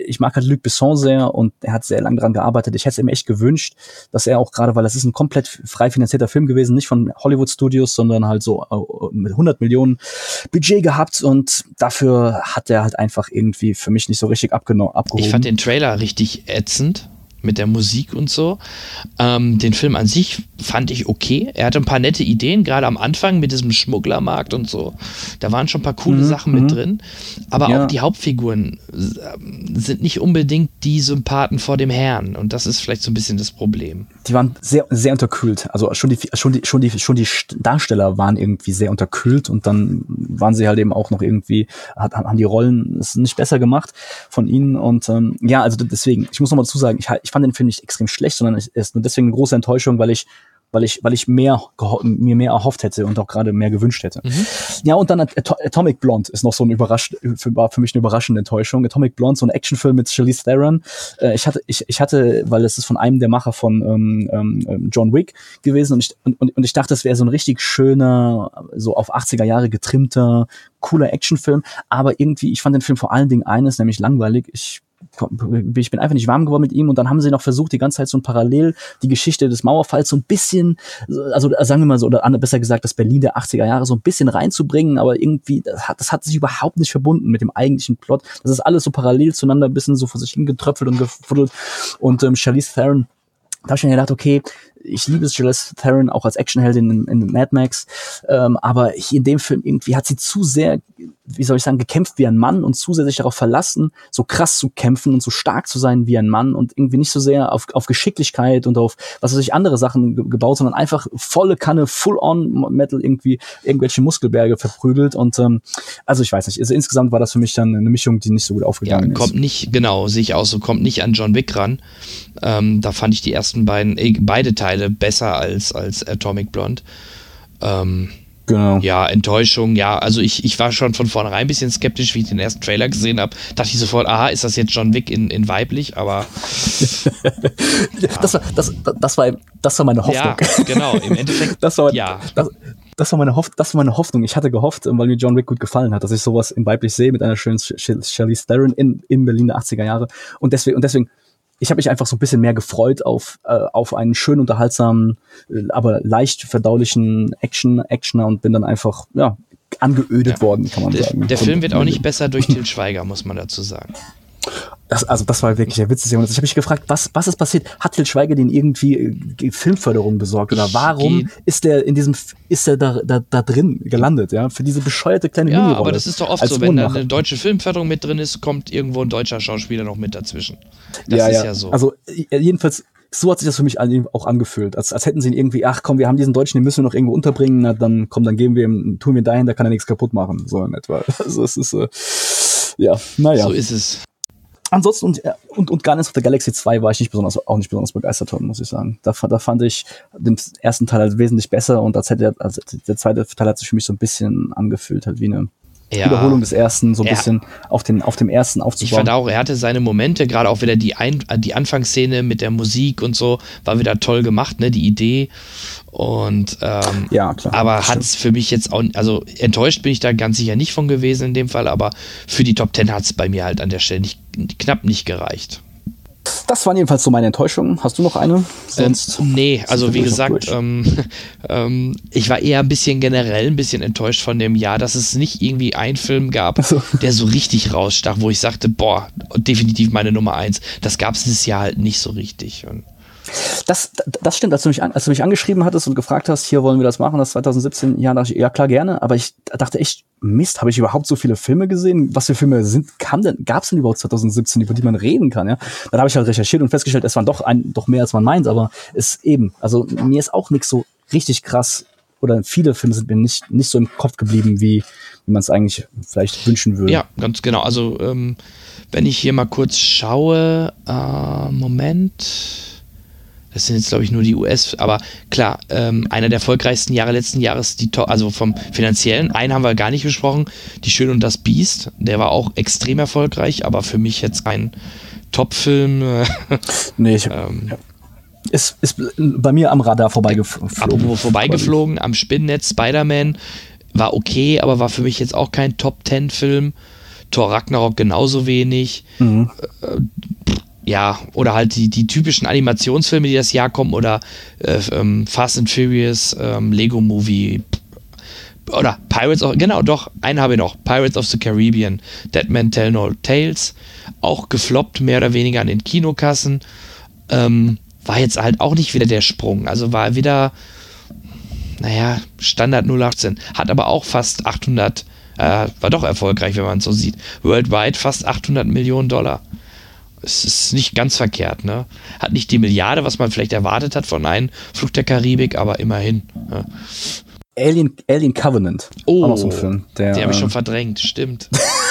Speaker 3: ich mag halt Luc Besson sehr und er hat sehr lange daran gearbeitet. Ich hätte es ihm echt gewünscht, dass er auch gerade, weil das ist ein komplett frei finanzierter Film gewesen, nicht von Hollywood Studios, sondern halt so äh, mit 100 Millionen Budget gehabt und dafür hat er halt einfach irgendwie für mich nicht so richtig abgenommen.
Speaker 2: Ich fand den Trailer richtig ätzend mit der Musik und so. Ähm, den Film an sich fand ich okay. Er hatte ein paar nette Ideen, gerade am Anfang mit diesem Schmugglermarkt und so. Da waren schon ein paar coole mhm, Sachen mit mhm. drin. Aber ja. auch die Hauptfiguren äh, sind nicht unbedingt die Sympathen vor dem Herrn. Und das ist vielleicht so ein bisschen das Problem.
Speaker 3: Die waren sehr, sehr unterkühlt. Also schon die, schon die, schon die, schon die Darsteller waren irgendwie sehr unterkühlt und dann waren sie halt eben auch noch irgendwie, hat, haben die Rollen es nicht besser gemacht von ihnen. Und ähm, ja, also deswegen, ich muss nochmal dazu sagen, ich, ich fand den Film nicht extrem schlecht, sondern es ist nur deswegen eine große Enttäuschung, weil ich weil ich, weil ich mehr, mir mehr erhofft hätte und auch gerade mehr gewünscht hätte. Mhm. Ja, und dann Atomic Blonde ist noch so ein überrascht, war für mich eine überraschende Enttäuschung. Atomic Blonde, so ein Actionfilm mit Charlize Theron. Äh, ich hatte, ich, ich hatte, weil es ist von einem der Macher von ähm, ähm, John Wick gewesen und ich, und, und ich dachte, es wäre so ein richtig schöner, so auf 80er Jahre getrimmter, cooler Actionfilm. Aber irgendwie, ich fand den Film vor allen Dingen eines, nämlich langweilig. Ich ich bin einfach nicht warm geworden mit ihm und dann haben sie noch versucht, die ganze Zeit so ein Parallel die Geschichte des Mauerfalls so ein bisschen, also sagen wir mal so, oder besser gesagt, das Berlin der 80er Jahre so ein bisschen reinzubringen, aber irgendwie, das hat, das hat sich überhaupt nicht verbunden mit dem eigentlichen Plot. Das ist alles so parallel zueinander, ein bisschen so vor sich hingetröpfelt und gefuddelt und ähm, Charlize Theron da habe ich mir gedacht, okay, ich liebe Charlize Theron auch als Actionheldin in, in Mad Max, ähm, aber hier in dem Film irgendwie hat sie zu sehr, wie soll ich sagen, gekämpft wie ein Mann und zu sehr sich darauf verlassen, so krass zu kämpfen und so stark zu sein wie ein Mann und irgendwie nicht so sehr auf, auf Geschicklichkeit und auf was weiß ich andere Sachen ge gebaut, sondern einfach volle Kanne, full-on Metal irgendwie irgendwelche Muskelberge verprügelt und ähm, also ich weiß nicht, also insgesamt war das für mich dann eine Mischung, die nicht so gut aufgegangen
Speaker 2: ja, kommt
Speaker 3: ist.
Speaker 2: nicht, genau, sehe ich auch so, kommt nicht an John Wick ran. Ähm, da fand ich die ersten beiden, äh, beide Teile besser als, als Atomic Blonde. Ähm,
Speaker 3: Genau.
Speaker 2: Ja, Enttäuschung, ja. Also ich, ich war schon von vornherein ein bisschen skeptisch, wie ich den ersten Trailer gesehen habe. Dachte ich sofort, aha, ist das jetzt John Wick in, in weiblich, aber.
Speaker 3: das, war, das, das, war, das war meine Hoffnung.
Speaker 2: Ja, genau, im Endeffekt.
Speaker 3: das war,
Speaker 2: ja.
Speaker 3: Das, das war meine Hoff das war meine Hoffnung. Ich hatte gehofft, weil mir John Wick gut gefallen hat, dass ich sowas in weiblich sehe mit einer schönen Charlize Theron in, in Berlin der 80er Jahre. Und deswegen, und deswegen ich habe mich einfach so ein bisschen mehr gefreut auf, äh, auf einen schön unterhaltsamen, äh, aber leicht verdaulichen Action, Actioner und bin dann einfach, ja, angeödet
Speaker 2: Ja.
Speaker 3: worden, kann man
Speaker 2: Der,
Speaker 3: sagen.
Speaker 2: der Film wird auch nicht besser durch Til Schweiger, muss man dazu sagen.
Speaker 3: Das, also das war wirklich der Witz des Jahrhunderts. Ich habe mich gefragt, was, was ist passiert? Hat Til Schweiger den irgendwie äh, Filmförderung besorgt? Oder warum ist der in diesem, ist er da, da, da drin gelandet, ja? Für diese bescheuerte kleine
Speaker 2: Ja,
Speaker 3: Minirolle.
Speaker 2: aber das ist doch oft so, wenn da eine deutsche Filmförderung mit drin ist, kommt irgendwo ein deutscher Schauspieler noch mit dazwischen. Das
Speaker 3: ja,
Speaker 2: ist
Speaker 3: ja.
Speaker 2: ja, so.
Speaker 3: Also äh, jedenfalls, so hat sich das für mich auch angefühlt. Als, als hätten sie ihn irgendwie, ach komm, wir haben diesen Deutschen, den müssen wir noch irgendwo unterbringen, na dann komm, dann geben wir ihm, tun wir dahin, da kann er nichts kaputt machen. So in etwa. Also es ist, äh, ja, naja.
Speaker 2: So ist es.
Speaker 3: Ansonsten und, äh, und, und Guardians of the Galaxy 2 war ich nicht besonders, auch nicht besonders begeistert von, muss ich sagen. Da, da fand ich den ersten Teil halt wesentlich besser und als hätte also der zweite Teil hat sich für mich so ein bisschen angefühlt, halt wie eine
Speaker 2: Ja.
Speaker 3: Wiederholung des ersten, so ein
Speaker 2: Ja.
Speaker 3: bisschen auf, den, auf dem ersten
Speaker 2: Ich
Speaker 3: aufzubauen.
Speaker 2: fand auch, er hatte seine Momente, gerade auch wieder die, Ein die Anfangsszene mit der Musik und so, war wieder toll gemacht, ne, die Idee. Und ähm,
Speaker 3: ja, klar.
Speaker 2: aber hat es für mich jetzt auch, also enttäuscht bin ich da ganz sicher nicht von gewesen in dem Fall, aber für die Top Ten hat es bei mir halt an der Stelle nicht, knapp nicht gereicht.
Speaker 3: Das waren jedenfalls so meine Enttäuschungen. Hast du noch eine? Sonst.
Speaker 2: Ähm, nee, also wie gesagt, ähm, ähm, ich war eher ein bisschen generell ein bisschen enttäuscht von dem Jahr, dass es nicht irgendwie einen Film gab,
Speaker 3: Ach so.
Speaker 2: der so richtig rausstach, wo ich sagte, boah, definitiv meine Nummer eins. Das gab es dieses Jahr halt nicht so richtig. Und
Speaker 3: Das, das stimmt, als du, mich an, als du mich angeschrieben hattest und gefragt hast, hier wollen wir das machen, das 2017, ja, dachte ich, ja klar, gerne, aber ich dachte echt, Mist, habe ich überhaupt so viele Filme gesehen? Was für Filme sind, kam denn, gab es denn überhaupt 2017, über die man reden kann, ja? Dann habe ich halt recherchiert und festgestellt, es waren doch ein, doch mehr als man meint, aber es eben, also mir ist auch nichts so richtig krass oder viele Filme sind mir nicht, nicht so im Kopf geblieben, wie, wie man es eigentlich vielleicht wünschen würde.
Speaker 2: ja, ganz genau. Also ähm, wenn ich hier mal kurz schaue, äh, Moment. Das sind jetzt, glaube ich, nur die US, aber klar, ähm, einer der erfolgreichsten Jahre letzten Jahres, die To- also vom finanziellen, einen haben wir gar nicht besprochen, Die Schön und das Biest, der war auch extrem erfolgreich, aber für mich jetzt kein Top-Film. äh,
Speaker 3: Nee, ich,
Speaker 2: ähm,
Speaker 3: ist, ist bei mir am Radar vorbeigeflogen.
Speaker 2: Apropos vorbeigeflogen, am Spinnennetz Spider-Man war okay, aber war für mich jetzt auch kein Top-10-Film. Thor Ragnarok genauso wenig.
Speaker 3: Mhm.
Speaker 2: Äh, ja, oder halt die, die typischen Animationsfilme, die das Jahr kommen, oder äh, ähm, Fast and Furious, ähm, Lego Movie. Oder Pirates of, genau, doch, einen habe ich noch. Pirates of the Caribbean, Dead Man Tell No Tales. Auch gefloppt, mehr oder weniger an den Kinokassen. Ähm, war jetzt halt auch nicht wieder der Sprung. Also war wieder, naja, Standard 018. Hat aber auch fast 800, äh, war doch erfolgreich, wenn man es so sieht. Worldwide fast 800 Millionen Dollar. Es ist nicht ganz verkehrt, ne? Hat nicht die Milliarde, was man vielleicht erwartet hat von einem Flug der Karibik, aber immerhin. Ne?
Speaker 3: Alien, Alien Covenant.
Speaker 2: Oh,
Speaker 3: Auch noch so ein Film. Der,
Speaker 2: Den habe ich schon
Speaker 3: äh,
Speaker 2: verdrängt, stimmt.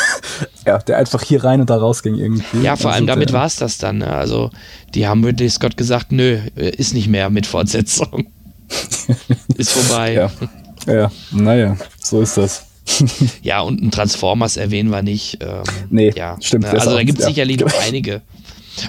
Speaker 3: ja, der einfach hier rein und da raus ging irgendwie.
Speaker 2: Ja, vor allem
Speaker 3: Also
Speaker 2: damit
Speaker 3: der-
Speaker 2: war es das dann. Ne? Also, die haben Ridley Scott gesagt, nö, äh, ist nicht mehr mit Fortsetzung. ist vorbei.
Speaker 3: Ja. ja, naja, so ist das.
Speaker 2: Ja, und ein Transformers erwähnen wir nicht. Ähm,
Speaker 3: Nee,
Speaker 2: ja,
Speaker 3: stimmt,
Speaker 2: Ne, Also da gibt es
Speaker 3: ja.
Speaker 2: sicherlich noch einige.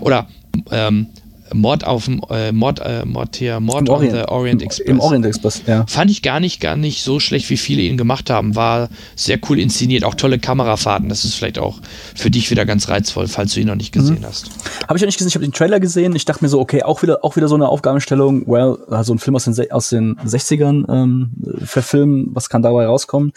Speaker 2: Oder ähm, Mord auf dem äh, Mord, äh, Mord hier, Mord
Speaker 3: Im
Speaker 2: on
Speaker 3: Orient,
Speaker 2: the Orient Express.
Speaker 3: Im Orient Express, ja.
Speaker 2: Fand ich gar nicht, gar nicht so schlecht, wie viele ihn gemacht haben. War sehr cool inszeniert, auch tolle Kamerafahrten. Das ist vielleicht auch für dich wieder ganz reizvoll, falls du ihn noch nicht gesehen
Speaker 3: Mhm.
Speaker 2: hast.
Speaker 3: Habe ich ja nicht gesehen, ich habe den Trailer gesehen. Ich dachte mir so, okay, auch wieder, auch wieder so eine Aufgabenstellung. Well, also ein Film aus den, aus den 60ern ähm, verfilmen, was kann dabei rauskommen?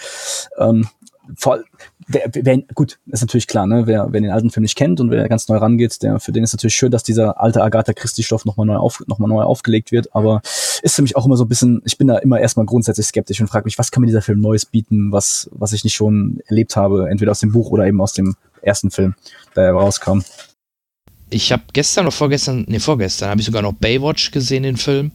Speaker 3: Ähm, vor, wer, wer, gut, ist natürlich klar, ne? Wer, wer den alten Film nicht kennt und wer ganz neu rangeht, der, für den ist natürlich schön, dass dieser alte Agatha Christie-Stoff nochmal neu, auf, noch neu aufgelegt wird. Aber ist für mich auch immer so ein bisschen, ich bin da immer erstmal grundsätzlich skeptisch und frage mich, was kann mir dieser Film Neues bieten, was, was ich nicht schon erlebt habe, entweder aus dem Buch oder eben aus dem ersten Film, der rauskam.
Speaker 2: Ich habe gestern oder vorgestern, nee, vorgestern habe ich sogar noch Baywatch gesehen, den Film.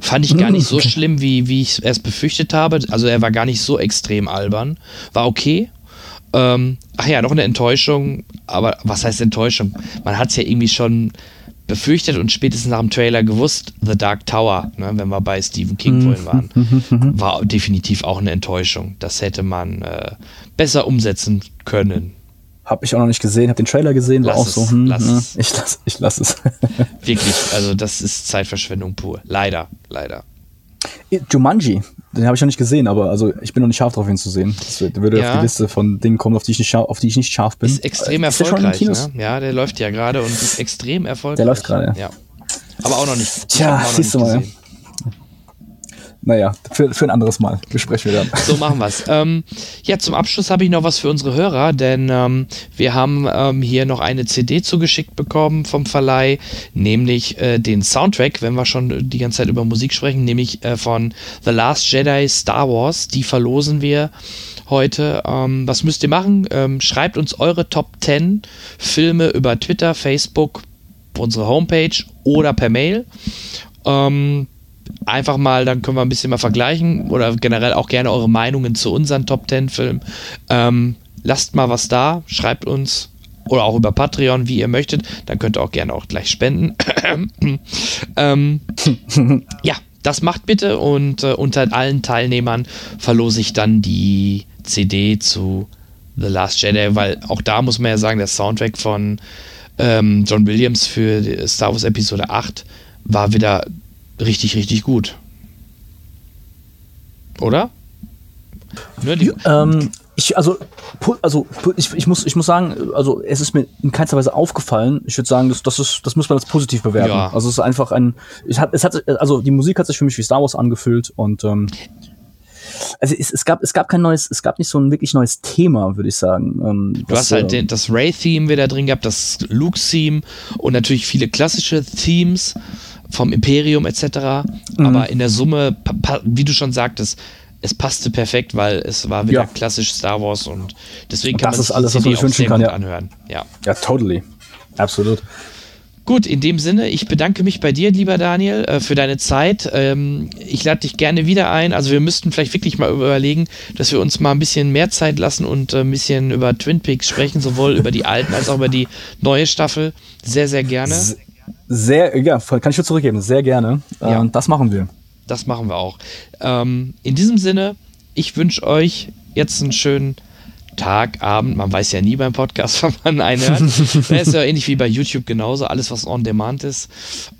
Speaker 2: Fand ich gar nicht so schlimm, wie, wie ich es erst befürchtet habe. Also er war gar nicht so extrem albern. War okay. Ähm, ach ja, noch eine Enttäuschung. Aber was heißt Enttäuschung? Man hat es ja irgendwie schon befürchtet und spätestens nach dem Trailer gewusst, The Dark Tower, ne, wenn wir bei Stephen King vorhin waren, war definitiv auch eine Enttäuschung. Das hätte man äh, besser umsetzen können.
Speaker 3: Hab ich auch noch nicht gesehen, hab den Trailer gesehen, war
Speaker 2: Lass
Speaker 3: auch
Speaker 2: es,
Speaker 3: so, hm,
Speaker 2: lass es.
Speaker 3: ich lass, ich lass es.
Speaker 2: Wirklich, also das ist Zeitverschwendung pur. Leider, leider.
Speaker 3: Jumanji, den habe ich noch nicht gesehen, aber also ich bin noch nicht scharf drauf, ihn zu sehen. Das würde
Speaker 2: Ja.
Speaker 3: auf die Liste von Dingen kommen, auf die ich nicht scharf, auf die ich nicht scharf bin.
Speaker 2: Ist extrem
Speaker 3: den
Speaker 2: erfolgreich. Ne? Ja, der läuft ja gerade und ist extrem erfolgreich.
Speaker 3: Der läuft gerade.
Speaker 2: Ja. Aber auch noch nicht. Ich
Speaker 3: Tja, siehst du mal.
Speaker 2: gesehen.
Speaker 3: Naja, für, für ein anderes Mal besprechen wir dann.
Speaker 2: So machen wir's. ähm, ja, zum Abschluss habe ich noch was für unsere Hörer, denn ähm, wir haben ähm, hier noch eine CD zugeschickt bekommen vom Verleih, nämlich äh, den Soundtrack, wenn wir schon die ganze Zeit über Musik sprechen, nämlich äh, von The Last Jedi Star Wars. Die verlosen wir heute. Ähm, was müsst ihr machen? Ähm, schreibt uns eure Top 10 Filme über Twitter, Facebook, unsere Homepage oder per Mail. Ähm, einfach mal, dann können wir ein bisschen mal vergleichen oder generell auch gerne eure Meinungen zu unseren Top 10 Filmen. Ähm, lasst mal was da, schreibt uns oder auch über Patreon, wie ihr möchtet. Dann könnt ihr auch gerne auch gleich spenden. ähm, ja, das macht bitte und äh, unter allen Teilnehmern verlose ich dann die CD zu The Last Jedi, weil auch da muss man ja sagen, der Soundtrack von ähm, John Williams für Star Wars Episode 8 war wieder richtig, richtig gut. Oder? Ne, die,
Speaker 3: Ähm, ich, also, also ich, ich, muss, ich muss sagen, also es ist mir in keinster Weise aufgefallen. Ich würde sagen, das, das, ist, das muss man als positiv bewerten.
Speaker 2: Ja.
Speaker 3: Also es ist einfach ein, es hat, es hat, also die Musik hat sich für mich wie Star Wars angefühlt und ähm, also es, es gab, es gab kein neues, es gab nicht so ein wirklich neues Thema, würde ich sagen. Ähm,
Speaker 2: Du hast halt den, das Ray-Theme wieder drin gehabt, das Luke-Theme und natürlich viele klassische Themes vom Imperium etc.
Speaker 3: Mhm.
Speaker 2: Aber in der Summe, wie du schon sagtest, es passte perfekt, weil es war wieder
Speaker 3: Ja.
Speaker 2: klassisch Star Wars und deswegen
Speaker 3: Und
Speaker 2: kann
Speaker 3: das
Speaker 2: man sich
Speaker 3: alles,
Speaker 2: die
Speaker 3: was man
Speaker 2: CD
Speaker 3: wünschen kann, ja.
Speaker 2: anhören. Ja.
Speaker 3: Ja, totally. Absolut.
Speaker 2: Gut, in dem Sinne, ich bedanke mich bei dir, lieber Daniel, äh, für deine Zeit. Ähm, ich lade dich gerne wieder ein. Also wir müssten vielleicht wirklich mal überlegen, dass wir uns mal ein bisschen mehr Zeit lassen und äh, ein bisschen über Twin Peaks sprechen, sowohl über die alten als auch über die neue Staffel. Sehr, sehr gerne.
Speaker 3: Sehr, ja, kann ich nur zurückgeben, sehr gerne.
Speaker 2: Ja.
Speaker 3: Äh, das machen wir.
Speaker 2: Das machen wir auch. Ähm, in diesem Sinne, ich wünsche euch jetzt einen schönen Tag, Abend. Man weiß ja nie beim Podcast, wann man einen hört. Das ist ja ähnlich wie bei YouTube genauso. Alles, was on demand ist.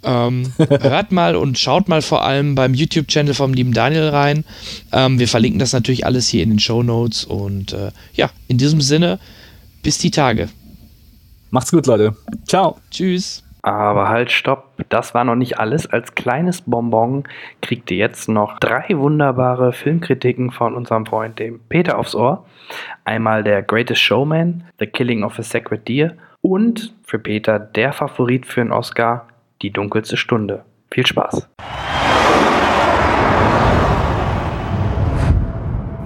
Speaker 2: Ähm, hört mal und schaut mal vor allem beim YouTube-Channel vom lieben Daniel rein. Ähm, wir verlinken das natürlich alles hier in den Show Notes. Und äh, ja, in diesem Sinne, bis die Tage.
Speaker 3: Macht's gut, Leute. Ciao.
Speaker 2: Tschüss.
Speaker 7: Aber halt, stopp, das war noch nicht alles. Als kleines Bonbon kriegt ihr jetzt noch drei wunderbare Filmkritiken von unserem Freund, dem Peter aufs Ohr. Einmal der Greatest Showman, The Killing of a Sacred Deer und für Peter der Favorit für einen Oscar, Die dunkelste Stunde. Viel Spaß.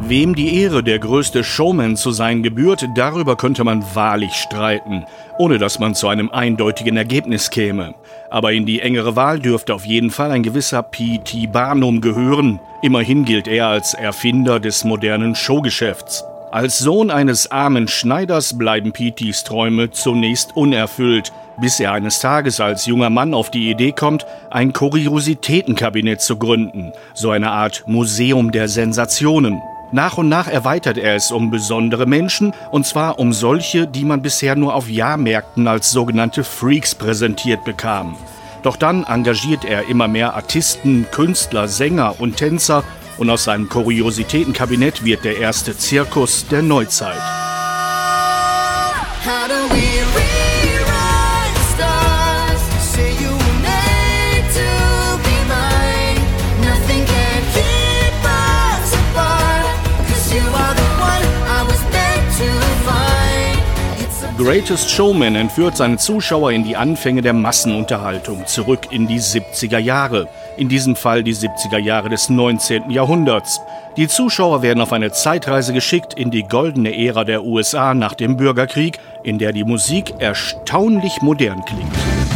Speaker 4: Wem die Ehre, der größte Showman zu sein gebührt, darüber könnte man wahrlich streiten, ohne dass man zu einem eindeutigen Ergebnis käme. Aber in die engere Wahl dürfte auf jeden Fall ein gewisser P.T. Barnum gehören. Immerhin gilt er als Erfinder des modernen Showgeschäfts. Als Sohn eines armen Schneiders bleiben P.T.s Träume zunächst unerfüllt, bis er eines Tages als junger Mann auf die Idee kommt, ein Kuriositätenkabinett zu gründen, so eine Art Museum der Sensationen. Nach und nach erweitert er es um besondere Menschen, und zwar um solche, die man bisher nur auf Jahrmärkten als sogenannte Freaks präsentiert bekam. Doch dann engagiert er immer mehr Artisten, Künstler, Sänger und Tänzer, und aus seinem Kuriositätenkabinett wird der erste Zirkus der Neuzeit.
Speaker 8: How do we
Speaker 4: Greatest Showman entführt seine Zuschauer in die Anfänge der Massenunterhaltung, zurück in die 70er Jahre. In diesem Fall die 70er Jahre des 19. Jahrhunderts. Die Zuschauer werden auf eine Zeitreise geschickt in die goldene Ära der USA nach dem Bürgerkrieg, in der die Musik erstaunlich modern klingt.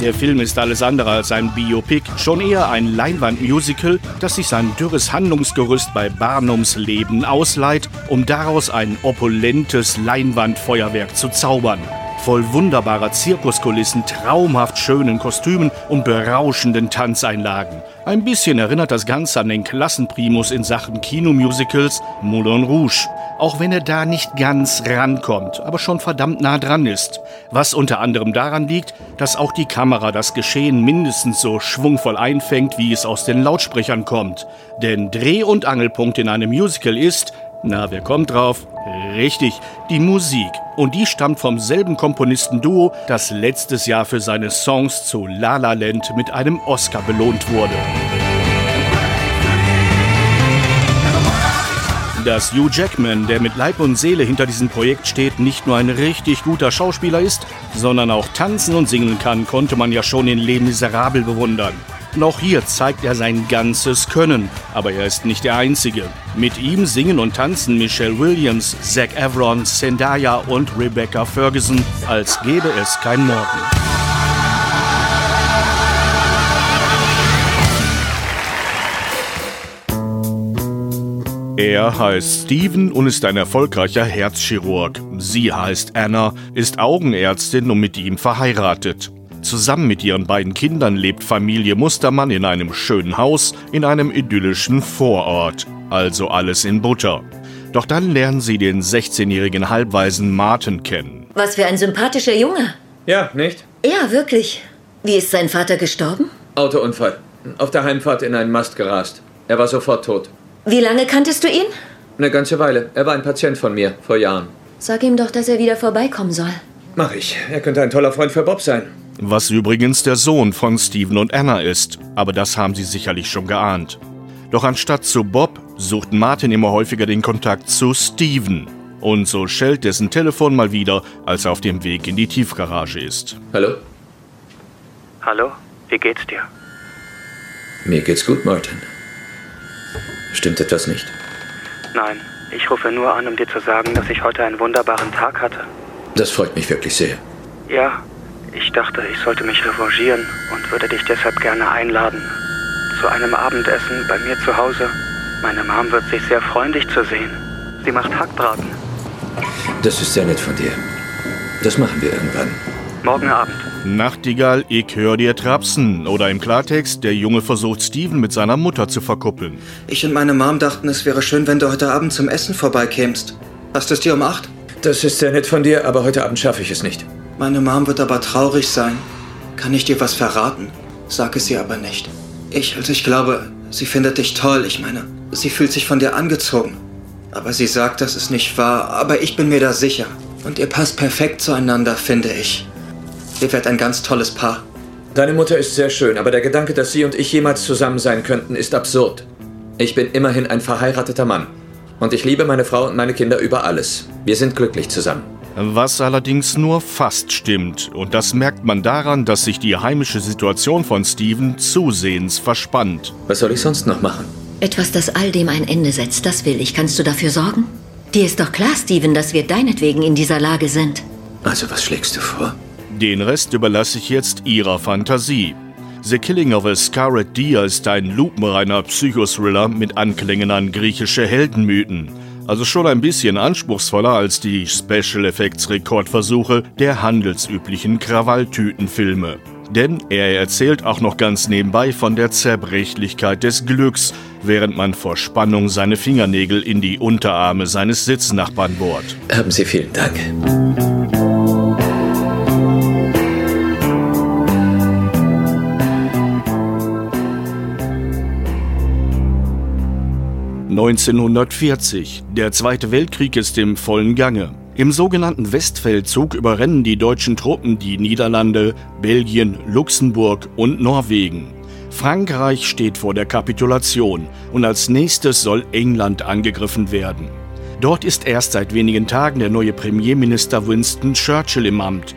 Speaker 4: Der Film ist alles andere als ein Biopic, schon eher ein Leinwandmusical, das sich sein dürres Handlungsgerüst bei Barnums Leben ausleiht, um daraus ein opulentes Leinwandfeuerwerk zu zaubern. Voll wunderbarer Zirkuskulissen, traumhaft schönen Kostümen und berauschenden Tanzeinlagen. Ein bisschen erinnert das Ganze an den Klassenprimus in Sachen Kinomusicals Moulin Rouge. Auch wenn er da nicht ganz rankommt, aber schon verdammt nah dran ist. Was unter anderem daran liegt, dass auch die Kamera das Geschehen mindestens so schwungvoll einfängt, wie es aus den Lautsprechern kommt. Denn Dreh- und Angelpunkt in einem Musical ist, na, wer kommt drauf? Richtig, die Musik. Und die stammt vom selben Komponistenduo, das letztes Jahr für seine Songs zu La La Land mit einem Oscar belohnt wurde. Dass Hugh Jackman, der mit Leib und Seele hinter diesem Projekt steht, nicht nur ein richtig guter Schauspieler ist, sondern auch tanzen und singen kann, konnte man ja schon in Les Miserables bewundern. Und auch hier zeigt er sein ganzes Können, aber er ist nicht der Einzige. Mit ihm singen und tanzen Michelle Williams, Zac Efron, Zendaya und Rebecca Ferguson, als gäbe es kein Morgen. Er heißt Steven und ist ein erfolgreicher Herzchirurg. Sie heißt Anna, ist Augenärztin und mit ihm verheiratet. Zusammen mit ihren beiden Kindern lebt Familie Mustermann in einem schönen Haus in einem idyllischen Vorort. Also alles in Butter. Doch dann lernen sie den 16-jährigen Halbwaisen Martin kennen.
Speaker 9: Was für ein sympathischer Junge.
Speaker 10: Ja, nicht?
Speaker 9: Ja, wirklich. Wie ist sein Vater gestorben?
Speaker 10: Autounfall. Auf der Heimfahrt in einen Mast gerast. Er war sofort tot.
Speaker 9: Wie lange kanntest du ihn?
Speaker 10: Eine ganze Weile. Er war ein Patient von mir, vor Jahren.
Speaker 9: Sag ihm doch, dass er wieder vorbeikommen soll.
Speaker 10: Mach ich. Er könnte ein toller Freund für Bob sein.
Speaker 4: Was übrigens der Sohn von Steven und Anna ist, aber das haben sie sicherlich schon geahnt. Doch anstatt zu Bob sucht Martin immer häufiger den Kontakt zu Steven. Und so schellt dessen Telefon mal wieder, als er auf dem Weg in die Tiefgarage ist.
Speaker 10: Hallo?
Speaker 7: Hallo, wie geht's dir?
Speaker 10: Mir geht's gut, Martin. Stimmt etwas nicht?
Speaker 7: Nein, ich rufe nur an, um dir zu sagen, dass ich heute einen wunderbaren Tag hatte.
Speaker 10: Das freut mich wirklich sehr.
Speaker 7: Ja, ich dachte, ich sollte mich revanchieren und würde dich deshalb gerne einladen. Zu einem Abendessen bei mir zu Hause. Meine Mom wird sich sehr freuen, dich zu sehen. Sie macht Hackbraten.
Speaker 10: Das ist sehr nett von dir. Das machen wir irgendwann.
Speaker 7: Morgen Abend.
Speaker 4: Nachtigall, ich hör dir trapsen. Oder im Klartext, der Junge versucht Steven mit seiner Mutter zu verkuppeln.
Speaker 11: Ich und meine Mom dachten, es wäre schön, wenn du heute Abend zum Essen vorbeikämst. Hast es dir um acht?
Speaker 10: Das ist sehr nett von dir, aber heute Abend schaffe ich es nicht.
Speaker 11: Meine Mom wird aber traurig sein. Kann ich dir was verraten? Sag es ihr aber nicht. Ich, also ich glaube, sie findet dich toll. Ich meine, sie fühlt sich von dir angezogen. Aber sie sagt, das ist nicht wahr. Aber ich bin mir da sicher. Und ihr passt perfekt zueinander, finde ich. Ihr werdet ein ganz tolles Paar.
Speaker 10: Deine Mutter ist sehr schön, aber der Gedanke, dass sie und ich jemals zusammen sein könnten, ist absurd. Ich bin immerhin ein verheirateter Mann. Und ich liebe meine Frau und meine Kinder über alles. Wir sind glücklich zusammen.
Speaker 4: Was allerdings nur fast stimmt. Und das merkt man daran, dass sich die heimische Situation von Steven zusehends verspannt.
Speaker 10: Was soll ich sonst noch machen?
Speaker 9: Etwas, das all dem ein Ende setzt, das will ich. Kannst du dafür sorgen? Dir ist doch klar, Steven, dass wir deinetwegen in dieser Lage sind.
Speaker 10: Also, was schlägst du vor?
Speaker 4: Den Rest überlasse ich jetzt ihrer Fantasie. The Killing of a Scarlet Deer ist ein lupenreiner Psychothriller mit Anklängen an griechische Heldenmythen. Also schon ein bisschen anspruchsvoller als die Special Effects Rekordversuche der handelsüblichen Krawalltütenfilme. Denn er erzählt auch noch ganz nebenbei von der Zerbrechlichkeit des Glücks, während man vor Spannung seine Fingernägel in die Unterarme seines Sitznachbarn bohrt.
Speaker 10: Haben Sie vielen Dank.
Speaker 4: 1940. Der Zweite Weltkrieg ist im vollen Gange. Im sogenannten Westfeldzug überrennen die deutschen Truppen die Niederlande, Belgien, Luxemburg und Norwegen. Frankreich steht vor der Kapitulation und als nächstes soll England angegriffen werden. Dort ist erst seit wenigen Tagen der neue Premierminister Winston Churchill im Amt.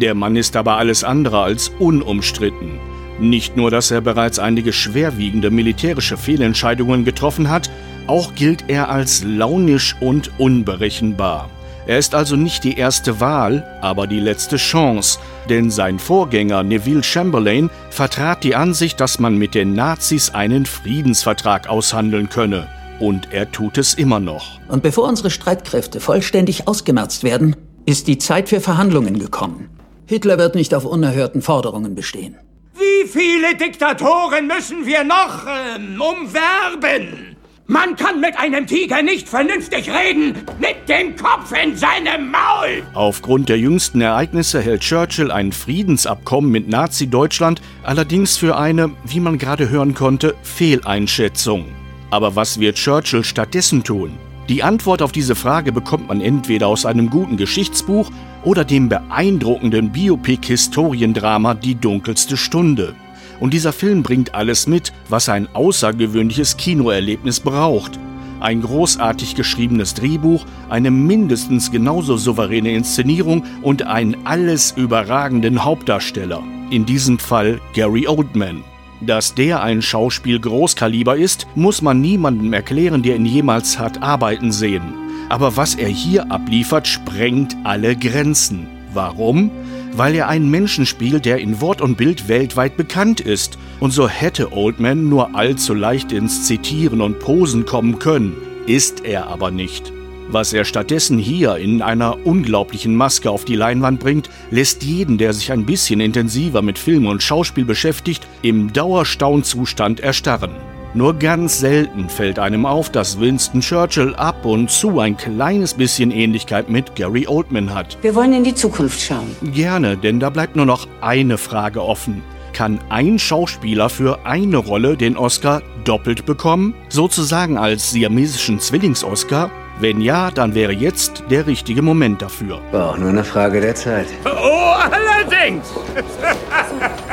Speaker 4: Der Mann ist aber alles andere als unumstritten. Nicht nur, dass er bereits einige schwerwiegende militärische Fehlentscheidungen getroffen hat, auch gilt er als launisch und unberechenbar. Er ist also nicht die erste Wahl, aber die letzte Chance, denn sein Vorgänger Neville Chamberlain vertrat die Ansicht, dass man mit den Nazis einen Friedensvertrag aushandeln könne. Und er tut es immer noch.
Speaker 12: Und bevor unsere Streitkräfte vollständig ausgemerzt werden, ist die Zeit für Verhandlungen gekommen. Hitler wird nicht auf unerhörten Forderungen bestehen.
Speaker 13: Wie viele Diktatoren müssen wir noch ähm, umwerben? Man kann mit einem Tiger nicht vernünftig reden, mit dem Kopf in seinem Maul.
Speaker 4: Aufgrund der jüngsten Ereignisse hält Churchill ein Friedensabkommen mit Nazi-Deutschland allerdings für eine, wie man gerade hören konnte, Fehleinschätzung. Aber was wird Churchill stattdessen tun? Die Antwort auf diese Frage bekommt man entweder aus einem guten Geschichtsbuch oder dem beeindruckenden Biopic-Historiendrama Die dunkelste Stunde. Und dieser Film bringt alles mit, was ein außergewöhnliches Kinoerlebnis braucht. Ein großartig geschriebenes Drehbuch, eine mindestens genauso souveräne Inszenierung und einen alles überragenden Hauptdarsteller. In diesem Fall Gary Oldman. Dass der ein Schauspiel Großkaliber ist, muss man niemandem erklären, der ihn jemals hat arbeiten sehen. Aber was er hier abliefert, sprengt alle Grenzen. Warum? Weil er einen Menschen spielt, der in Wort und Bild weltweit bekannt ist. Und so hätte Oldman nur allzu leicht ins Zitieren und Posen kommen können. Ist er aber nicht. Was er stattdessen hier in einer unglaublichen Maske auf die Leinwand bringt, lässt jeden, der sich ein bisschen intensiver mit Film und Schauspiel beschäftigt, im Dauerstaunzustand erstarren. Nur ganz selten fällt einem auf, dass Winston Churchill ab und zu ein kleines bisschen Ähnlichkeit mit Gary Oldman hat.
Speaker 14: Wir wollen in die Zukunft schauen.
Speaker 4: Gerne, denn da bleibt nur noch eine Frage offen. Kann ein Schauspieler für eine Rolle den Oscar doppelt bekommen? Sozusagen als siamesischen Zwillings-Oscar? Wenn ja, dann wäre jetzt der richtige Moment dafür.
Speaker 15: War auch nur eine Frage der Zeit.
Speaker 13: Oh, allerdings!